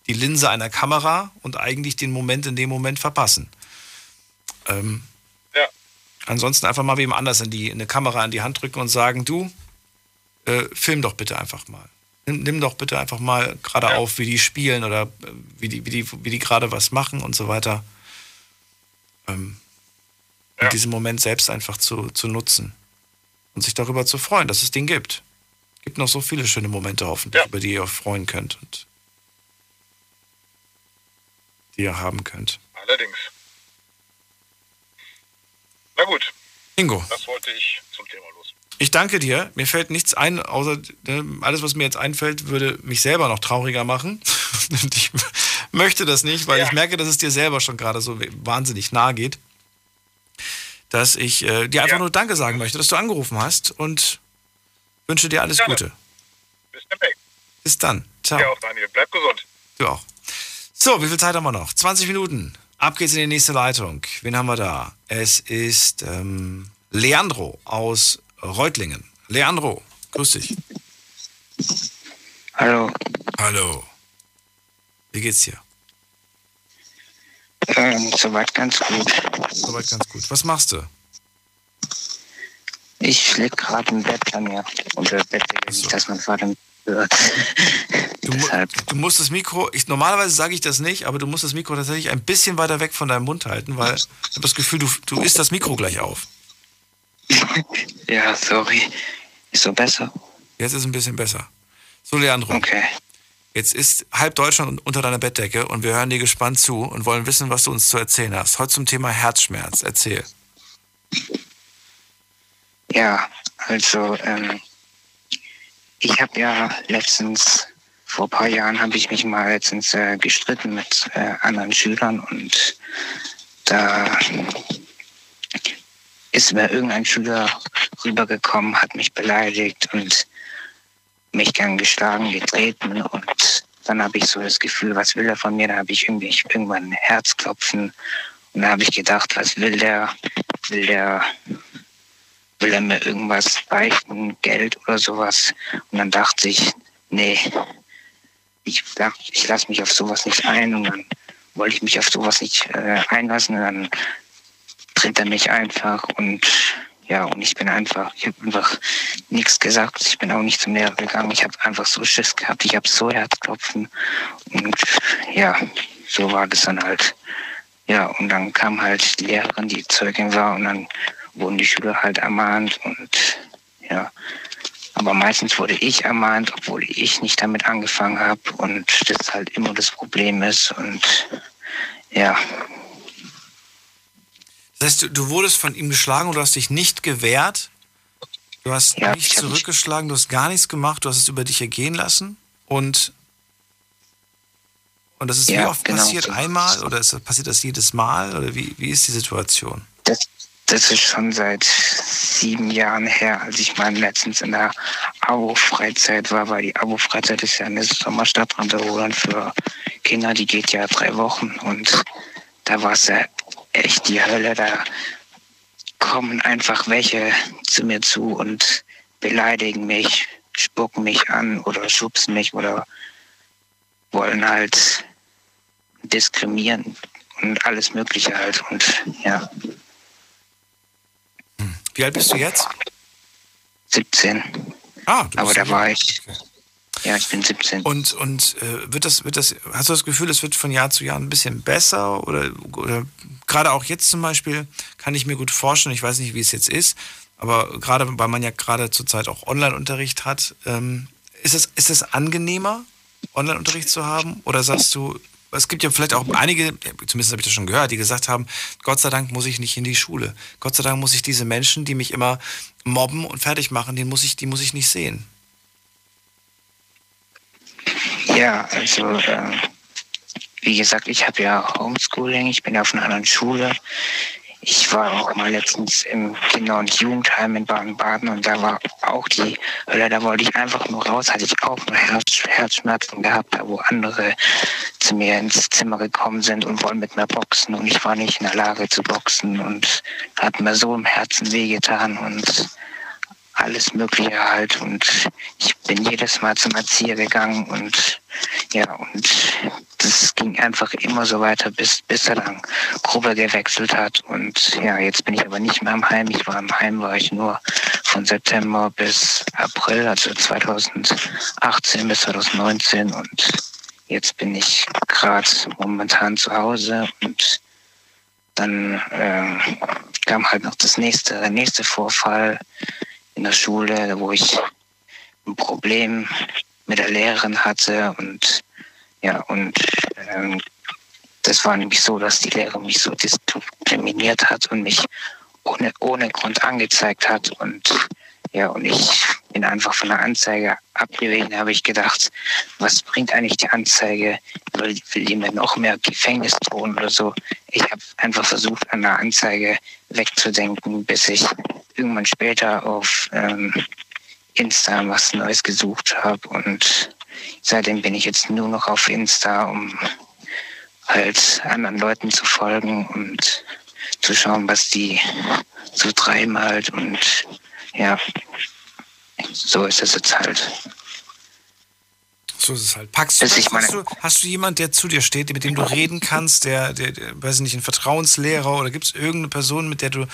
die Linse einer Kamera und eigentlich den Moment in dem Moment verpassen. Ähm, Ja. Ansonsten einfach mal wem anders in die, eine Kamera in die Hand drücken und sagen, du, äh, film doch bitte einfach mal. Nimm, nimm doch bitte einfach mal gerade auf, wie die spielen oder äh, wie die, wie die, wie die gerade was machen und so weiter. Ähm, Und diesen Moment selbst einfach zu, zu nutzen und sich darüber zu freuen, dass es den gibt. Es gibt noch so viele schöne Momente hoffentlich, über die ihr euch freuen könnt und die ihr haben könnt. Allerdings. Na gut. Ingo. Das wollte ich zum Thema los. Ich danke dir. Mir fällt nichts ein, außer äh, alles, was mir jetzt einfällt, würde mich selber noch trauriger machen. Und ich möchte das nicht, weil ich merke, dass es dir selber schon gerade so wahnsinnig nahe geht, dass ich äh, dir einfach nur Danke sagen möchte, dass du angerufen hast und wünsche dir alles Gute. Bis demnächst. Bis dann. Ciao. Ja, auch Daniel. Bleib gesund. Du auch. So, wie viel Zeit haben wir noch? 20 Minuten. Ab geht's in die nächste Leitung. Wen haben wir da? Es ist ähm, Leandro aus Reutlingen. Leandro, grüß dich. Hallo. Hallo. Wie geht's dir? Ähm, soweit ganz gut. Soweit ganz gut. Was machst du? Ich lieg gerade im Bett bei mir. Unter Bettdecke, nicht, dass mein Vater mich hört. Du, du musst das Mikro, ich, normalerweise sage ich das nicht, aber du musst das Mikro tatsächlich ein bisschen weiter weg von deinem Mund halten, weil ich habe das Gefühl, du, du isst das Mikro gleich auf. Ja, sorry. Ist so besser? Jetzt ist es ein bisschen besser. So, Leandro. Okay. Jetzt ist halb Deutschland unter deiner Bettdecke und wir hören dir gespannt zu und wollen wissen, was du uns zu erzählen hast. Heute zum Thema Herzschmerz. Erzähl. Ja, also ähm, ich habe ja letztens, vor ein paar Jahren habe ich mich mal letztens äh, gestritten mit äh, anderen Schülern und da ist mir irgendein Schüler rübergekommen, hat mich beleidigt und mich gern geschlagen, getreten und dann habe ich so das Gefühl, was will er von mir? Da habe ich irgendwie irgendwann ein Herzklopfen und da habe ich gedacht, was will der? Will der will er mir irgendwas beichten, Geld oder sowas? Und dann dachte ich, nee, ich, ich lasse mich auf sowas nicht ein und dann wollte ich mich auf sowas nicht äh, einlassen und dann tritt er mich einfach und ja, und ich bin einfach, ich habe einfach nichts gesagt. Ich bin auch nicht zum Lehrer gegangen. Ich habe einfach so Schiss gehabt. Ich habe so Herzklopfen. Und ja, so war das dann halt. Ja, und dann kam halt die Lehrerin, die Zeugin war, und dann wurden die Schüler halt ermahnt. Und ja, aber meistens wurde ich ermahnt, obwohl ich nicht damit angefangen habe. Und das halt immer das Problem ist. Und ja, das heißt, du, du wurdest von ihm geschlagen und du hast dich nicht gewehrt. Du hast Ja, nicht zurückgeschlagen, du hast gar nichts gemacht, du hast es über dich ergehen lassen. Und, und das ist wie Ja, oft genau passiert? Einmal oder ist, passiert das jedes Mal? Oder wie, wie ist die Situation? Das, das ist schon seit sieben Jahren her, als ich mal letztens in der Abo-Freizeit war, weil die Abo-Freizeit ist ja eine Sommerstadtwanderung für Kinder, die geht ja drei Wochen und da war es ja echt die Hölle. Da kommen einfach welche zu mir zu und beleidigen mich, spucken mich an oder schubsen mich oder wollen halt diskriminieren und alles Mögliche halt. Und ja, Wie alt bist du jetzt? 17. Ah, du Aber da war ich. Ja, ich bin 17. Und, und äh, wird das, wird das, hast du das Gefühl, es wird von Jahr zu Jahr ein bisschen besser? Oder, oder gerade auch jetzt zum Beispiel kann ich mir gut vorstellen, ich weiß nicht, wie es jetzt ist, aber gerade weil man ja gerade zurzeit auch Online-Unterricht hat, ähm, ist, es, ist es angenehmer, Online-Unterricht zu haben? Oder sagst du, es gibt ja vielleicht auch einige, zumindest habe ich das schon gehört, die gesagt haben, Gott sei Dank muss ich nicht in die Schule. Gott sei Dank muss ich diese Menschen, die mich immer mobben und fertig machen, die muss ich, die muss ich nicht sehen. Ja, also äh, wie gesagt, ich habe ja Homeschooling, ich bin auf einer anderen Schule. Ich war auch mal letztens im Kinder- und Jugendheim in Baden-Baden und da war auch die Hölle, da wollte ich einfach nur raus, hatte ich auch nur Herz, Herzschmerzen gehabt, wo andere zu mir ins Zimmer gekommen sind und wollen mit mir boxen und ich war nicht in der Lage zu boxen und hat mir so im Herzen wehgetan und alles Mögliche halt. Und ich bin jedes Mal zum Erzieher gegangen und ja, und das ging einfach immer so weiter, bis, bis er dann Gruppe gewechselt hat. Und ja, jetzt bin ich aber nicht mehr im Heim. Ich war im Heim, war ich nur von September bis April, also 2018 bis 2019 und jetzt bin ich gerade momentan zu Hause und dann ähm, kam halt noch das nächste, der nächste Vorfall in der Schule, wo ich ein Problem mit der Lehrerin hatte und ja und ähm, das war nämlich so, dass die Lehrerin mich so diskriminiert hat und mich ohne, ohne Grund angezeigt hat und ja und ich bin einfach von der Anzeige abgewichen, habe ich gedacht, was bringt eigentlich die Anzeige? Will, will mir noch mehr Gefängnis drohen oder so? Ich habe einfach versucht, an der Anzeige wegzudenken, bis ich irgendwann später auf ähm, Insta was Neues gesucht habe und seitdem bin ich jetzt nur noch auf Insta, um halt anderen Leuten zu folgen und zu schauen, was die so treiben halt und ja, so ist es jetzt halt. So ist es halt. Packst du, hast, du, hast du jemand, der zu dir steht, mit dem du reden kannst, der, der, der weiß ich nicht, ein Vertrauenslehrer oder gibt es irgendeine Person, mit der du,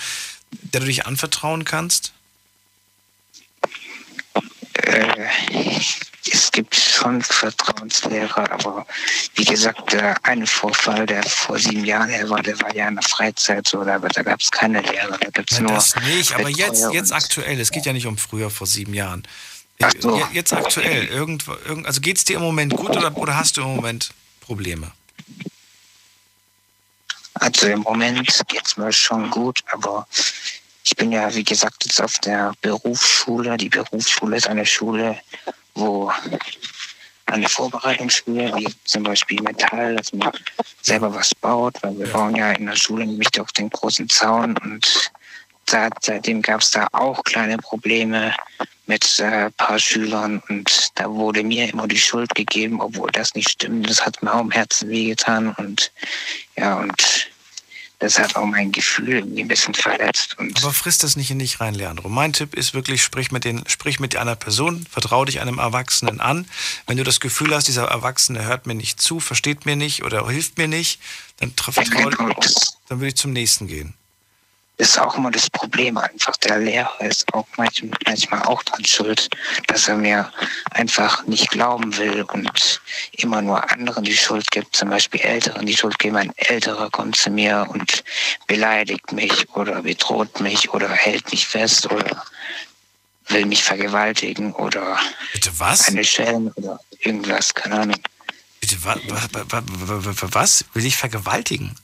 der du dich anvertrauen kannst? Äh, es gibt schon Vertrauenslehrer, aber wie gesagt, der eine Vorfall, der vor sieben Jahren her war, der war ja in der Freizeit so, da, da gab es keine Lehrer, da gibt es Nein, nur. das nicht, aber jetzt, jetzt aktuell. Es geht ja nicht um früher, vor sieben Jahren. So. Je- Jetzt aktuell. Irgendwo, irgend, also geht es dir im Moment gut oder, oder hast du im Moment Probleme? Also im Moment geht's mir schon gut, aber ich bin ja, wie gesagt, jetzt auf der Berufsschule. Die Berufsschule ist eine Schule, wo eine Vorbereitungsschule, wie zum Beispiel Metall, dass man selber was baut, weil wir bauen ja in der Schule nämlich auf den großen Zaun und da, seitdem gab es da auch kleine Probleme mit ein äh, paar Schülern und da wurde mir immer die Schuld gegeben, obwohl das nicht stimmt. Das hat mir auch im Herzen wehgetan und ja, und das hat auch mein Gefühl irgendwie ein bisschen verletzt. Und Aber frisst das nicht in dich rein, Leandro. Mein Tipp ist wirklich, sprich mit, den, sprich mit einer Person, vertraue dich einem Erwachsenen an. Wenn du das Gefühl hast, dieser Erwachsene hört mir nicht zu, versteht mir nicht oder hilft mir nicht, dann vertraue genau, dann würde ich zum nächsten gehen ist auch immer das Problem einfach. Der Lehrer ist auch manchmal, auch dran schuld, dass er mir einfach nicht glauben will und immer nur anderen die Schuld gibt, zum Beispiel Älteren die Schuld geben. Ein Älterer kommt zu mir und beleidigt mich oder bedroht mich oder hält mich fest oder will mich vergewaltigen oder Bitte was? eine Schellen oder irgendwas, keine Ahnung. Bitte? Was? Will ich vergewaltigen?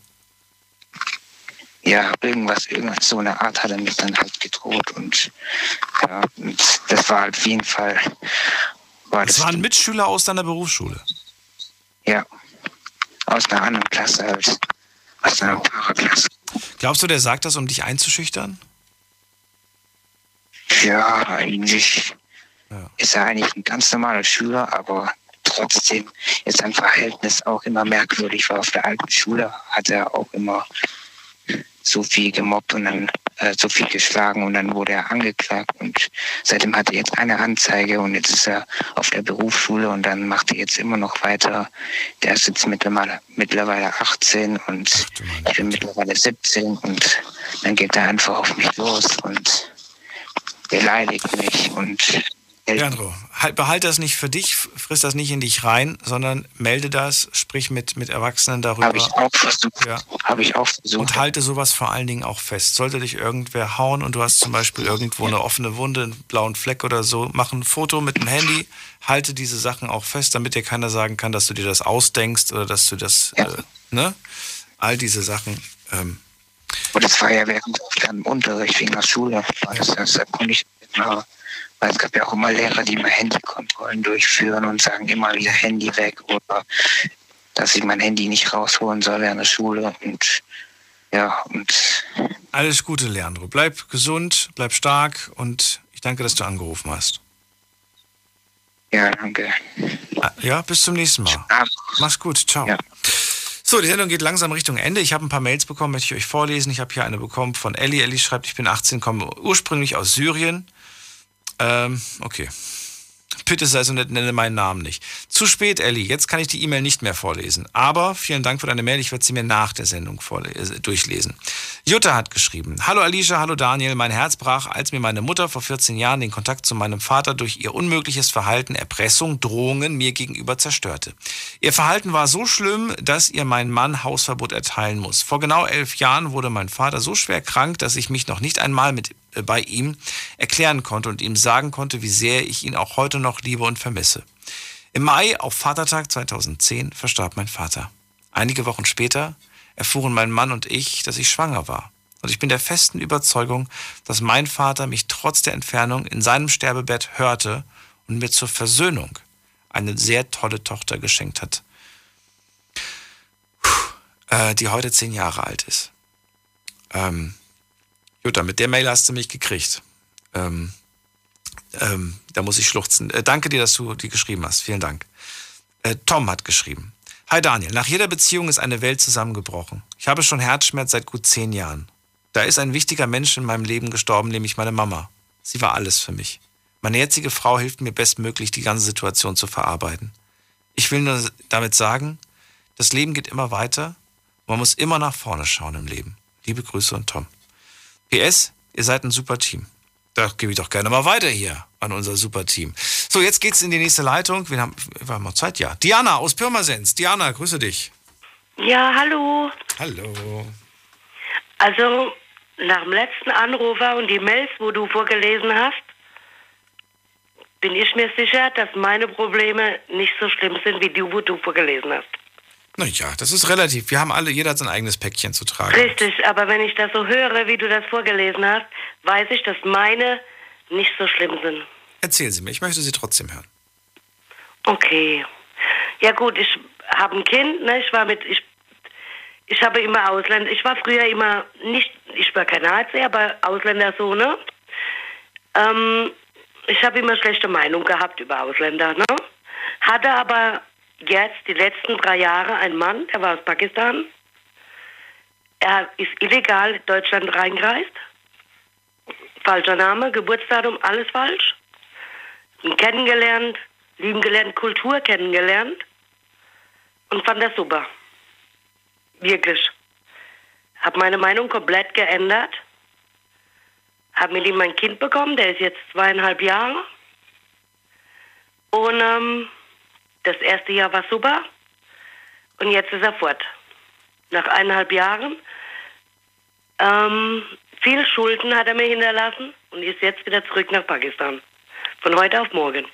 Ja, irgendwas, irgendwas, so eine Art hat er mich dann halt gedroht und ja, das war halt auf jeden Fall. War das, das waren Mitschüler aus deiner Berufsschule? Ja, aus einer anderen Klasse halt, aus einer Paraklasse. Glaubst du, der sagt das, um dich einzuschüchtern? Ja, eigentlich ja. ist er eigentlich ein ganz normaler Schüler, aber trotzdem ist sein Verhältnis auch immer merkwürdig, weil auf der alten Schule hat er auch immer so viel gemobbt und dann äh, so viel geschlagen und dann wurde er angeklagt und seitdem hat er jetzt eine Anzeige und jetzt ist er auf der Berufsschule und dann macht er jetzt immer noch weiter. Der ist jetzt mittlerweile, mittlerweile 18 und ich bin mittlerweile 17 und dann geht er einfach auf mich los und beleidigt mich und Leandro, halt, behalte das nicht für dich, friss das nicht in dich rein, sondern melde das, sprich mit, mit Erwachsenen darüber. Habe ich auch versucht. Ja. Habe ich auch versucht. Und halte sowas vor allen Dingen auch fest. Sollte dich irgendwer hauen und du hast zum Beispiel irgendwo eine offene Wunde, einen blauen Fleck oder so, mach ein Foto mit dem Handy, halte diese Sachen auch fest, damit dir keiner sagen kann, dass du dir das ausdenkst oder dass du das, ja. äh, ne? All diese Sachen. Ähm. Und das war ja während dem Unterricht wegen der Schule. Das, das, das konnte ich immer weil es gab ja auch immer Lehrer, die immer Handykontrollen durchführen und sagen immer wieder Handy weg oder dass ich mein Handy nicht rausholen soll während der Schule und ja und alles Gute, Leandro. Bleib gesund, bleib stark und ich danke, dass du angerufen hast. Ja, danke. Ah, ja, bis zum nächsten Mal. Mach's gut, ciao. Ja. So, die Sendung geht langsam Richtung Ende. Ich habe ein paar Mails bekommen, möchte ich euch vorlesen. Ich habe hier eine bekommen von Ellie. Ellie schreibt, ich bin 18, komme ursprünglich aus Syrien. Ähm, okay. Bitte sei so nett, nenne meinen Namen nicht. Zu spät, Ellie. Jetzt kann ich die E-Mail nicht mehr vorlesen. Aber vielen Dank für deine Mail. Ich werde sie mir nach der Sendung äh, durchlesen. Jutta hat geschrieben. Hallo Alicia, hallo Daniel. Mein Herz brach, als mir meine Mutter vor 14 Jahren den Kontakt zu meinem Vater durch ihr unmögliches Verhalten, Erpressung, Drohungen mir gegenüber zerstörte. Ihr Verhalten war so schlimm, dass ihr mein Mann Hausverbot erteilen muss. Vor genau elf Jahren wurde mein Vater so schwer krank, dass ich mich noch nicht einmal mit bei ihm erklären konnte und ihm sagen konnte, wie sehr ich ihn auch heute noch liebe und vermisse. Im Mai auf Vatertag 2010 verstarb mein Vater. Einige Wochen später erfuhren mein Mann und ich, dass ich schwanger war. Und ich bin der festen Überzeugung, dass mein Vater mich trotz der Entfernung in seinem Sterbebett hörte und mir zur Versöhnung eine sehr tolle Tochter geschenkt hat, äh, die heute zehn Jahre alt ist. Ähm, Jutta, mit der Mail hast du mich gekriegt. Ähm, ähm, da muss ich schluchzen. Äh, danke dir, dass du die geschrieben hast. Vielen Dank. Äh, Tom hat geschrieben. Hi Daniel, nach jeder Beziehung ist eine Welt zusammengebrochen. Ich habe schon Herzschmerz seit gut zehn Jahren. Da ist ein wichtiger Mensch in meinem Leben gestorben, nämlich meine Mama. Sie war alles für mich. Meine jetzige Frau hilft mir bestmöglich, die ganze Situation zu verarbeiten. Ich will nur damit sagen, das Leben geht immer weiter. Man muss immer nach vorne schauen im Leben. Liebe Grüße und Tom. PS, ihr seid ein super Team. Da gebe ich doch gerne mal weiter hier an unser super Team. So, jetzt geht's in die nächste Leitung. Wir haben, wir haben noch Zeit, ja. Diana aus Pirmasens. Diana, grüße dich. Ja, hallo. Hallo. Also, nach dem letzten Anrufer und die Mails, wo du vorgelesen hast, bin ich mir sicher, dass meine Probleme nicht so schlimm sind wie die, wo du vorgelesen hast. Naja, das ist relativ. Wir haben alle, jeder hat sein eigenes Päckchen zu tragen. Richtig, aber wenn ich das so höre, wie du das vorgelesen hast, weiß ich, dass meine nicht so schlimm sind. Erzählen Sie mir, ich möchte Sie trotzdem hören. Okay. Ja gut, ich habe ein Kind, ne? Ich war mit, ich, ich habe immer Ausländer, ich war früher immer nicht, ich war kein Nazi, aber Ausländersohn, ne? Ähm, ich habe immer schlechte Meinung gehabt über Ausländer, ne? Hatte aber jetzt die letzten drei Jahre einen Mann, der war aus Pakistan. Er ist illegal in Deutschland reingereist. Falscher Name, Geburtsdatum, alles falsch. Ihn kennengelernt, lieben gelernt, Kultur kennengelernt und fand das super. Wirklich. Hab meine Meinung komplett geändert. Hab mit ihm mein Kind bekommen, der ist jetzt zweieinhalb Jahre. Und ähm, das erste Jahr war super. Und jetzt ist er fort. Nach eineinhalb Jahren. Ähm, viel Schulden hat er mir hinterlassen und ist jetzt wieder zurück nach Pakistan. Von heute auf morgen.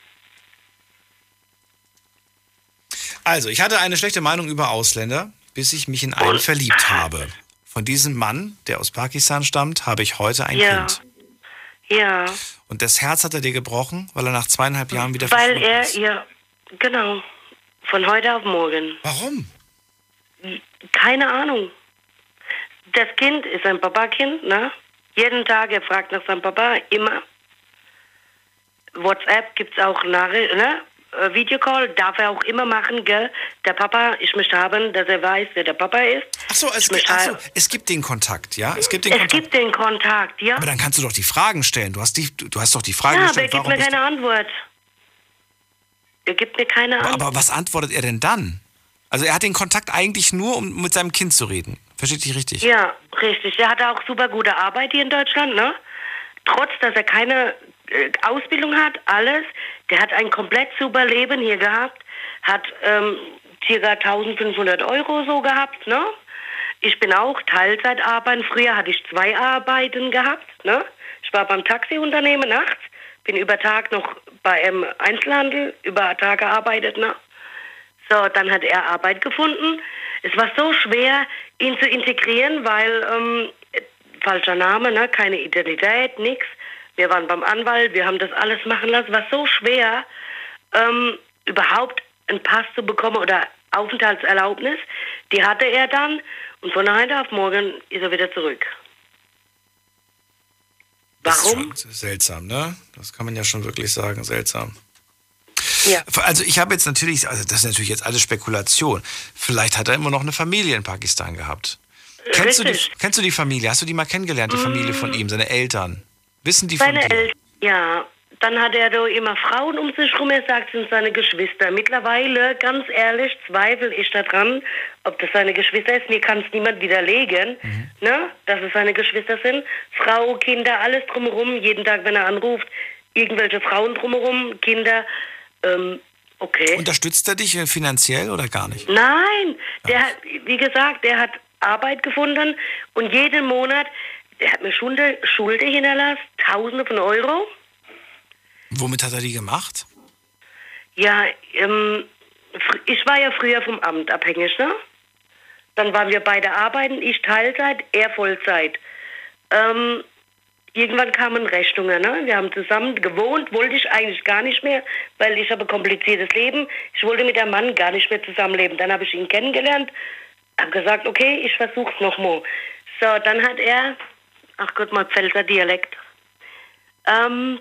Also, ich hatte eine schlechte Meinung über Ausländer, bis ich mich in einen verliebt habe. Von diesem Mann, der aus Pakistan stammt, habe ich heute ein ja. Kind. Ja. Und das Herz hat er dir gebrochen, weil er nach zweieinhalb Jahren wieder Weil verschwunden er, ist. ja, genau. Von heute auf morgen. Warum? Keine Ahnung. Das Kind ist ein Papa-Kind, ne? Jeden Tag, er fragt nach seinem Papa, immer. WhatsApp gibt's auch Nachricht, ne? Äh, Videocall darf er auch immer machen, gell? Der Papa, ich möchte haben, dass er weiß, wer der Papa ist. Ach so, es, möchte ach so, es gibt den Kontakt, ja? Es gibt den es Kontakt. gibt den Kontakt, ja? Aber dann kannst du doch die Fragen stellen. Du hast, die, du hast doch die Frage ja, aber er gestellt, gibt mir keine Antwort. Er gibt mir keine Antwort. Aber was antwortet er denn dann? Also er hat den Kontakt eigentlich nur, um mit seinem Kind zu reden. Versteht dich richtig? Ja, richtig. Er hatte auch super gute Arbeit hier in Deutschland, ne? Trotz, dass er keine äh, Ausbildung hat, alles. Der hat ein komplett super Leben hier gehabt, hat ähm, ca. 1500 Euro so gehabt, ne? Ich bin auch Teilzeit arbeiten. Früher hatte ich zwei Arbeiten gehabt, ne? Ich war beim Taxiunternehmen nachts, bin über Tag noch bei einem Einzelhandel über Tag gearbeitet, ne? So, dann hat er Arbeit gefunden. Es war so schwer, ihn zu integrieren, weil ähm, falscher Name, ne, keine Identität, nix. Wir waren beim Anwalt, wir haben das alles machen lassen. War so schwer, ähm, überhaupt einen Pass zu bekommen oder Aufenthaltserlaubnis. Die hatte er dann und von heute auf morgen ist er wieder zurück. Warum? Das ist seltsam, ne? Das kann man ja schon wirklich sagen, seltsam. Ja. Also ich habe jetzt natürlich, also das ist natürlich jetzt alles Spekulation. Vielleicht hat er immer noch eine Familie in Pakistan gehabt. Kennst du, die, kennst du die Familie? Hast du die mal kennengelernt, die Familie von ihm, seine Eltern? Wissen die von Seine dir? Eltern, ja. Dann hat er da immer Frauen um sich rum, er sagt, sind seine Geschwister. Mittlerweile, ganz ehrlich, zweifle ich daran, ob das seine Geschwister ist. Mir kann es niemand widerlegen, ne, dass es seine Geschwister sind. Frau, Kinder, alles drumherum, jeden Tag, wenn er anruft, irgendwelche Frauen drumherum, Kinder, ähm, okay. Unterstützt er dich finanziell oder gar nicht? Nein, der hat, wie gesagt, der hat Arbeit gefunden und jeden Monat, der hat mir Schulde, Schulde hinterlassen, Tausende von Euro. Womit hat er die gemacht? Ja, ähm, ich war ja früher vom Amt abhängig, ne? Dann waren wir beide arbeiten, ich Teilzeit, er Vollzeit. Ähm, irgendwann kamen Rechnungen, ne? Wir haben zusammen gewohnt, wollte ich eigentlich gar nicht mehr, weil ich habe ein kompliziertes Leben. Ich wollte mit dem Mann gar nicht mehr zusammenleben. Dann habe ich ihn kennengelernt, habe gesagt, okay, ich versuch's nochmal. So, dann hat er, ach Gott, mal Pfälzer Dialekt. Ähm,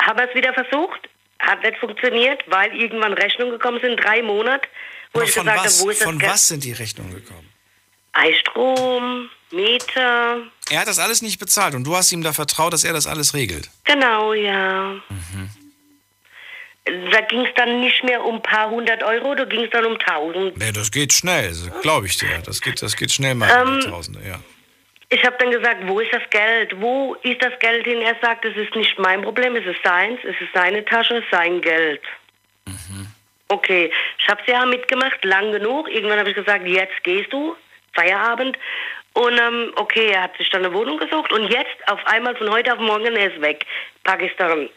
haben wir es wieder versucht, hat nicht funktioniert, weil irgendwann Rechnungen gekommen sind, drei Monate, wo Aber ich von gesagt was, habe, wo ist von das Geld? was sind die Rechnungen gekommen? Eistrom, Miete, Er hat das alles nicht bezahlt und du hast ihm da vertraut, dass er das alles regelt. genau, ja. Mhm. Da ging es dann nicht mehr um ein paar hundert Euro, da ging es dann um tausend. Nee, das geht schnell, glaube ich dir. Das geht, das geht schnell mal Ähm, mit Tausende, ja. Ich habe dann gesagt, wo ist das Geld? Wo ist das Geld hin? Er sagt, es ist nicht mein Problem, es ist seins, es ist seine Tasche, sein Geld. Okay, ich habe es ja mitgemacht, lang genug. Irgendwann habe ich gesagt, jetzt gehst du, Feierabend. Und ähm, okay, er hat sich dann eine Wohnung gesucht und jetzt auf einmal von heute auf morgen, er ist weg. Pakistan.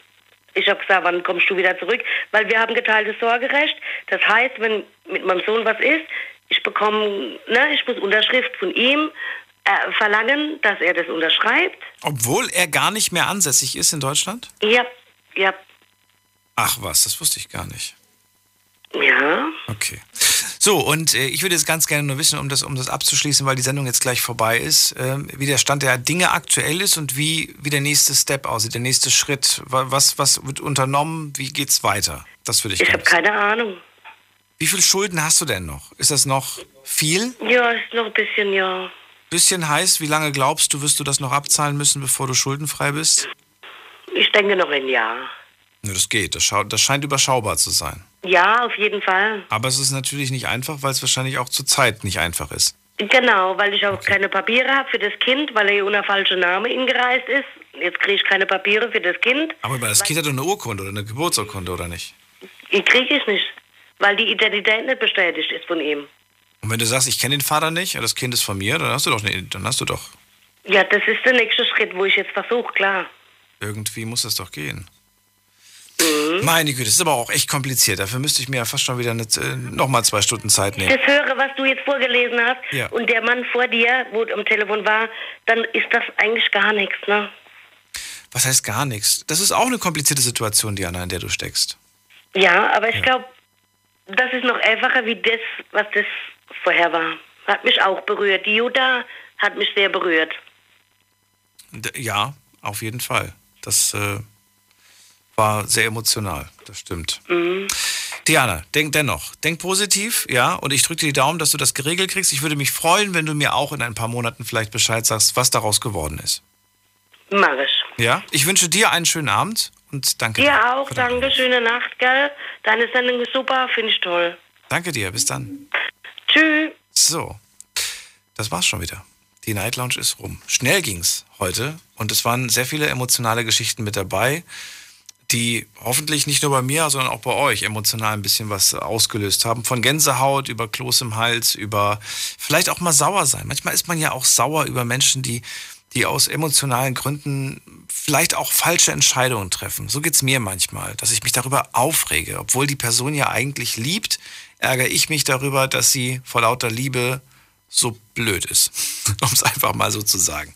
Ich habe gesagt, wann kommst du wieder zurück? Weil wir haben geteiltes Sorgerecht. Das heißt, wenn mit meinem Sohn was ist, ich bekomme, ne, ich muss Unterschrift von ihm äh, verlangen, dass er das unterschreibt. Obwohl er gar nicht mehr ansässig ist in Deutschland? Ja, ja, Ach was, das wusste ich gar nicht. Ja. Okay. So, und äh, ich würde jetzt ganz gerne nur wissen, um das, um das abzuschließen, weil die Sendung jetzt gleich vorbei ist, ähm, wie der Stand der Dinge aktuell ist und wie, wie der nächste Step aussieht, der nächste Schritt. Wa- Was, was wird unternommen? Wie geht's weiter? Das würde ich Ich habe keine Ahnung. Wie viel Schulden hast du denn noch? Ist das noch viel? Ja, ist noch ein bisschen, ja. Bisschen heiß? Wie lange glaubst du, wirst du das noch abzahlen müssen, bevor du schuldenfrei bist? Ich denke noch ein Jahr. Ja, das geht. Das, das scheint überschaubar zu sein. Ja, auf jeden Fall. Aber es ist natürlich nicht einfach, weil es wahrscheinlich auch zur Zeit nicht einfach ist. Genau, weil ich auch keine Papiere habe für das Kind, weil er unter falschem Namen eingereist ist. Jetzt kriege ich keine Papiere für das Kind. Aber das Kind hat doch eine Urkunde oder eine Geburtsurkunde, oder nicht? Die kriege ich nicht, weil die Identität nicht bestätigt ist von ihm. Und wenn du sagst, ich kenne den Vater nicht, das Kind ist von mir, dann hast du doch, eine, dann hast du doch, Ja, das ist der nächste Schritt, wo ich jetzt versuche, klar. irgendwie muss das doch gehen. Mhm. Meine Güte, das ist aber auch echt kompliziert. Dafür müsste ich mir ja fast schon wieder eine, äh, nochmal zwei Stunden Zeit nehmen. Das höre, was du jetzt vorgelesen hast Ja. und der Mann vor dir, wo am Telefon war, dann ist das eigentlich gar nichts, ne? Was heißt gar nichts? Das ist auch eine komplizierte Situation, Diana, in der du steckst. Ja, aber ich glaube, das ist noch einfacher wie das, was das vorher war. Hat mich auch berührt. Die Jutta hat mich sehr berührt. Ja, auf jeden Fall. Das äh, war sehr emotional, das stimmt. Mhm. Diana, denk dennoch, denk positiv, ja, und ich drücke dir die Daumen, dass du das geregelt kriegst. Ich würde mich freuen, wenn du mir auch in ein paar Monaten vielleicht Bescheid sagst, was daraus geworden ist. Mach ich. Ja, ich wünsche dir einen schönen Abend und danke dir. Dir auch, danke, schöne Nacht, gell? Deine Sendung ist super, finde ich toll. Danke dir, bis dann. Tschüss. So, das war's schon wieder. Die Night Lounge ist rum. Schnell ging's heute und es waren sehr viele emotionale Geschichten mit dabei, die hoffentlich nicht nur bei mir, sondern auch bei euch emotional ein bisschen was ausgelöst haben. Von Gänsehaut über Kloß im Hals, über vielleicht auch mal sauer sein. Manchmal ist man ja auch sauer über Menschen, die, die aus emotionalen Gründen vielleicht auch falsche Entscheidungen treffen. So geht's mir manchmal, dass ich mich darüber aufrege. Obwohl die Person ja eigentlich liebt, ärgere ich mich darüber, dass sie vor lauter Liebe so blöd ist, um es einfach mal so zu sagen.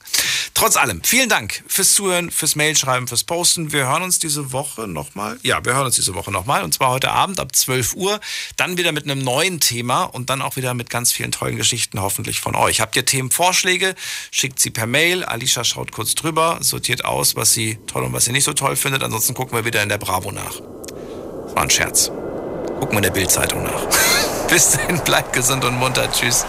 Trotz allem, vielen Dank fürs Zuhören, fürs Mailschreiben, fürs Posten. Wir hören uns diese Woche nochmal. Ja, wir hören uns diese Woche nochmal. Und zwar heute Abend ab 12 Uhr. Dann wieder mit einem neuen Thema und dann auch wieder mit ganz vielen tollen Geschichten hoffentlich von euch. Habt ihr Themenvorschläge? Schickt sie per Mail. Alicia schaut kurz drüber, sortiert aus, was sie toll und was sie nicht so toll findet. Ansonsten gucken wir wieder in der Bravo nach. War ein Scherz. Gucken wir in der Bildzeitung nach. Bis dahin, bleibt gesund und munter. Tschüss.